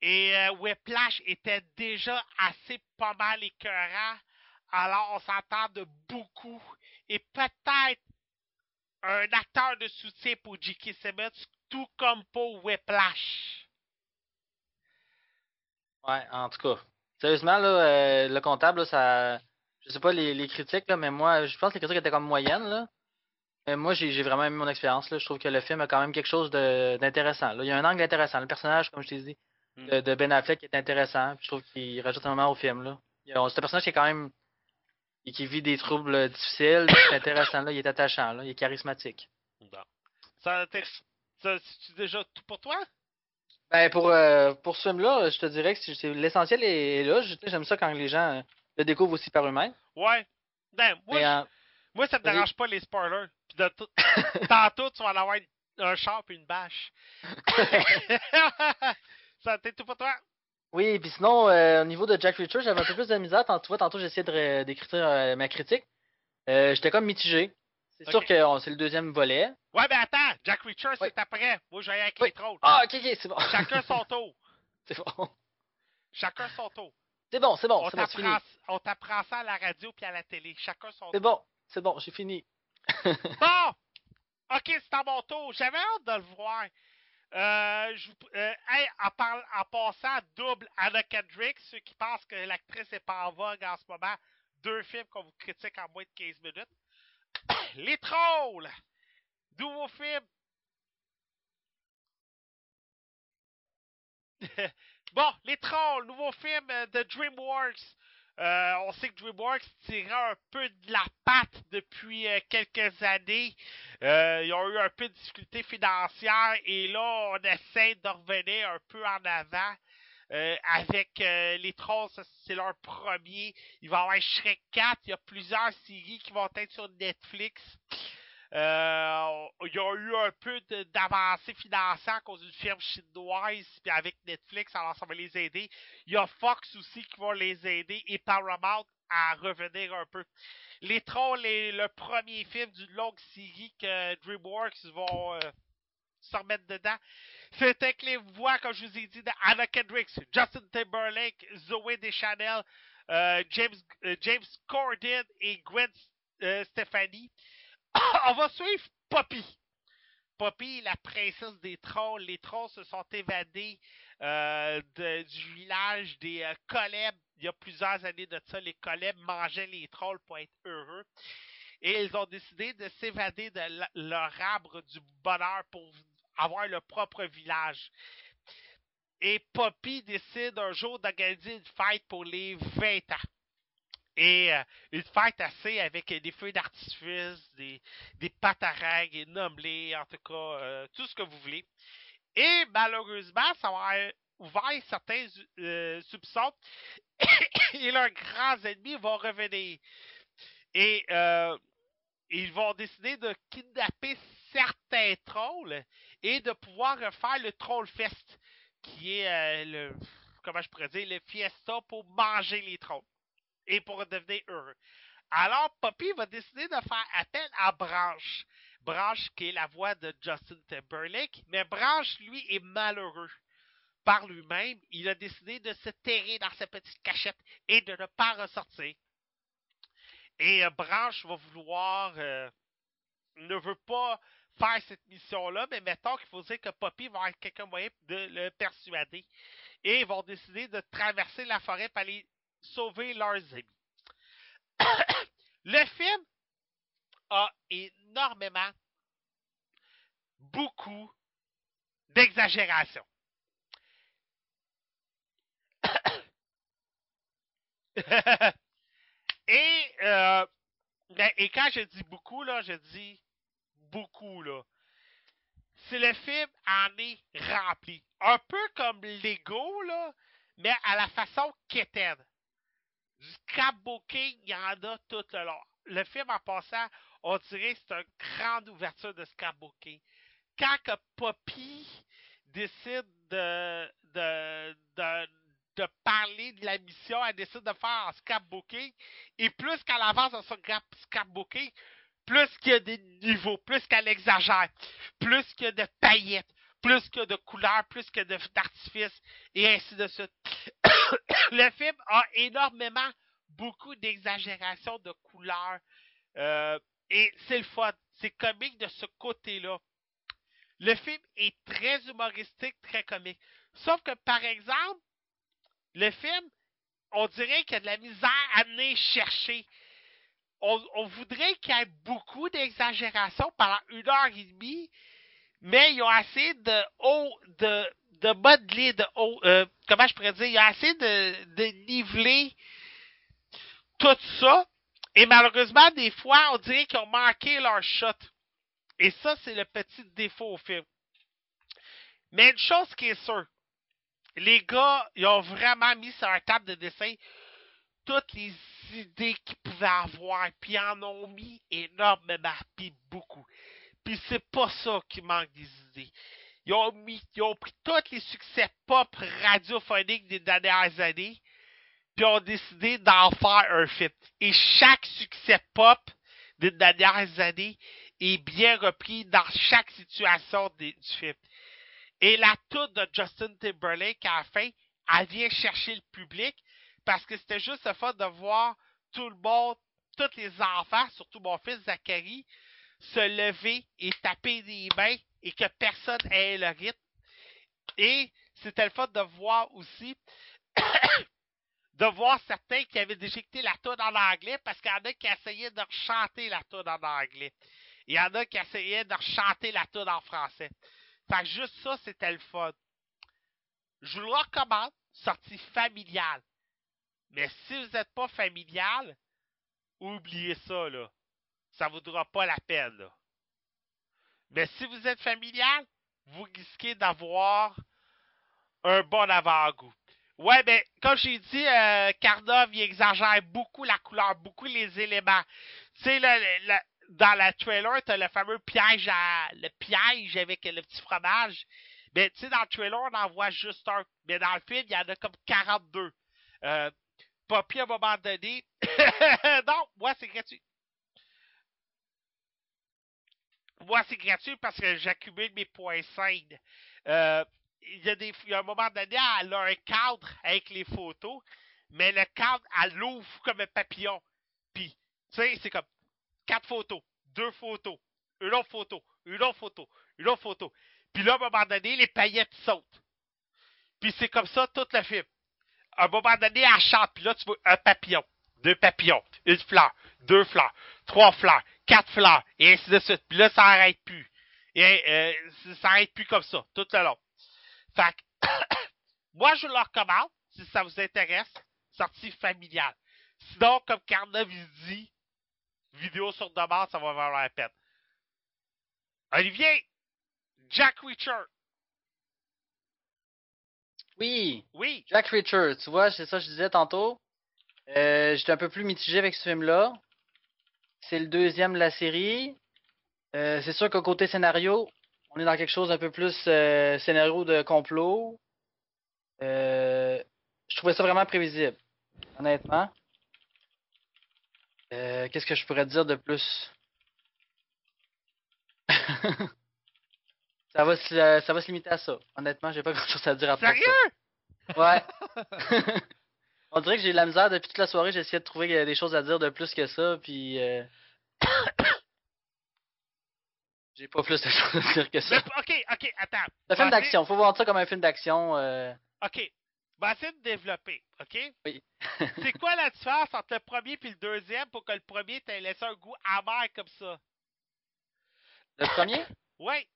Et euh, Whiplash était déjà assez pas mal écœurant, alors on s'entend de beaucoup. Et peut-être un acteur de soutien pour J.K. Simmons, tout comme pour Whiplash. Ouais, en tout cas. Sérieusement, là, euh, le comptable, là, ça. Je sais pas les, critiques, mais moi, je pense que les critiques étaient comme moyennes, là. Mais moi, j'ai vraiment aimé mon expérience, là. Je trouve que le film a quand même quelque chose d'intéressant. Il y a un angle intéressant. Le personnage, comme je t'ai dit, de, de Ben Affleck est intéressant. Puis je trouve qu'il rajoute un moment au film, là. C'est un personnage qui est quand même. et qui vit des troubles difficiles. C'est intéressant, là. Il est attachant, là. Il est charismatique. Bon. Ça, c'est déjà tout pour toi? Ben, pour, euh, pour ce film-là, je te dirais que l'essentiel est, est là. J'aime ça quand les gens euh, le découvrent aussi par eux-mêmes. Ouais. Ben, moi, Mais, euh, moi ça me dérange pas les spoilers. Puis de tout... Tantôt, tu vas en avoir un char et une bâche. Ça, t'es tout pour toi? Oui, puis sinon, euh, au niveau de Jack Reacher, j'avais un peu plus de misère. Tant- Tu vois, tantôt, j'ai ré- d'écrire euh, ma critique. Euh, J'étais comme mitigé. C'est sûr que euh, c'est le deuxième volet. Ouais, mais attends, Jack Reacher, Oui. c'est après. Moi, j'allais avec Oui. les trolls. Ah, ok, ok, c'est bon. Chacun son tour. c'est bon. Chacun son tour. C'est bon, c'est bon, on c'est bon, c'est fini. t'apprend on t'apprend ça à la radio puis à la télé. Chacun son C'est tour. bon, c'est bon, j'ai fini. Bon! Ok, c'est à mon tour. J'avais hâte de le voir. Euh, je euh, en, en passant, double Anna Kendrick, ceux qui pensent que l'actrice est pas en vogue en ce moment, deux films qu'on vous critique en moins de 15 minutes. Les Trolls! Nouveau film. bon, Les Trolls, nouveau film euh, de DreamWorks. Euh, on sait que DreamWorks tirait un peu de la patte depuis euh, quelques années. Euh, ils ont eu un peu de difficultés financières et là, on essaie de revenir un peu en avant. euh, avec euh, les Trolls, c'est leur premier. Il va y avoir Shrek 4. Il y a plusieurs séries qui vont être sur Netflix. Euh, il y a eu un peu d'avancée financière à cause d'une firme chinoise, puis avec Netflix, alors ça va les aider. Il y a Fox aussi qui va les aider et Paramount à revenir un peu. Les Trolls est le premier film d'une longue série que DreamWorks vont euh, se remettre dedans. C'est avec les voix, comme je vous ai dit, d'Anna Kendrick, Justin Timberlake, Zoé Deschanel, euh, James, euh, James Corden et Gwen Stefani. On va suivre Poppy. Poppy, la princesse des trolls. Les trolls se sont évadés euh, du village des euh. Il y a plusieurs années de ça, les Colebs mangeaient les trolls pour être heureux. Et ils ont décidé de s'évader de leur arbre du bonheur pour avoir leur propre village. Et Poppy décide un jour d'organiser une fête pour les 20 ans. Et euh, une fête assez avec des feux d'artifice, des, des règles, des nommelés, en tout cas, euh, tout ce que vous voulez. Et malheureusement, ça va ouvert certains euh, soupçons et leurs grands ennemis vont revenir. Et ils vont décider de kidnapper certains trolls et de pouvoir faire le Troll Fest, qui est le, comment je pourrais dire, le fiesta pour manger les trolls et pour devenir heureux. Alors, Poppy va décider de faire appel à Branche. Branche, qui est la voix de Justin Timberlake, mais Branche, lui, est malheureux par lui-même. Il a décidé de se terrer dans sa petite cachette et de ne pas ressortir. Et euh, Branche va vouloir, euh, ne veut pas faire cette mission-là, mais mettons qu'il faut dire que Poppy va avoir quelqu'un moyen de le persuader. Et ils vont décider de traverser la forêt pour aller sauver leurs amis. le film a énormément, beaucoup d'exagération. et, euh, ben, et quand je dis beaucoup, là, je dis beaucoup, là. Le film en est rempli. Un peu comme Lego, là, mais à la façon Keten. Du scrapbooking, il y en a tout le long. Le film, en passant, on dirait que c'est une grande ouverture de scrapbooking. Quand que Poppy décide de, de, de, parler de la mission, elle décide de faire un scrapbooking, et plus qu'elle avance dans son scrapbooking, plus qu'il y a des niveaux, plus qu'elle exagère, plus qu'il y a de paillettes, plus qu'il y a de couleurs, plus qu'il y a d'artifices, et ainsi de suite. le film a énormément, beaucoup d'exagération de couleurs, euh, et c'est le fun. C'est comique de ce côté-là. Le film est très humoristique, très comique. Sauf que, par exemple, le film, on dirait qu'il y a de la misère à venir chercher. On, voudrait qu'il y ait beaucoup d'exagération pendant une heure et demie, mais ils ont assez de haut, de, de modeler, de haut, euh, comment je pourrais dire, il a de, de niveler tout ça. Et malheureusement, des fois, on dirait qu'ils ont manqué leur shot. Et ça, c'est le petit défaut au film. Mais une chose qui est sûre, les gars, ils ont vraiment mis sur la table de dessin toutes les idées qu'ils pouvaient avoir, puis ils en ont mis énormément, puis beaucoup. Puis c'est pas ça qui manque des idées. Ils ont, pris tous les succès pop radiophoniques des dernières années, puis ont décidé d'en faire un film. Et chaque succès pop des dernières années est bien repris dans chaque situation du film. Et la toute de Justin Timberlake, à la fin, elle vient chercher le public parce que c'était juste le fun de voir tout le monde, tous les enfants, surtout mon fils Zachary, se lever et taper des mains et que personne ait le rythme. Et c'était le fun de voir aussi de voir certains qui avaient déjecté la toune en anglais parce qu'il y en a qui essayaient de rechanter la toune en anglais. Il y en a qui essayaient de rechanter la toune en français. Fait que juste ça, c'était le fun. Je vous le recommande, sortie familiale. Mais si vous n'êtes pas familial, oubliez ça, là. Ça ne vaudra pas la peine, là. Mais si vous êtes familial, vous risquez d'avoir un bon avant-goût. Ouais, ben, comme j'ai dit, euh, Karnov, il exagère beaucoup la couleur, beaucoup les éléments. Tu sais, le- le- dans la trailer, t'as le fameux piège à, le piège avec le petit fromage. Mais, tu sais, dans le trailer, on en voit juste un. Mais dans le film, il y en a comme 42. Euh, Poppy, à un moment donné. non, moi, c'est gratuit. Moi, c'est gratuit parce que j'accumule mes points scènes. Euh, il y a des, il y a un moment donné, elle a un cadre avec les photos, mais le cadre, elle l'ouvre comme un papillon. Puis, tu sais, c'est comme quatre photos, deux photos, une autre photo, une autre photo, une autre photo. Puis là, à un moment donné, les paillettes sautent. Puis c'est comme ça tout le film. À un moment donné, elle chante, puis là, tu vois un papillon, deux papillons, une fleur, deux fleurs, trois fleurs, quatre fleurs, et ainsi de suite. Puis là, ça n'arrête plus. Et euh, ça n'arrête plus comme ça, tout le long. Fait que, moi, je le recommande, si ça vous intéresse, sortie familiale. Sinon, comme Carnov dit, vidéo sur demande, ça va valoir la peine. Olivier, Jack Reacher, Oui, oui, Jack Reacher, tu vois, c'est ça que je disais tantôt. Euh, J'étais un peu plus mitigé avec ce film-là. C'est le deuxième de la série. Euh, c'est sûr qu'au côté scénario, on est dans quelque chose un peu plus euh, scénario de complot. Je trouvais ça vraiment prévisible, honnêtement. Qu'est-ce que je pourrais dire de plus? ça, va se, ça va se limiter à ça. Honnêtement, j'ai pas grand-chose à dire après ça. sérieux? Ouais. On dirait que j'ai de la misère depuis toute la soirée. Essayé de trouver euh, des choses à dire de plus que ça, puis euh, j'ai pas plus de choses à dire que ça. Mais, ok, ok, attends. Un film d'action. Faut voir ça comme un film d'action. euh, Ok. Ben, essayer de développer, ok? Oui. C'est quoi la différence entre le premier et le deuxième pour que le premier t'ait laissé un goût amer comme ça? Le premier? Oui.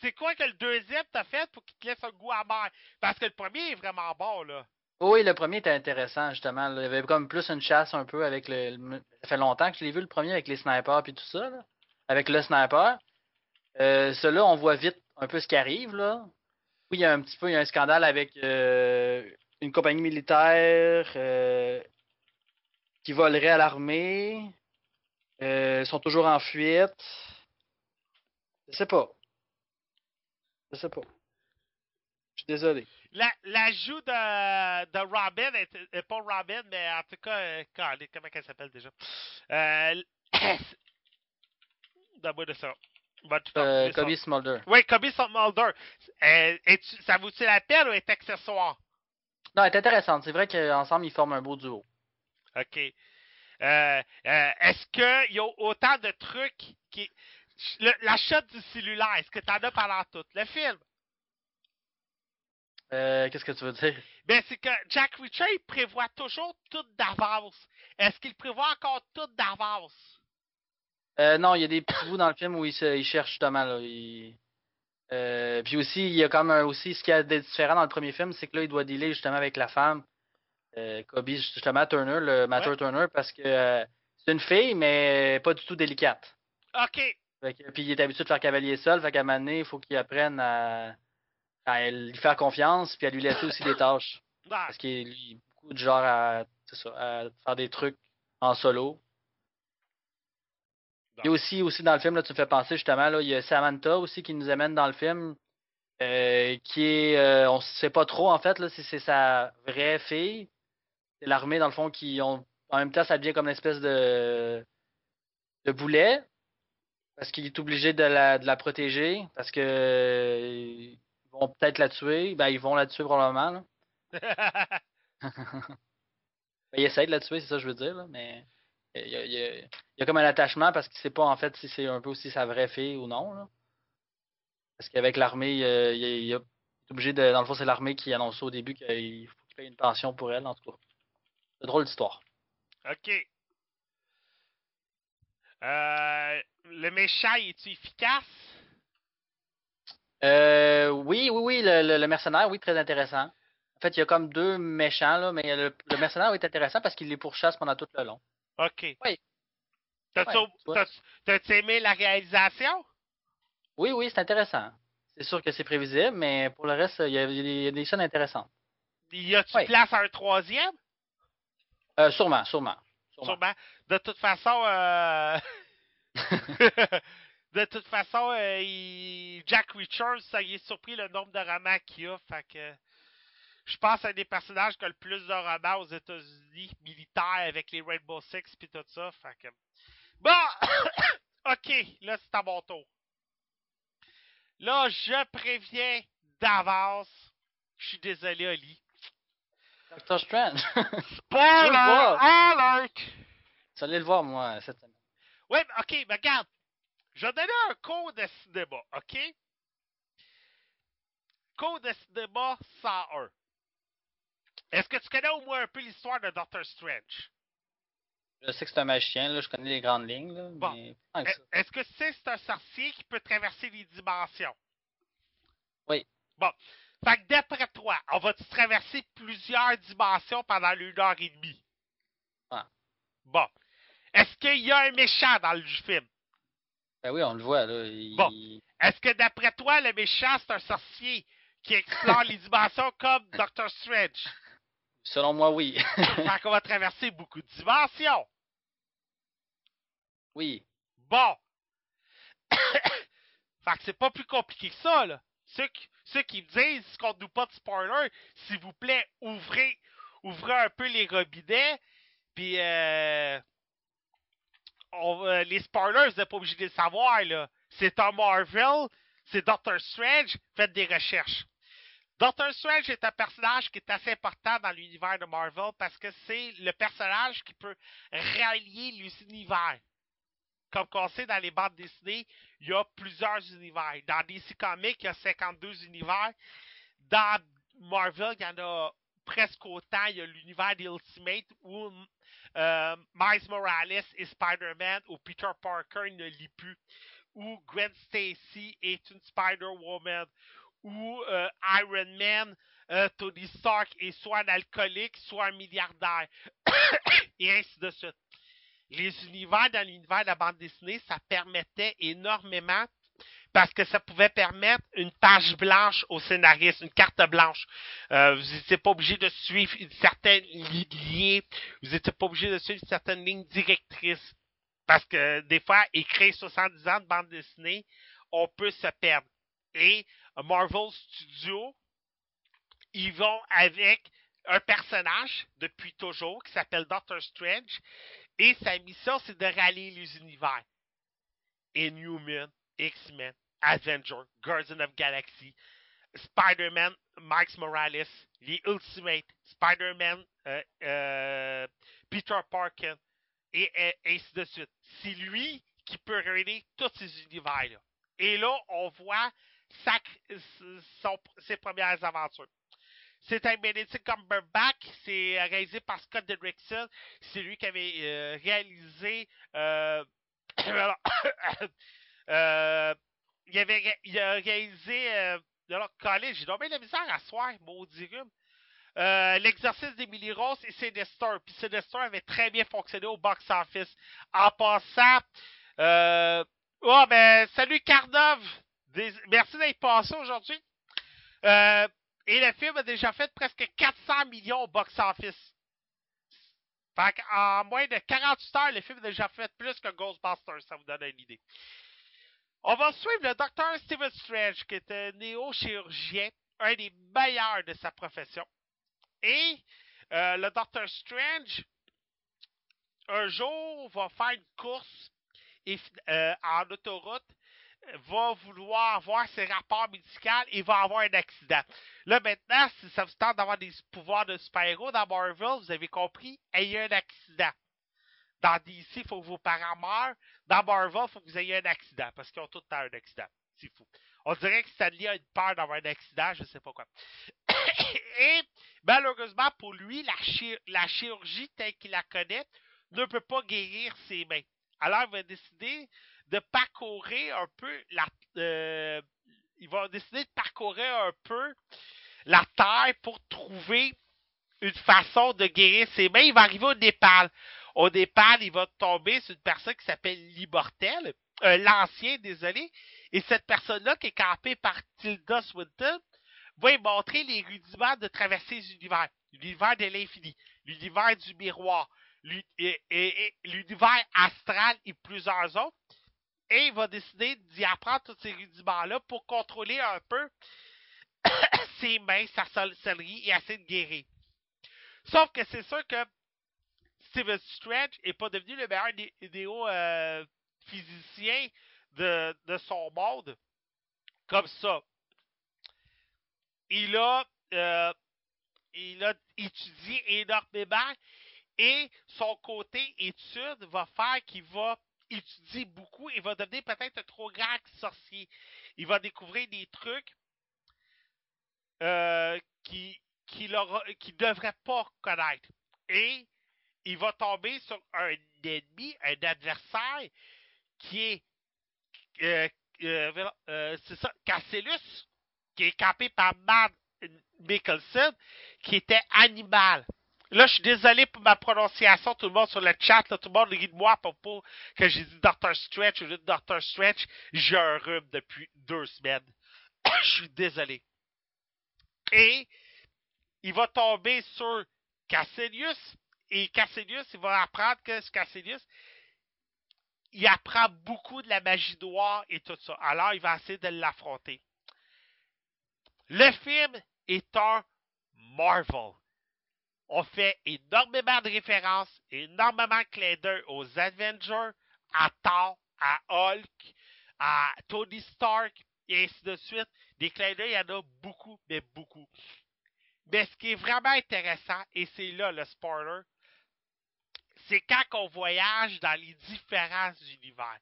C'est quoi que le deuxième t'a fait pour qu'il te laisse un goût amer? Parce que le premier est vraiment bon, là. Oui, le premier était intéressant, justement. Il y avait comme plus une chasse un peu avec le. Ça fait longtemps que je l'ai vu le premier avec les snipers puis tout ça, là. Avec le sniper. Euh, Celui-là, on voit vite un peu ce qui arrive, là. Oui, il y a un petit peu, il y a un scandale avec euh, une compagnie militaire euh, qui volerait à l'armée. Euh, ils sont toujours en fuite. Je sais pas. Je sais pas. Je suis désolé. La- L'ajout de, de Robin, est, pas Robin, mais en tout cas, euh, comment elle s'appelle déjà? Euh, Donne-moi de ça. Euh. Kobe Smolder. Oui, Kobe Mulder. Euh, ça vaut-il la peine ou est accessoire? Non, elle est intéressante. C'est vrai qu'ensemble, ils forment un beau duo. OK. Euh, euh, est-ce qu'il y a autant de trucs qui. Le- la shot du cellulaire, est-ce que tu en as pendant tout? Le film? Euh, Qu'est-ce que tu veux dire? Ben, c'est que Jack Reacher, il prévoit toujours tout d'avance. Est-ce qu'il prévoit encore tout d'avance? Euh, non, il y a des petits bouts dans le film où il, se, il cherche justement. Là, il- Euh, puis aussi, il y a comme un- aussi ce qu'il y a de différent dans le premier film, c'est que là, il doit dealer justement avec la femme, euh, Kobe, justement Turner, le Matter Ouais. Turner, parce que c'est une fille, mais pas du tout délicate. OK. Fait que- puis il est habitué de faire cavalier seul, fait qu'à un moment donné, il faut qu'il apprenne à, à lui faire confiance, puis à lui laisser aussi des tâches. Parce qu'il est beaucoup de genre à, c'est ça, à faire des trucs en solo. Il y a aussi, aussi dans le film, là, tu me fais penser justement, là, il y a Samantha aussi qui nous amène dans le film, euh, qui est, euh, on sait pas trop en fait là, si c'est sa vraie fille. C'est l'armée dans le fond qui ont, en même temps, ça devient comme une espèce de de boulet parce qu'il est obligé de la, de la protéger parce que vont peut-être la tuer. Ben ils vont la tuer probablement. Là. Ben, il essaie de la tuer, c'est ça que je veux dire, là, mais il y, a, il y a- il y a comme un attachement parce qu'il sait pas en fait si c'est un peu aussi sa vraie fille ou non. Là. Parce qu'avec l'armée, il, est obligé de. Dans le fond, c'est l'armée qui annonce au début qu'il faut qu'il paye une pension pour elle, en tout cas. C'est une drôle d'histoire. OK. Euh, le méchant, est-tu efficace? Euh, oui, oui, oui, le, le- le mercenaire, oui, très intéressant. En fait, il y a comme deux méchants, là, mais le, le mercenaire est intéressant parce qu'il les pourchasse pendant tout le long. OK. Oui. T'as-tu Ouais, aimé la réalisation? Oui, oui, c'est intéressant. C'est sûr que c'est prévisible, mais pour le reste, il y a, il y a des- il y a des scènes intéressantes. Y a-tu Ouais. place à un troisième? Euh, sûrement, sûrement. sûrement. Sûrement. De toute façon, euh... de toute façon, euh, il- Jack Richards, ça y est surpris le nombre de romans qu'il y a. Fait que je pense à un des personnages qui a le plus de romans aux États-Unis, militaires, avec les Rainbow Six puis tout ça. Fait que... Bon! ok, là c'est à mon tour. Là, je préviens d'avance. Je suis désolé, Oli. Doctor Strange. Spoiler alert! J'allais le voir, moi, cette semaine. Oui, mais OK, mais regarde. Je vais donner un cours de cinéma, OK? Cours de cinéma 101. Est-ce que tu connais au moins un peu l'histoire de Doctor Strange? Je sais que c'est un magicien, là, je connais les grandes lignes, là, Bon. mais ça. Est-ce que tu sais que c'est un sorcier qui peut traverser les dimensions? Oui. Bon. Fait que d'après toi, on va-tu traverser plusieurs dimensions pendant une heure et demie? Ah. Bon. Est-ce qu'il y a un méchant dans le film? Ben oui, on le voit, là. il- Bon. Est-ce que d'après toi, le méchant, c'est un sorcier qui explore les dimensions comme Doctor Strange? Selon moi, oui. Fait qu'on va traverser beaucoup de dimensions. oui. Bon. fait que c'est pas plus compliqué que ça, là. Ceux qui, ceux qui me disent qu'on ne nous pas de spoiler, s'il vous plaît, ouvrez, ouvrez un peu les robinets, puis euh, les spoilers, vous n'êtes pas obligés de les savoir. C'est un Marvel, c'est Doctor Strange, faites des recherches. Doctor Strange est un personnage qui est assez important dans l'univers de Marvel parce que c'est le personnage qui peut rallier les univers. Comme on sait dans les bandes dessinées, il y a plusieurs univers. Dans DC Comics, il y a 52 univers. Dans Marvel, il y en a presque autant. Il y a l'univers des Ultimate où euh, Miles Morales est Spider-Man, où Peter Parker ne lit plus, où Gwen Stacy est une Spider-Woman, où euh, Iron Man, euh, Tony Stark est soit un alcoolique, soit un milliardaire, et ainsi de suite. Les univers dans l'univers de la bande dessinée, ça permettait énormément parce que ça pouvait permettre une page blanche au scénariste, une carte blanche. Euh, vous n'étiez pas obligé de suivre une certaine ligne, vous n'étiez pas obligé de suivre une certaine ligne directrice. Parce que des fois, écrire 70 ans de bande dessinée, on peut se perdre. Et Marvel Studios, ils vont avec un personnage depuis toujours qui s'appelle Doctor Strange et sa mission c'est de rallier les univers. Inhuman, X-Men, Avenger, Guardian of Galaxy, Spider-Man, Miles Morales, les Ultimate, Spider-Man, euh, euh, Peter Parker et ainsi de suite. C'est lui qui peut réunir tous ces univers-là. Et là, on voit ses premières aventures. C'est un Benedict Cumberbatch, c'est réalisé par Scott Derrickson. C'est lui qui avait euh, réalisé. il, avait, il a réalisé. Euh, alors, Colin, j'ai donné la misère à soir, maudit rhume. Euh, L'exercice d'Emily Rose et Sinister. Puis Sinister avait très bien fonctionné au box-office. En passant, euh, oh, ben, salut Carnov! Merci d'être passé aujourd'hui. Euh, et le film a déjà fait presque 400 millions au box-office. Fait qu'en moins de 48 heures, le film a déjà fait plus que Ghostbusters, ça vous donne une idée. On va suivre le docteur Steven Strange, qui est un néo-chirurgien, un des meilleurs de sa profession. Et euh, le docteur Strange, un jour, va faire une course euh, en autoroute, va vouloir voir ses rapports médicaux et va avoir un accident. Là, maintenant, si ça vous tente d'avoir des pouvoirs de super-héros dans Marvel, vous avez compris, ayez un accident. Dans DC, il faut que vos parents meurent. Dans Marvel, il faut que vous ayez un accident, parce qu'ils ont tout le temps un accident. C'est fou. On dirait que Stanley a une peur d'avoir un accident, je ne sais pas quoi. Et malheureusement pour lui, la, chir- la chirurgie telle qu'il la connaît ne peut pas guérir ses mains. Alors il va décider de parcourir un peu la euh, il va décider de parcourir un peu la terre pour trouver une façon de guérir ses mains. Il va arriver au Népal. Au Népal, il va tomber sur une personne qui s'appelle Libortel, l'ancien, désolé, et cette personne-là, qui est campée par Tilda Swinton, va lui montrer les rudiments de traverser les univers. L'univers de l'infini, l'univers du miroir, l'univers astral et plusieurs autres. Et il va décider d'y apprendre tous ces rudiments-là pour contrôler un peu ses mains, sa sorcellerie et essayer de guérir. Sauf que c'est sûr que Steven Strange n'est pas devenu le meilleur né- néo euh, physicien de, son monde comme ça. Il a, euh, il a étudié énormément et son côté étude va faire qu'il va étudier beaucoup et va devenir peut-être un trop grand sorcier. Il va découvrir des trucs euh, qui qu'il qu'il devrait pas connaître. Et il va tomber sur un ennemi, un adversaire qui est euh, euh, euh, c'est ça, Cassellus, qui est campé par Matt Mickelson, qui était animal. Là, je suis désolé pour ma prononciation, tout le monde sur le chat, tout le monde rit de moi propos que j'ai dit Dr. Stretch au lieu de Dr. Stretch. J'ai un rhume depuis deux semaines. je suis désolé. Et il va tomber sur Casselius, et Casselius, il va apprendre que ce il apprend beaucoup de la magie noire et tout ça. Alors, il va essayer de l'affronter. Le film est un Marvel. On fait énormément de références, énormément de clins d'œil aux Avengers, à Thor, à Hulk, à Tony Stark, et ainsi de suite. Des clins d'œil, il y en a beaucoup, mais beaucoup. Mais ce qui est vraiment intéressant, et c'est là le spoiler, c'est quand on voyage dans les différents univers.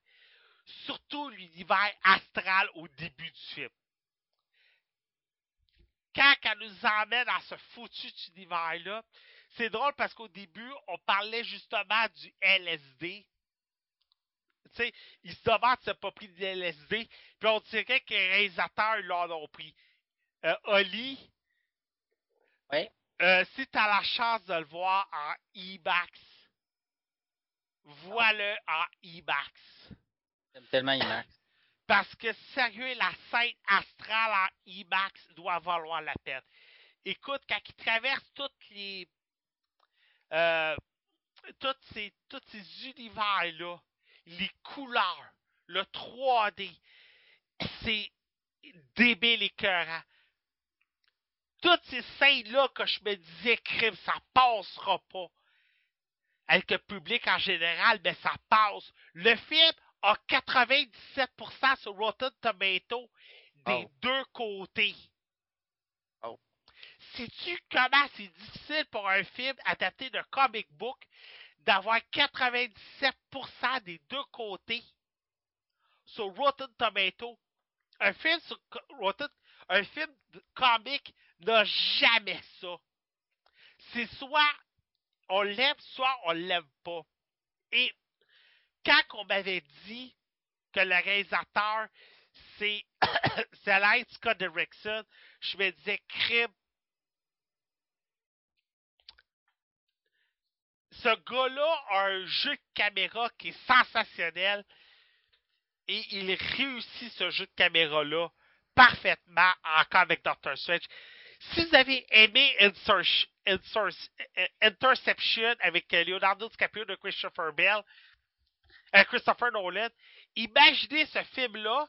Surtout l'univers astral au début du film. Quand elle nous emmène dans ce foutu univers-là, c'est drôle parce qu'au début, on parlait justement du LSD. Tu sais, ils se demandent si c'est pas pris de LSD, puis on dirait que les réalisateurs l'en ont pris. Euh, Oli, Oui. euh, si tu as la chance de le voir en IMAX, vois-le en IMAX. J'aime tellement IMAX. Parce que sérieux, la scène astrale en IMAX doit valoir la peine. Écoute, quand il traverse toutes les. Euh, toutes ces, tous ces univers-là, les couleurs, le 3D, c'est débile écœurant. Toutes ces scènes-là que je me disais, crime, ça passera pas. Avec le public en général, mais ça passe. Le film a 97% sur Rotten Tomato des Oh. deux côtés. Oh. Sais-tu comment c'est difficile pour un film adapté d'un comic book d'avoir 97% des deux côtés sur Rotten Tomato? Un film sur Rotten, un film comic n'a jamais ça. C'est soit on l'aime, soit on l'aime pas. Et quand on m'avait dit que le réalisateur, c'est c'est Scott Derrickson, je me disais, crime. Ce gars-là a un jeu de caméra qui est sensationnel et il réussit ce jeu de caméra-là parfaitement encore avec Doctor Strange. Si vous avez aimé Interception avec Leonardo DiCaprio de Christopher Bell, euh, Christopher Nolan, imaginez ce film-là,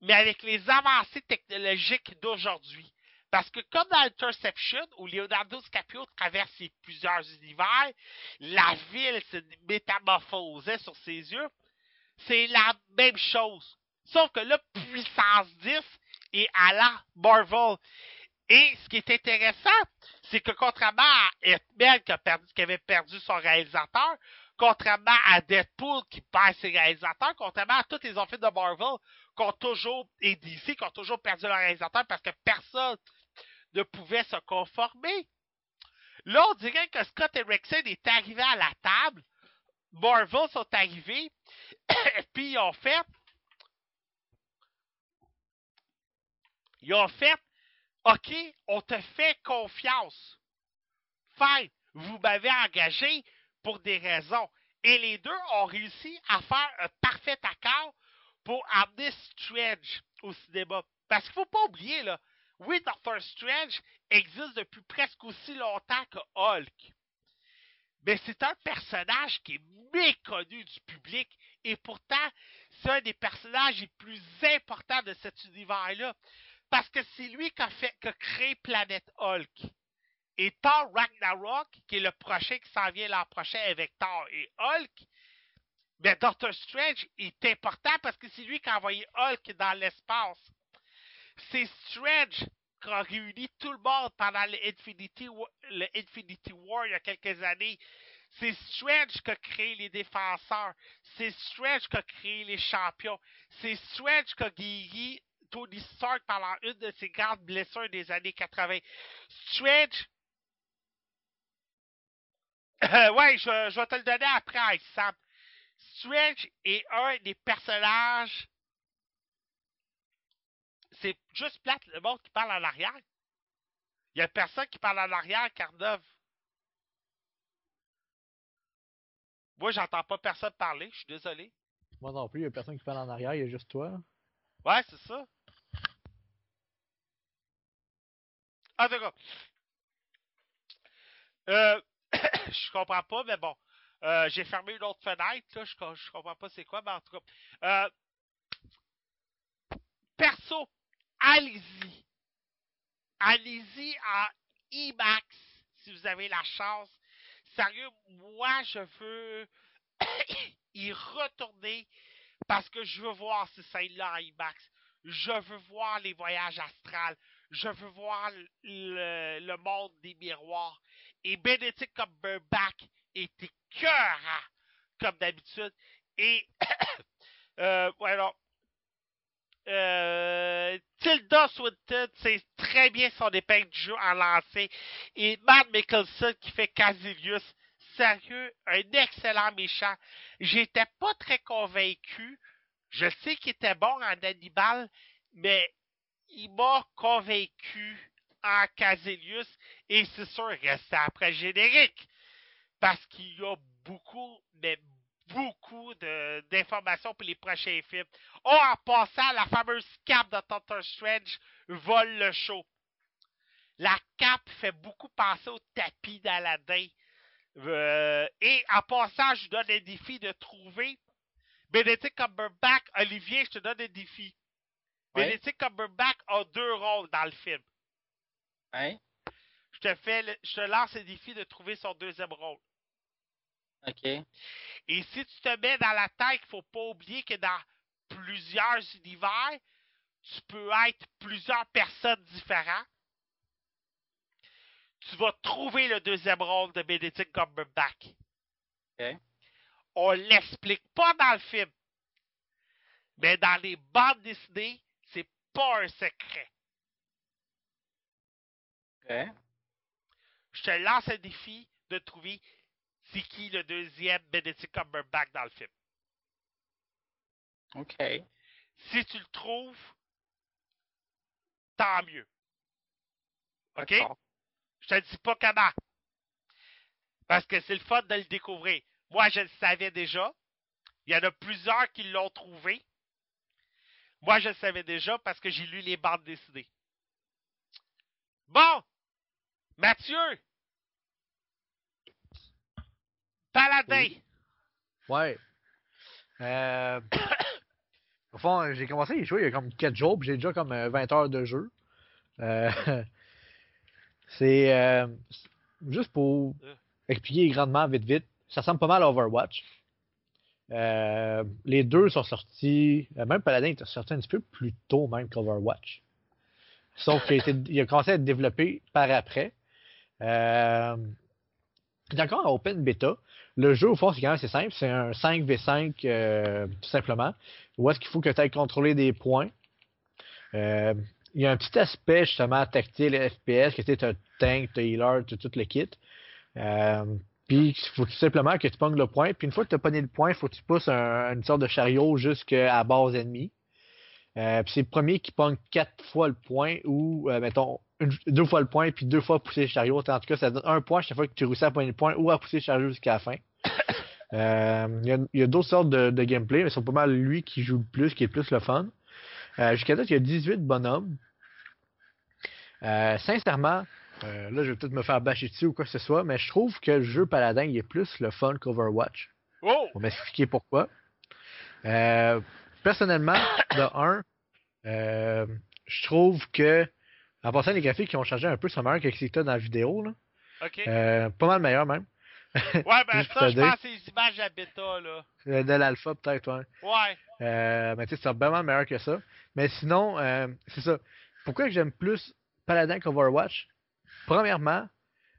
mais avec les avancées technologiques d'aujourd'hui. Parce que comme dans Interception, où Leonardo DiCaprio traverse plusieurs univers, la ville se métamorphosait sur ses yeux, c'est la même chose. Sauf que là, puissance 10 est à la Marvel. Et ce qui est intéressant, c'est que contrairement à Hitman qui, qui avait perdu son réalisateur, contrairement à Deadpool qui perd ses réalisateurs, contrairement à tous les autres films de Marvel qui ont toujours, et DC qui ont toujours perdu leur réalisateur parce que personne ne pouvait se conformer. Là, on dirait que Scott Erickson est arrivé à la table, Marvel sont arrivés, puis ils ont fait. Ils ont fait OK, on te fait confiance. Fine, vous m'avez engagé pour des raisons. Et les deux ont réussi à faire un parfait accord pour amener Strange au cinéma. Parce qu'il ne faut pas oublier, là, oui, Doctor Strange existe depuis presque aussi longtemps que Hulk. Mais c'est un personnage qui est méconnu du public et pourtant, c'est un des personnages les plus importants de cet univers-là. Parce que c'est lui qui a, fait, créé Planète Hulk. Et Thor Ragnarok, qui est le prochain qui s'en vient l'an prochain avec Thor et Hulk, mais Doctor Strange est important parce que c'est lui qui a envoyé Hulk dans l'espace. C'est Strange qui a réuni tout le monde pendant le Infinity, le Infinity War il y a quelques années. C'est Strange qui a créé les défenseurs. C'est Strange qui a créé les champions. C'est Strange qui a guéri Tony Stark pendant une de ses grandes blessures des années 80. Strange. ouais, je, je, vais te le donner après, Sam. Strange est un des personnages. C'est juste plate le monde qui parle en arrière. Il y a personne qui parle en arrière, Carneuve. Moi, j'entends pas personne parler, je suis désolé. Moi non plus, il y a personne qui parle en arrière, il y a juste toi. Ouais, c'est ça. En tout cas. Euh, je comprends pas, mais bon. Euh, j'ai fermé une autre fenêtre, là. Je, je comprends pas c'est quoi, mais en tout cas. Euh, perso, allez-y. Allez-y en IMAX si vous avez la chance. Sérieux, moi, je veux y retourner parce que je veux voir ces scènes-là en IMAX. Je veux voir les voyages astrales. Je veux voir le, monde des miroirs. Et Benedict Cumberbatch était écœurant, comme d'habitude. Et, euh, voilà. Euh, Tilda Swinton, c'est très bien son épingle du jeu en lancé. Et Matt Mickelson qui fait Casilius, sérieux, un excellent méchant. J'étais pas très convaincu. Je sais qu'il était bon en Hannibal, mais il m'a convaincu en Casilius et c'est sûr, il reste après générique. Parce qu'il y a beaucoup, mais beaucoup d'informations pour les prochains films. Oh, en passant, la fameuse cape de Doctor Strange vole le show. La cape fait beaucoup penser au tapis d'Aladin. Euh, et en passant, je vous donne un défi de trouver Benedict Cumberbatch, Olivier, je te donne un défi. Ouais. Benedict Cumberbatch a deux rôles dans le film. Hein? Je te fais, le- je te lance le défi de trouver son deuxième rôle. OK. Et si tu te mets dans la tête qu'il faut pas oublier que dans plusieurs univers, tu peux être plusieurs personnes différentes, tu vas trouver le deuxième rôle de Benedict Cumberbatch. OK. On l'explique pas dans le film. Mais dans les bandes dessinées, pas un secret. OK. Je te lance un défi de trouver c'est qui le deuxième Benedict Cumberbatch dans le film. OK. Si tu le trouves, tant mieux. OK? Je te dis pas comment. Parce que c'est le fun de le découvrir. Moi, je le savais déjà. Il y en a plusieurs qui l'ont trouvé. Moi, je le savais déjà parce que j'ai lu les bandes dessinées. Bon! Mathieu! Paladin! Oui. Ouais. Euh, au fond, j'ai commencé à y jouer il y a comme 4 jours, puis j'ai déjà comme euh, 20 heures de jeu. Euh, c'est euh, juste pour expliquer grandement vite vite. Ça ressemble pas mal à Overwatch. Euh, les deux sont sortis, euh, même Paladin est sorti un petit peu plus tôt même qu'Overwatch. Sauf qu'il a, commencé à être développé par après. Euh, encore en open beta. Le jeu, au fond, c'est quand même assez simple. C'est un 5v5, euh, tout simplement. Où est-ce qu'il faut que tu ailles contrôler des points. Il y a un petit aspect, justement, tactile FPS, que tu as tank, tu healer, tu tout le kit. Euh, puis, il faut tout simplement que tu pognes le point. Puis, une fois que tu as pogné le point, il faut que tu pousses un- une sorte de chariot jusqu'à la base ennemie. Euh, puis c'est le premier qui pogne quatre fois le point ou, euh, mettons, une- deux fois le point puis deux fois pousser le chariot. En tout cas, ça donne un point chaque fois que tu réussis à pogner le point ou à pousser le chariot jusqu'à la fin. Euh, Il y a, il y a d'autres sortes de, de gameplay, mais c'est pas mal lui qui joue le plus, qui est le plus le fun. Euh, Jusqu'à date, il y a 18 bonhommes. Euh, sincèrement, euh, là, je vais peut-être me faire bâcher dessus ou quoi que ce soit, mais je trouve que le jeu Paladin, il est plus le fun qu'Overwatch. Oh! On va m'expliquer pourquoi. Euh, personnellement, de un, euh, je trouve que, en passant, les graphiques qui ont changé un peu sont meilleurs que ce que dans la vidéo. Là. OK. Pas mal meilleurs même. ouais, ben ça, pour je te pense que c'est les images à bêta, là. De l'alpha, peut-être, ouais. Ouais. Mais tu sais, c'est vraiment meilleur que ça. Mais sinon, euh, c'est ça. Pourquoi j'aime plus Paladin qu'Overwatch? Premièrement,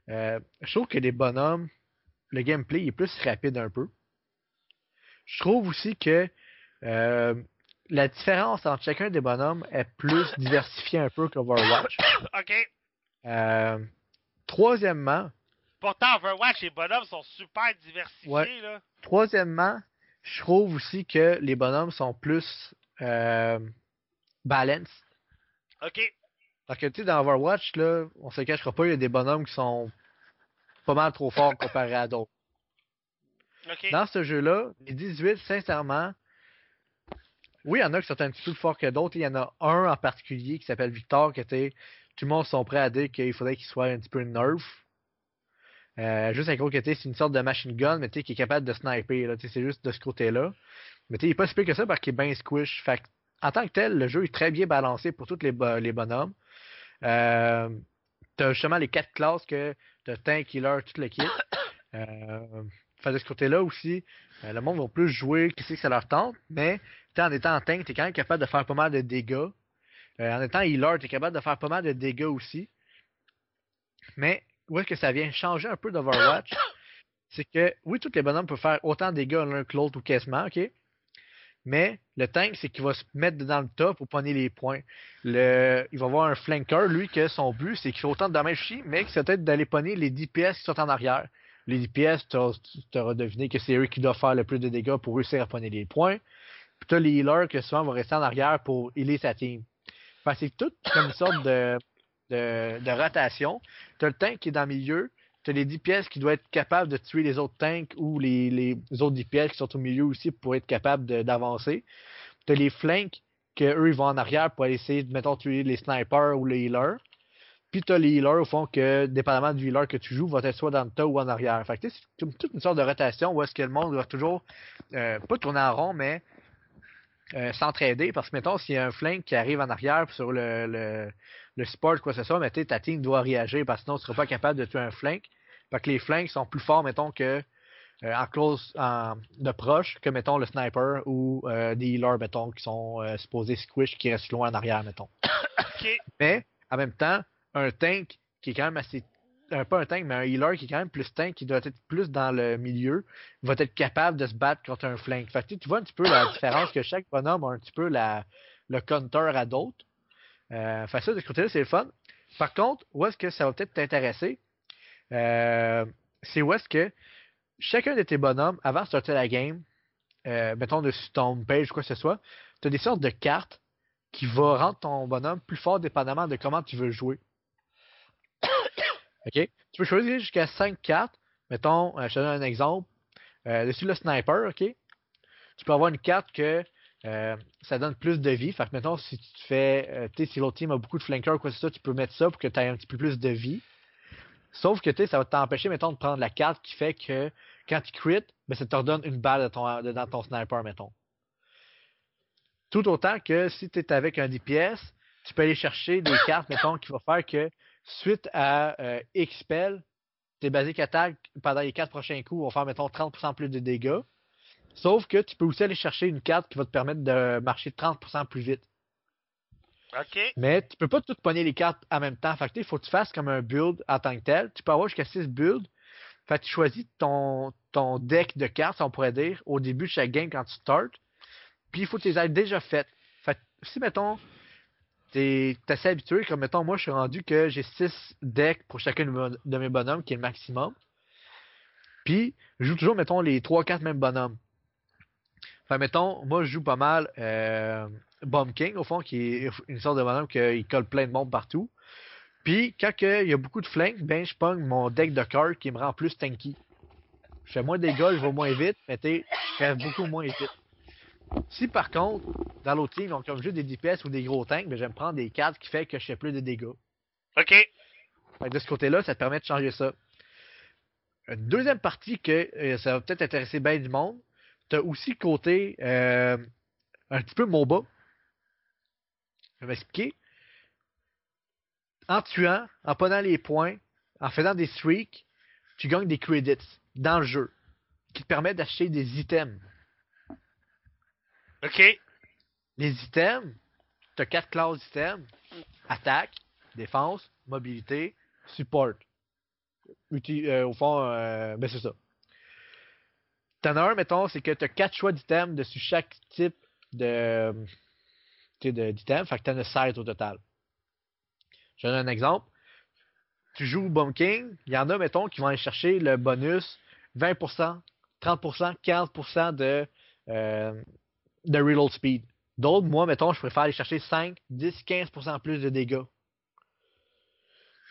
euh, je trouve que les bonhommes, le gameplay est plus rapide un peu. Je trouve aussi que euh, la différence entre chacun des bonhommes est plus diversifiée un peu qu'Overwatch. OK. Euh, troisièmement, Pourtant, Overwatch, les bonhommes sont super diversifiés, Ouais. là. Troisièmement, je trouve aussi que les bonhommes sont plus euh, balance. OK. Parce que tu sais, dans Overwatch, là, on se cachera pas, il y a des bonhommes qui sont pas mal trop forts comparés à d'autres. Dans ce jeu-là, les 18, sincèrement, oui, il y en a qui sont un petit peu plus forts que d'autres. Il y en a un en particulier qui s'appelle Victor, que tout le monde sont prêts à dire qu'il faudrait qu'il soit un petit peu nerf. Euh, juste que tu sais, c'est une sorte de machine gun, mais tu sais, qui est capable de sniper. Là, tu sais, c'est juste de ce côté-là. Mais tu sais, il est pas si pire que ça parce qu'il est bien squish. Fait que, en tant que tel, le jeu est très bien balancé pour tous les, bo- les bonhommes. Euh, t'as justement les quatre classes que t'as tank, healer, tout le kit. Euh, fait de ce côté-là aussi, euh, le monde va plus jouer qui sait que ça leur tente, mais en étant en tank, t'es quand même capable de faire pas mal de dégâts. Euh, en étant healer, t'es capable de faire pas mal de dégâts aussi. Mais où est-ce que ça vient changer un peu d'Overwatch? C'est que oui, tous les bonhommes peuvent faire autant de dégâts l'un que l'autre ou quasiment, ok? Mais le tank, c'est qu'il va se mettre dans le top pour pogner les points. Il va avoir un flanker, lui, que son but, c'est qu'il fait autant de dommages aussi, mais que c'est peut-être d'aller pogner les DPS qui sont en arrière. Les DPS, tu auras deviné que c'est eux qui doivent faire le plus de dégâts pour réussir à pogner les points. Puis t'as les healers que souvent vont rester en arrière pour healer sa team. Que c'est tout comme une sorte de, de, de rotation. T'as le tank qui est dans le milieu, t'as les DPS qui doivent être capables de tuer les autres tanks ou les, les autres DPS qui sont au milieu aussi pour être capables d'avancer. T'as les flanks que eux ils vont en arrière pour aller essayer de mettons tuer les snipers ou les healers. Puis t'as les healers au fond que, dépendamment du healer que tu joues, va être soit dans le tas ou en arrière. Fait que tu c'est toute une sorte de rotation où est-ce que le monde va toujours euh, pas tourner en rond, mais euh, s'entraider. Parce que mettons, s'il y a un flank qui arrive en arrière sur le, le, le support, quoi que ce soit, mais ta team doit réagir parce que sinon tu seras pas capable de tuer un flank. Fait que les flanks sont plus forts, mettons, que euh, en close en, de proche que mettons le sniper ou euh, des healers, mettons, qui sont supposés squish qui restent loin en arrière, mettons. Mais en même temps, un tank qui est quand même assez. Un, pas un tank, mais un healer qui est quand même plus tank, qui doit être plus dans le milieu, va être capable de se battre contre un flank. Fait que tu vois un petit peu la différence que chaque bonhomme a un petit peu la, le counter à d'autres. Euh, fait ça, de ce côté-là, c'est le fun. Par contre, où est-ce que ça va peut-être t'intéresser? Euh, c'est où est-ce que chacun de tes bonhommes, avant de starter la game, euh, mettons de sur ton page ou quoi que ce soit, tu as des sortes de cartes qui vont rendre ton bonhomme plus fort dépendamment de comment tu veux jouer. OK? Tu peux choisir jusqu'à 5 cartes. Mettons, euh, je te donne un exemple. Euh, dessus le sniper, OK? Tu peux avoir une carte que euh, ça donne plus de vie. Fait que mettons, si tu te fais. euh, si l'autre team a beaucoup de flankers ou quoi que soit, tu peux mettre ça pour que tu aies un petit peu plus de vie. Sauf que tu sais, ça va t'empêcher, mettons, de prendre la carte qui fait que quand tu crit, ben, ça te redonne une balle dans ton sniper, mettons. Tout autant que si tu es avec un DPS, tu peux aller chercher des cartes, mettons, qui vont faire que suite à euh, X-Spell, tes basiques attaques pendant les quatre prochains coups vont faire, mettons, 30% plus de dégâts. Sauf que tu peux aussi aller chercher une carte qui va te permettre de marcher 30% plus vite. OK. Mais tu peux pas tout pogner les cartes en même temps. Fait que, il faut que tu fasses comme un build en tant que tel. Tu peux avoir jusqu'à 6 builds. Fait que tu choisis ton, ton deck de cartes, on pourrait dire, au début de chaque game quand tu starts. Puis il faut que tu les aies déjà faites. Fait que si, mettons, t'es assez habitué, comme mettons, moi je suis rendu que j'ai 6 decks pour chacun de mes- bonhommes, qui est le maximum. Puis je joue toujours, mettons, les 3-4 mêmes bonhommes. Que, mettons, moi je joue pas mal euh, Bomb King, au fond, qui est une sorte de bonhomme qui colle plein de monde partout. Puis, quand il y a beaucoup de flanks, ben, je pogne mon deck de cartes qui me rend plus tanky. Je fais moins de dégâts, je vais moins vite, mais t'sais, je crève beaucoup moins vite. Si par contre, dans l'autre team, donc comme juste des DPS ou des gros tanks, ben, j'aime prendre des cartes qui fait que je fais plus de dégâts. OK. De ce côté-là, ça te permet de changer ça. Une deuxième partie que euh, ça va peut-être intéresser bien du monde, tu as aussi le côté euh, un petit peu MOBA. Je vais m'expliquer. En tuant, en prenant les points, en faisant des streaks, tu gagnes des credits dans le jeu qui te permettent d'acheter des items. OK. Les items, tu as quatre classes d'items attaque, défense, mobilité, support. Euh, au fond, euh, ben c'est ça. T'en as un, mettons, c'est que tu as quatre choix d'items dessus chaque type de d'item. Fait que t'en as 16 au total. Je donne un exemple. Tu joues Bomb King, il y en a, mettons, qui vont aller chercher le bonus 20%, 30%, 40% de, euh, de reload speed. D'autres, moi, mettons, je préfère aller chercher 5, 10, 15% plus de dégâts.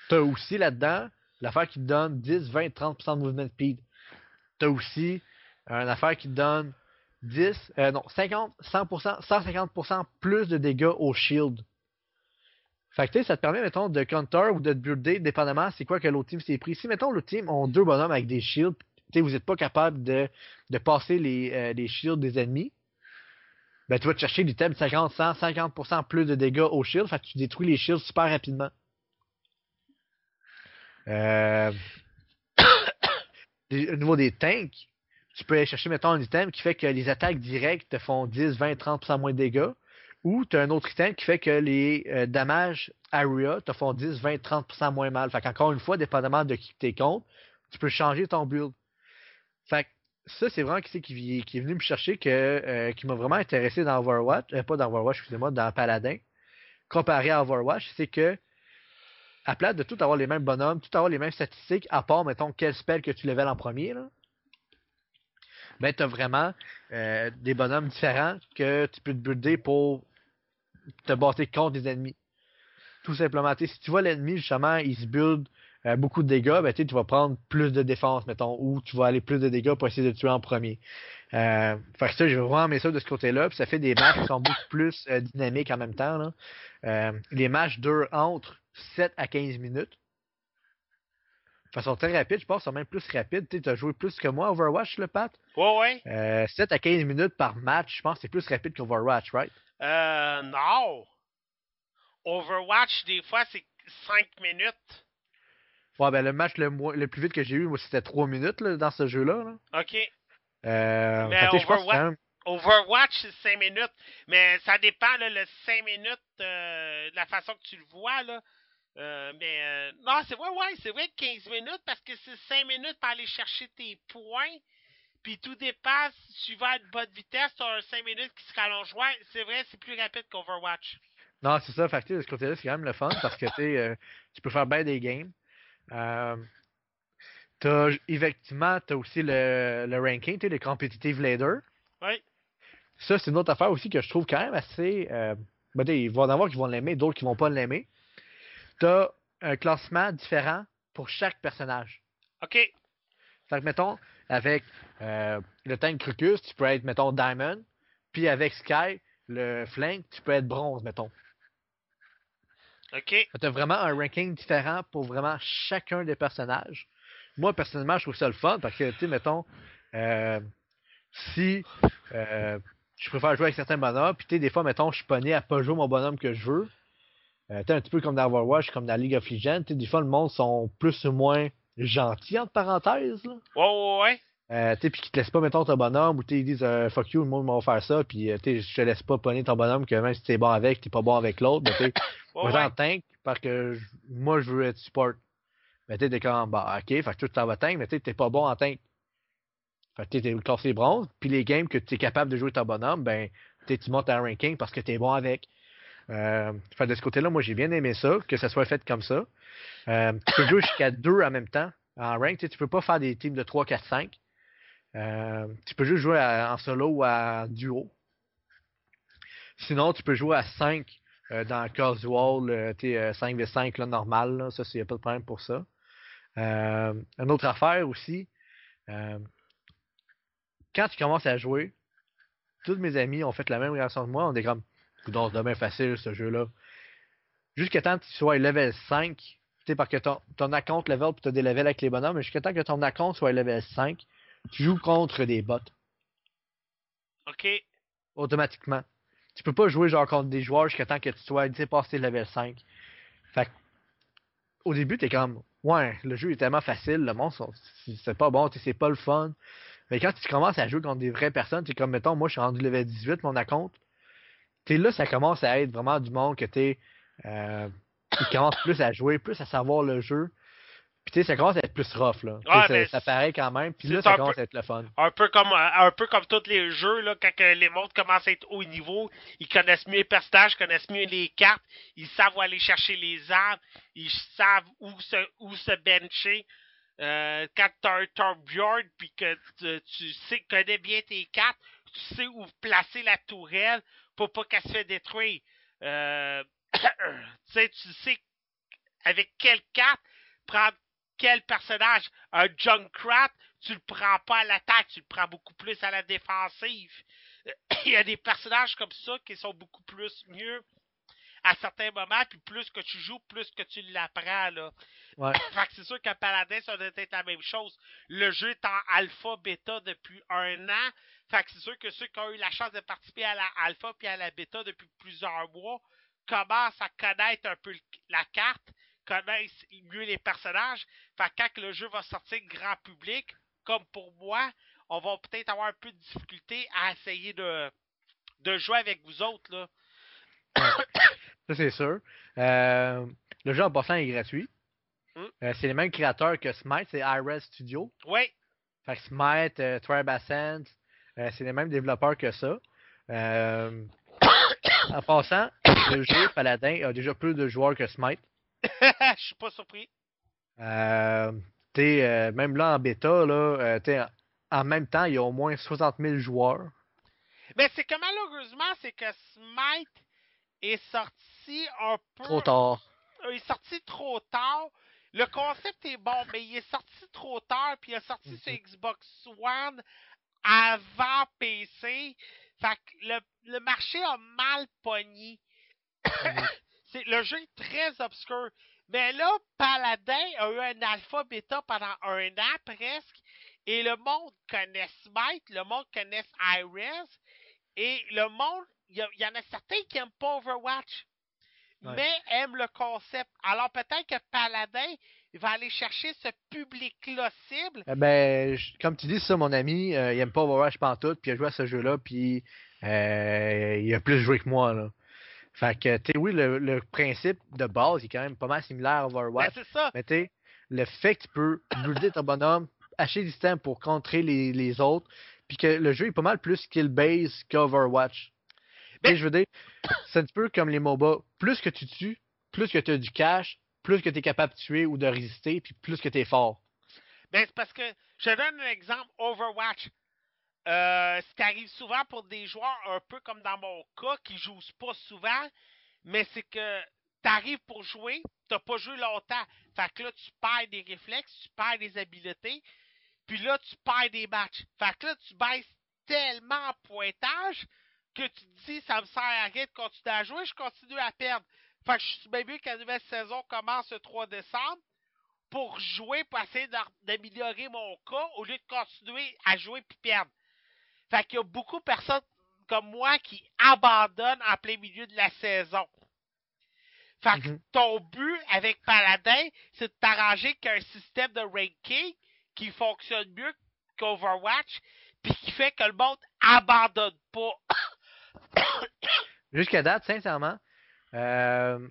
T'as aussi là-dedans l'affaire qui te donne 10, 20, 30% de movement speed. T'as aussi une affaire qui te donne 10, euh, non, 50, 100%, 150% plus de dégâts au shield. Fait que ça te permet, mettons, de counter ou de builder, dépendamment c'est quoi que l'autre team s'est pris. Si, mettons, l'autre team ont deux bonhommes avec des shields, vous n'êtes pas capable de, de passer les, euh, les shields des ennemis, ben tu vas te chercher l'item 50, 100, 50% plus de dégâts au shield, fait que tu détruis les shields super rapidement. Euh... au niveau des tanks, tu peux aller chercher, mettons, un item qui fait que les attaques directes te font 10, 20, 30% moins de dégâts. Ou tu as un autre item qui fait que les euh, damages area te font 10, 20, 30% moins mal. Fait qu'encore une fois, dépendamment de qui t'es contre, tu peux changer ton build. Fait que ça, c'est vraiment qui, qui, est venu me chercher, que, euh, qui m'a vraiment intéressé dans Overwatch, euh, pas dans Overwatch, excusez-moi, dans Paladin, comparé à Overwatch, c'est que à place de tout avoir les mêmes bonhommes, tout avoir les mêmes statistiques, à part, mettons, quel spell que tu level en premier, là, ben, tu as vraiment euh, des bonhommes différents que tu peux te builder pour te battre contre des ennemis. Tout simplement. Si tu vois l'ennemi, justement, il se build euh, beaucoup de dégâts, ben, tu vas prendre plus de défense, mettons, ou tu vas aller plus de dégâts pour essayer de tuer en premier. Euh, fait que ça, j'ai vraiment aimé ça de ce côté-là, puis ça fait des matchs qui sont beaucoup plus euh, dynamiques en même temps. Là. Euh, les matchs durent entre 7 à 15 minutes. De façon très rapide, je pense, sont même plus rapides. Tu as joué plus que moi Overwatch, le Pat? Ouais, ouais. Euh, 7 à 15 minutes par match, je pense que c'est plus rapide qu'Overwatch, right? Euh, non. Overwatch, des fois, c'est 5 minutes. Ouais, ben le match le, moins- le plus vite que j'ai eu, moi, c'était 3 minutes là, dans ce jeu-là. là. OK. Euh, Mais fait Overwatch- même- Overwatch, c'est 5 minutes. Mais ça dépend, là, le 5 minutes, euh, de la façon que tu le vois, là. Euh, mais euh, non, c'est vrai, ouais, c'est vrai 15 minutes parce que c'est 5 minutes pour aller chercher tes points. Puis tout dépasse, si tu vas à une bonne vitesse, tu as un 5 minutes qui se rallonge. Ouais, c'est vrai, c'est plus rapide qu'Overwatch. Non, c'est ça. Fait que, de ce côté-là, c'est quand même le fun parce que euh, tu peux faire bien des games. Euh, t'as, effectivement, tu as aussi le, le ranking, tu sais, le competitive leader. Oui. Ça, c'est une autre affaire aussi que je trouve quand même assez. Euh, ben, il va y en avoir qui vont l'aimer, d'autres qui vont pas l'aimer. Tu as un classement différent pour chaque personnage. OK. Fait que, mettons, avec euh, le tank Crocus, tu peux être, mettons, Diamond. Puis avec Sky, le flank, tu peux être bronze, mettons. OK. Tu as vraiment un ranking différent pour vraiment chacun des personnages. moi, personnellement, je trouve ça le fun parce que, tu sais, mettons, euh, si euh, je préfère jouer avec certains bonhommes, puis tu sais, des fois, mettons, je suis pogné à pas jouer mon bonhomme que je veux. Euh, tu sais, un petit peu comme dans Overwatch, comme dans League of Legends, tu sais, des fois, le monde sont plus ou moins gentils, entre parenthèses, là. Ouais, ouais, ouais. Euh, tu sais, puis qu'ils te laissent pas, mettons, ton bonhomme, ou ils disent euh, fuck you, le monde va faire ça, puis euh, je te laisse pas pogner ton bonhomme, que même si t'es bon avec, t'es pas bon avec l'autre, sais, Ouais, j'en tank parce que moi je veux être support. Mais tu sais, t'es comme, bah, ok, fait que tu t'en vas tank, mais tu sais, t'es pas bon en tank. Fait que tu sais, t'es classé bronze, puis les games que tu es capable de jouer ton bonhomme, ben, tu montes un ranking parce que t'es bon avec. Euh, fait de ce côté-là, moi j'ai bien aimé ça, que ça soit fait comme ça. Euh, tu peux jouer jusqu'à deux en même temps en rank, tu peux pas faire des teams de 3, 4, 5. Euh, tu peux juste jouer en solo ou en duo. Sinon, tu peux jouer à 5 euh, dans casual, euh, tu sais, euh, 5v5 là, normal. Ça, il n'y a pas de problème pour ça. Une autre affaire aussi, quand tu commences à jouer, tous mes amis ont fait la même réaction que moi. On est comme, donc c'est bien facile ce jeu-là. Jusqu'à temps que tu sois level 5, tu parce que ton, ton account level, puis tu as des levels avec les bonhommes, mais jusqu'à temps que ton account soit level 5, tu joues contre des bots OK. automatiquement. Tu peux pas jouer genre contre des joueurs jusqu'à temps que tu sois dépassé le level 5. Fait que, au début, t'es comme Ouais, le jeu est tellement facile, le monde c'est pas bon, tu sais, c'est pas le fun. Mais quand tu commences à jouer contre des vraies personnes, t'es comme mettons, moi je suis rendu level 18, mon account. T'es là, ça commence à être vraiment du monde que t'es euh, qui commence plus à jouer, plus à savoir le jeu. Puis tu sais, ça commence à être plus rough là. Ça- paraît quand même. Puis là, ça peu- commence à être le fun. Un peu comme euh, un peu comme tous les jeux, là, quand les mondes commencent à être haut niveau, ils connaissent mieux les personnages, connaissent mieux les cartes, ils savent où aller chercher les armes, ils savent où se, où se bencher. Euh, quand tu as un turboard puis que tu, tu sais, connais bien tes cartes, tu sais où placer la tourelle pour pas qu'elle se fait détruire. Euh, tu sais, tu sais avec quelle carte prendre quel personnage? Un Junkrat, tu le prends pas à l'attaque, tu le prends beaucoup plus à la défensive. Il y a des personnages comme ça qui sont beaucoup plus mieux à certains moments, puis plus que tu joues, plus que tu l'apprends, là. Ouais. Fait que c'est sûr qu'un Paladin, ça doit être la même chose. Le jeu est en alpha, bêta depuis un an. Fait que c'est sûr que ceux qui ont eu la chance de participer à la alpha puis à la bêta depuis plusieurs mois commencent à connaître un peu la carte, connaissent mieux les personnages. Fait quand le jeu va sortir grand public, comme pour moi, on va peut-être avoir un peu de difficulté à essayer de, de jouer avec vous autres, là. Ça, c'est sûr. Euh, le jeu en passant est gratuit. Mm. Euh, c'est les mêmes créateurs que Smite, c'est iRes Studio. Oui, Fait que Smite, euh, Tribe Ascent, euh, c'est les mêmes développeurs que ça. En passant, le jeu Paladin a déjà plus de joueurs que Smite. je suis pas surpris. Euh, euh, même là en bêta, là, euh, en- même temps, il y a au moins 60 000 joueurs. Mais c'est que malheureusement, c'est que Smite est sorti un peu. Trop tard. Il est sorti trop tard. Le concept est bon, mais il est sorti trop tard, puis il est sorti sur Xbox One avant PC. Fait que le, le marché a mal pogné. C'est le jeu est très obscur. Mais là, Paladin a eu un alpha bêta pendant un an presque. Et le monde connaît Smite, le monde connaît Iris. Et le monde, il y, en a certains qui n'aiment pas Overwatch. Ouais. Mais aiment le concept. Alors peut-être que Paladin il va aller chercher ce public-là cible. Eh ben, je- comme tu dis, ça, mon ami, euh, il aime pas Overwatch pantoute, puis il a joué à ce jeu-là, puis euh, il a plus joué que moi, là. Fait que, tu sais, oui, le, le principe de base est quand même pas mal similaire à Ben, Overwatch, c'est ça. mais tu sais, le fait que tu peux builder ton bonhomme, acheter du temps pour contrer les, les autres, puis que le jeu est pas mal plus skill-based qu'Overwatch. Ben- je veux dire, c'est un petit peu comme les MOBA. Plus que tu tues, plus que tu as du cash, plus que tu es capable de tuer ou de résister, puis plus que tu es fort. Ben, c'est parce que, je donne un exemple, Overwatch. Euh, ce qui arrive souvent pour des joueurs, un peu comme dans mon cas, qui jouent pas souvent, mais c'est que t'arrives pour jouer, t'as pas joué longtemps. Fait que là, tu perds des réflexes, tu perds des habiletés, puis là, tu perds des matchs. Fait que là, tu baisses tellement en pointage que tu te dis, ça me sert à rien de continuer à jouer, je continue à perdre. Fait que je suis bien mieux que la nouvelle saison commence le 3 décembre pour jouer, pour essayer d'améliorer mon cas, au lieu de continuer à jouer puis perdre. Fait qu'il y a beaucoup de personnes comme moi qui abandonnent en plein milieu de la saison. Fait que Mhm. ton but avec Paladin, c'est de t'arranger qu'un système de ranking qui fonctionne mieux qu'Overwatch, puis qui fait que le monde abandonne pas. Jusqu'à date, sincèrement, euh,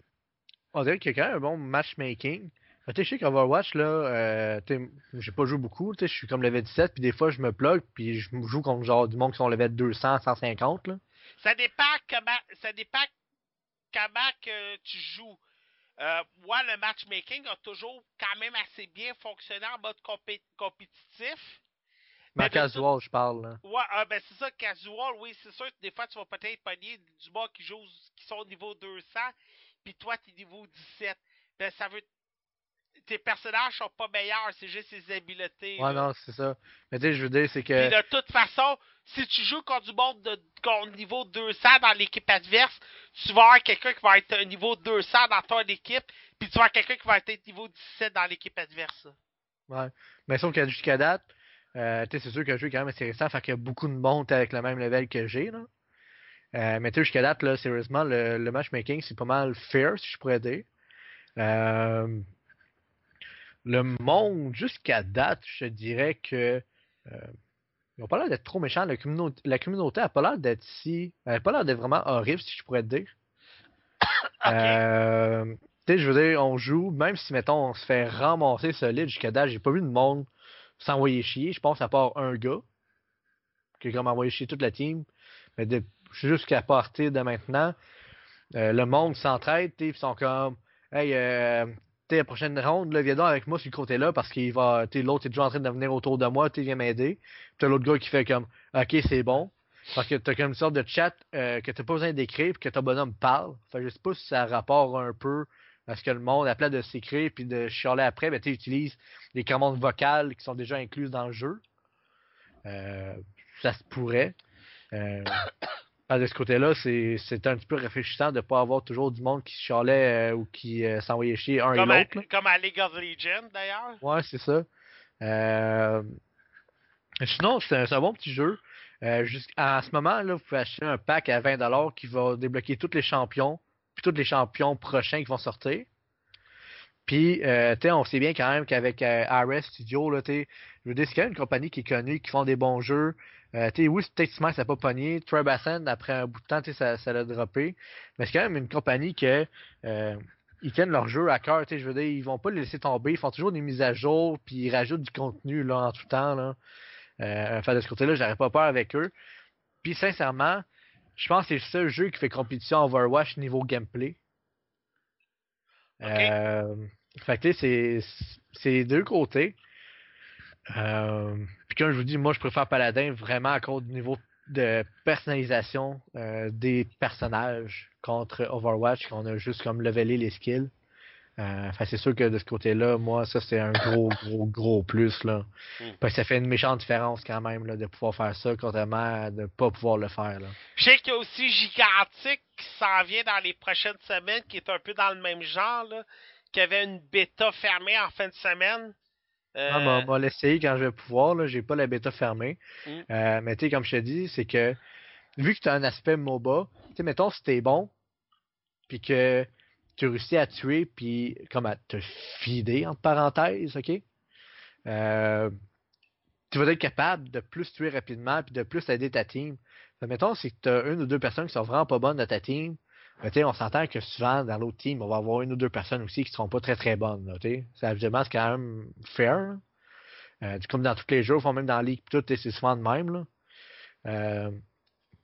on dirait qu'il y a quand même un bon matchmaking. Mais Tu sais, je sais qu'Overwatch, là, euh, tu j'ai pas joué beaucoup, tu sais, je suis comme level 17, puis des fois, je me plug, puis je joue contre genre du monde qui sont level 200, 150, là. Ça dépend comment, ça dépend comment que tu joues. Euh, moi, le matchmaking a toujours quand même assez bien fonctionné en mode compé- compétitif. Mais casual, je parle, là. Ouais, ah, ben c'est ça, casual, oui, c'est sûr des fois, tu vas peut-être pogner du bas qui joue, qui sont au niveau 200, puis toi, t'es niveau 17. Ben, ça veut... Tes personnages sont pas meilleurs, c'est juste les habiletés. Ouais, là. non, c'est ça. Mais tu sais, je veux dire, c'est Puis que. de toute façon, si tu joues contre du monde de contre niveau 200 dans l'équipe adverse, tu vas avoir quelqu'un qui va être niveau 200 dans ton équipe, puis tu vas avoir quelqu'un qui va être niveau 17 dans l'équipe adverse. Ouais. Mais sauf que jusqu'à date, euh, tu sais, c'est sûr que le jeu est quand même assez récent, fait qu'il y a beaucoup de monde avec le même level que j'ai, là. Euh, mais tu sais, jusqu'à date, là, sérieusement, le, le matchmaking, c'est pas mal fair, si je pourrais dire. Euh, le monde, jusqu'à date, je dirais que. Euh, ils ont pas l'air d'être trop méchants. La, communauté la communauté a pas l'air d'être si. Elle a pas l'air d'être vraiment horrible, si je pourrais te dire. Euh, tu sais, je veux dire, on joue, même si, mettons, on se fait ramasser solide jusqu'à date, j'ai pas vu de monde s'envoyer chier. Je pense à part un gars qui a comme envoyé chier toute la team. Mais jusqu'à partir de maintenant, euh, le monde s'entraide, ils sont comme Hey, euh, la prochaine ronde, là, viens donc avec moi sur le côté-là parce qu'il va. L'autre est déjà en train de venir autour de moi, tu viens m'aider. Puis t'as l'autre gars qui fait comme Ok, c'est bon. Parce que t'as comme une sorte de chat euh, que t'as pas besoin d'écrire puis que ton bonhomme parle. Fait je sais pas si ça rapporte un peu à ce que le monde, à plat de s'écrire puis de chialer après, ben, tu utilises les commandes vocales qui sont déjà incluses dans le jeu. Euh, ça se pourrait. Euh, de ce côté-là, c'est un petit peu réfléchissant de ne pas avoir toujours du monde qui se chialait euh, ou qui euh, s'envoyait chier un Comme et l'autre. comme à League of Legends, d'ailleurs. Ouais, c'est ça. Euh, Sinon, c'est un, bon petit jeu. En ce moment, là, vous pouvez acheter un pack à 20$ qui va débloquer tous les champions, puis tous les champions prochains qui vont sortir. Puis, euh, on sait bien quand même qu'avec RS Studio, là, je veux dire, c'est quand même une compagnie qui est connue, qui font des bons jeux. Euh, oui, c'est peut-être Smash, ça n'a pas pogné. Trebasson, après un bout de temps, ça, ça l'a droppé. Mais c'est quand même une compagnie que euh, ils tiennent leur jeu à cœur, je veux dire, ils vont pas le laisser tomber, ils font toujours des mises à jour, puis ils rajoutent du contenu là en tout temps là. Euh, enfin, de ce côté-là, j'aurais pas peur avec eux. Puis sincèrement, je pense que c'est le seul jeu qui fait compétition Overwatch niveau gameplay. Ok. Euh, fait que c'est c'est les deux côtés. Euh, puis comme je vous dis, moi je préfère Paladin vraiment à cause du niveau de personnalisation euh, des personnages contre Overwatch qu'on a juste comme levelé les skills. Euh, c'est sûr que de ce côté-là, moi, ça c'est un gros, gros, gros plus là. Mm. Parce que ça fait une méchante différence quand même là, de pouvoir faire ça, contrairement à de pas pouvoir le faire. Là. Je sais qu'il y a aussi Gigantic qui s'en vient dans les prochaines semaines, qui est un peu dans le même genre, là, qui avait une bêta fermée en fin de semaine. Euh, Ah, bah, bah, l'essayer quand je vais pouvoir, là, j'ai pas la bêta fermée. Mm. Euh, mais tu sais, comme je te dis, c'est que vu que tu as un aspect MOBA, tu sais, mettons si t'es bon, puis que tu réussis à tuer, puis comme à te fider, entre parenthèses, ok? Euh, tu vas être capable de plus tuer rapidement, puis de plus aider ta team. Fait, mettons, si tu as une ou deux personnes qui sont vraiment pas bonnes dans ta team, sais, on s'entend que souvent, dans l'autre team, on va avoir une ou deux personnes aussi qui seront pas très très bonnes. Là, c'est évidemment c'est quand même fair. là. Euh, comme dans tous les jeux, même dans la ligue, tout, c'est souvent de même. Là. Euh,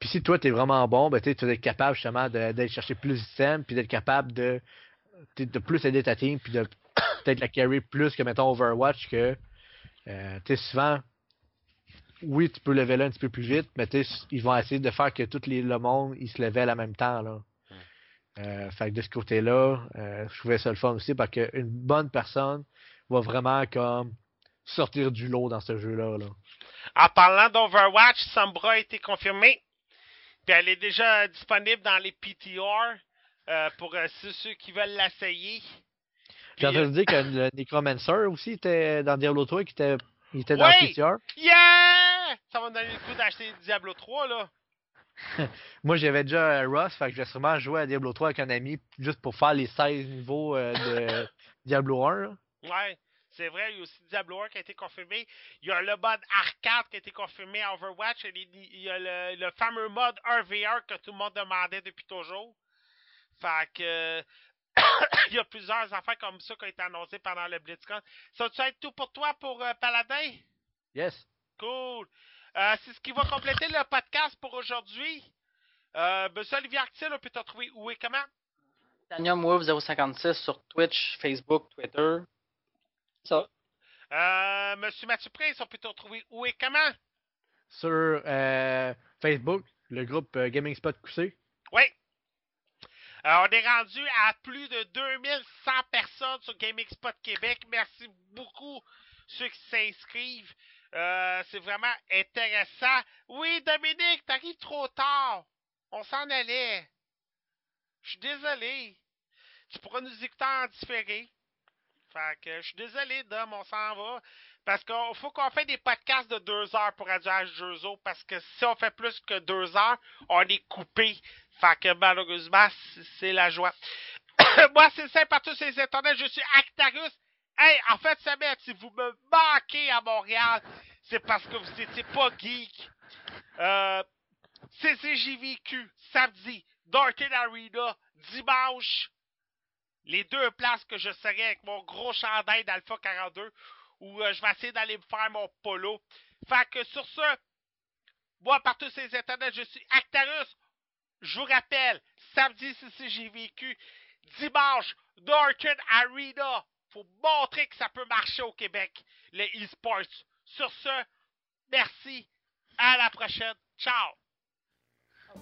puis si toi, tu es vraiment bon, ben, tu être capable justement d'aller chercher plus d'items, puis d'être capable de, de plus aider ta team, puis de peut-être la carry plus que, mettons, Overwatch, que, euh, tu souvent, oui, tu peux leveler un petit peu plus vite, mais ils vont essayer de faire que tout le monde, il se level en même temps, là. Euh, fait que de ce côté-là, euh, je trouvais ça le fun aussi parce qu'une bonne personne va vraiment comme sortir du lot dans ce jeu-là. Là. En parlant d'Overwatch, Sombra a été confirmée. Puis elle est déjà disponible dans les PTR euh, pour ceux, ceux qui veulent l'essayer. J'ai entendu dire que le Necromancer aussi était dans Diablo 3, qui était, il était dans Oui! PTR. Yeah! Ça va me donner le coup d'acheter Diablo 3, là. Moi, j'avais déjà euh, Rust, fait que je vais sûrement jouer à Diablo 3 avec un ami, juste pour faire les 16 niveaux euh, de Diablo 1. là. Ouais, c'est vrai, il y a aussi Diablo 1 qui a été confirmé. Il y a le mode arcade qui a été confirmé à Overwatch. Il y a, les- il y a le, le fameux mode 1VR que tout le monde demandait depuis toujours. Fait que. il y a plusieurs affaires comme ça qui ont été annoncées pendant le BlitzCon. Ça va être tout pour toi pour euh, Paladin? Yes. Cool. Euh, c'est ce qui va compléter le podcast pour aujourd'hui. Euh, Monsieur Olivier Arctil, on peut te trouver où et comment? Titanium Wolf 056 sur Twitch, Facebook, Twitter. Ça. Euh, Monsieur Mathieu Prince, on peut te retrouver où et comment? Sur euh, Facebook, le groupe euh, Gaming Spot QC. Oui. On est rendu à plus de 2100 personnes sur Gaming Spot Québec. Merci beaucoup ceux qui s'inscrivent. Euh, c'est vraiment intéressant. Oui, Dominique, t'arrives trop tard. On s'en allait. Je suis désolé. Tu pourras nous écouter en différé. Fait que je suis désolé, Dom, on s'en va. Parce qu'il faut qu'on fait des podcasts de deux heures pour Radio H2O. Parce que si on fait plus que deux heures, on est coupé. Fait malheureusement, c'est la joie. Moi, c'est simple à tous les internets. Je suis Actarus. Hey, en fait, Samet, si vous me manquez à Montréal, c'est parce que vous n'étiez pas geek. Euh, CCJVQ, samedi, Darken Arena, dimanche. Les deux places que je serai avec mon gros chandail d'Alpha 42, où euh, je vais essayer d'aller me faire mon polo. Fait que sur ce, moi, par tous ces internets, je suis Actarus. Je vous rappelle, samedi, CCJVQ, dimanche, Darken Arena. Faut montrer que ça peut marcher au Québec, les e-sports. Sur ce, merci. À la prochaine. Ciao.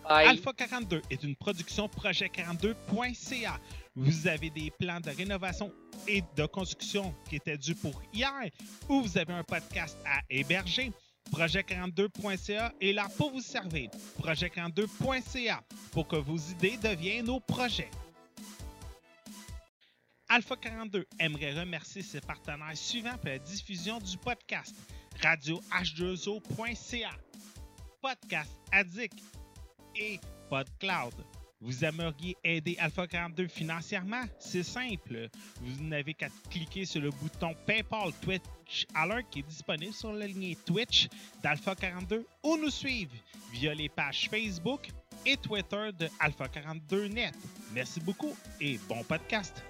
Bye. Alpha 42 est une production projet42.ca. Vous avez des plans de rénovation et de construction qui étaient dus pour hier ou vous avez un podcast à héberger. Projet42.ca est là pour vous servir. Projet42.ca pour que vos idées deviennent nos projets. Alpha 42 aimerait remercier ses partenaires suivants pour la diffusion du podcast radio h2o.ca, Podcast Addict et PodCloud. Vous aimeriez aider Alpha 42 financièrement? C'est simple. Vous n'avez qu'à cliquer sur le bouton PayPal Twitch Alert qui est disponible sur la ligne Twitch d'Alpha 42 ou nous suivre via les pages Facebook et Twitter de Alpha 42 Net. Merci beaucoup et bon podcast.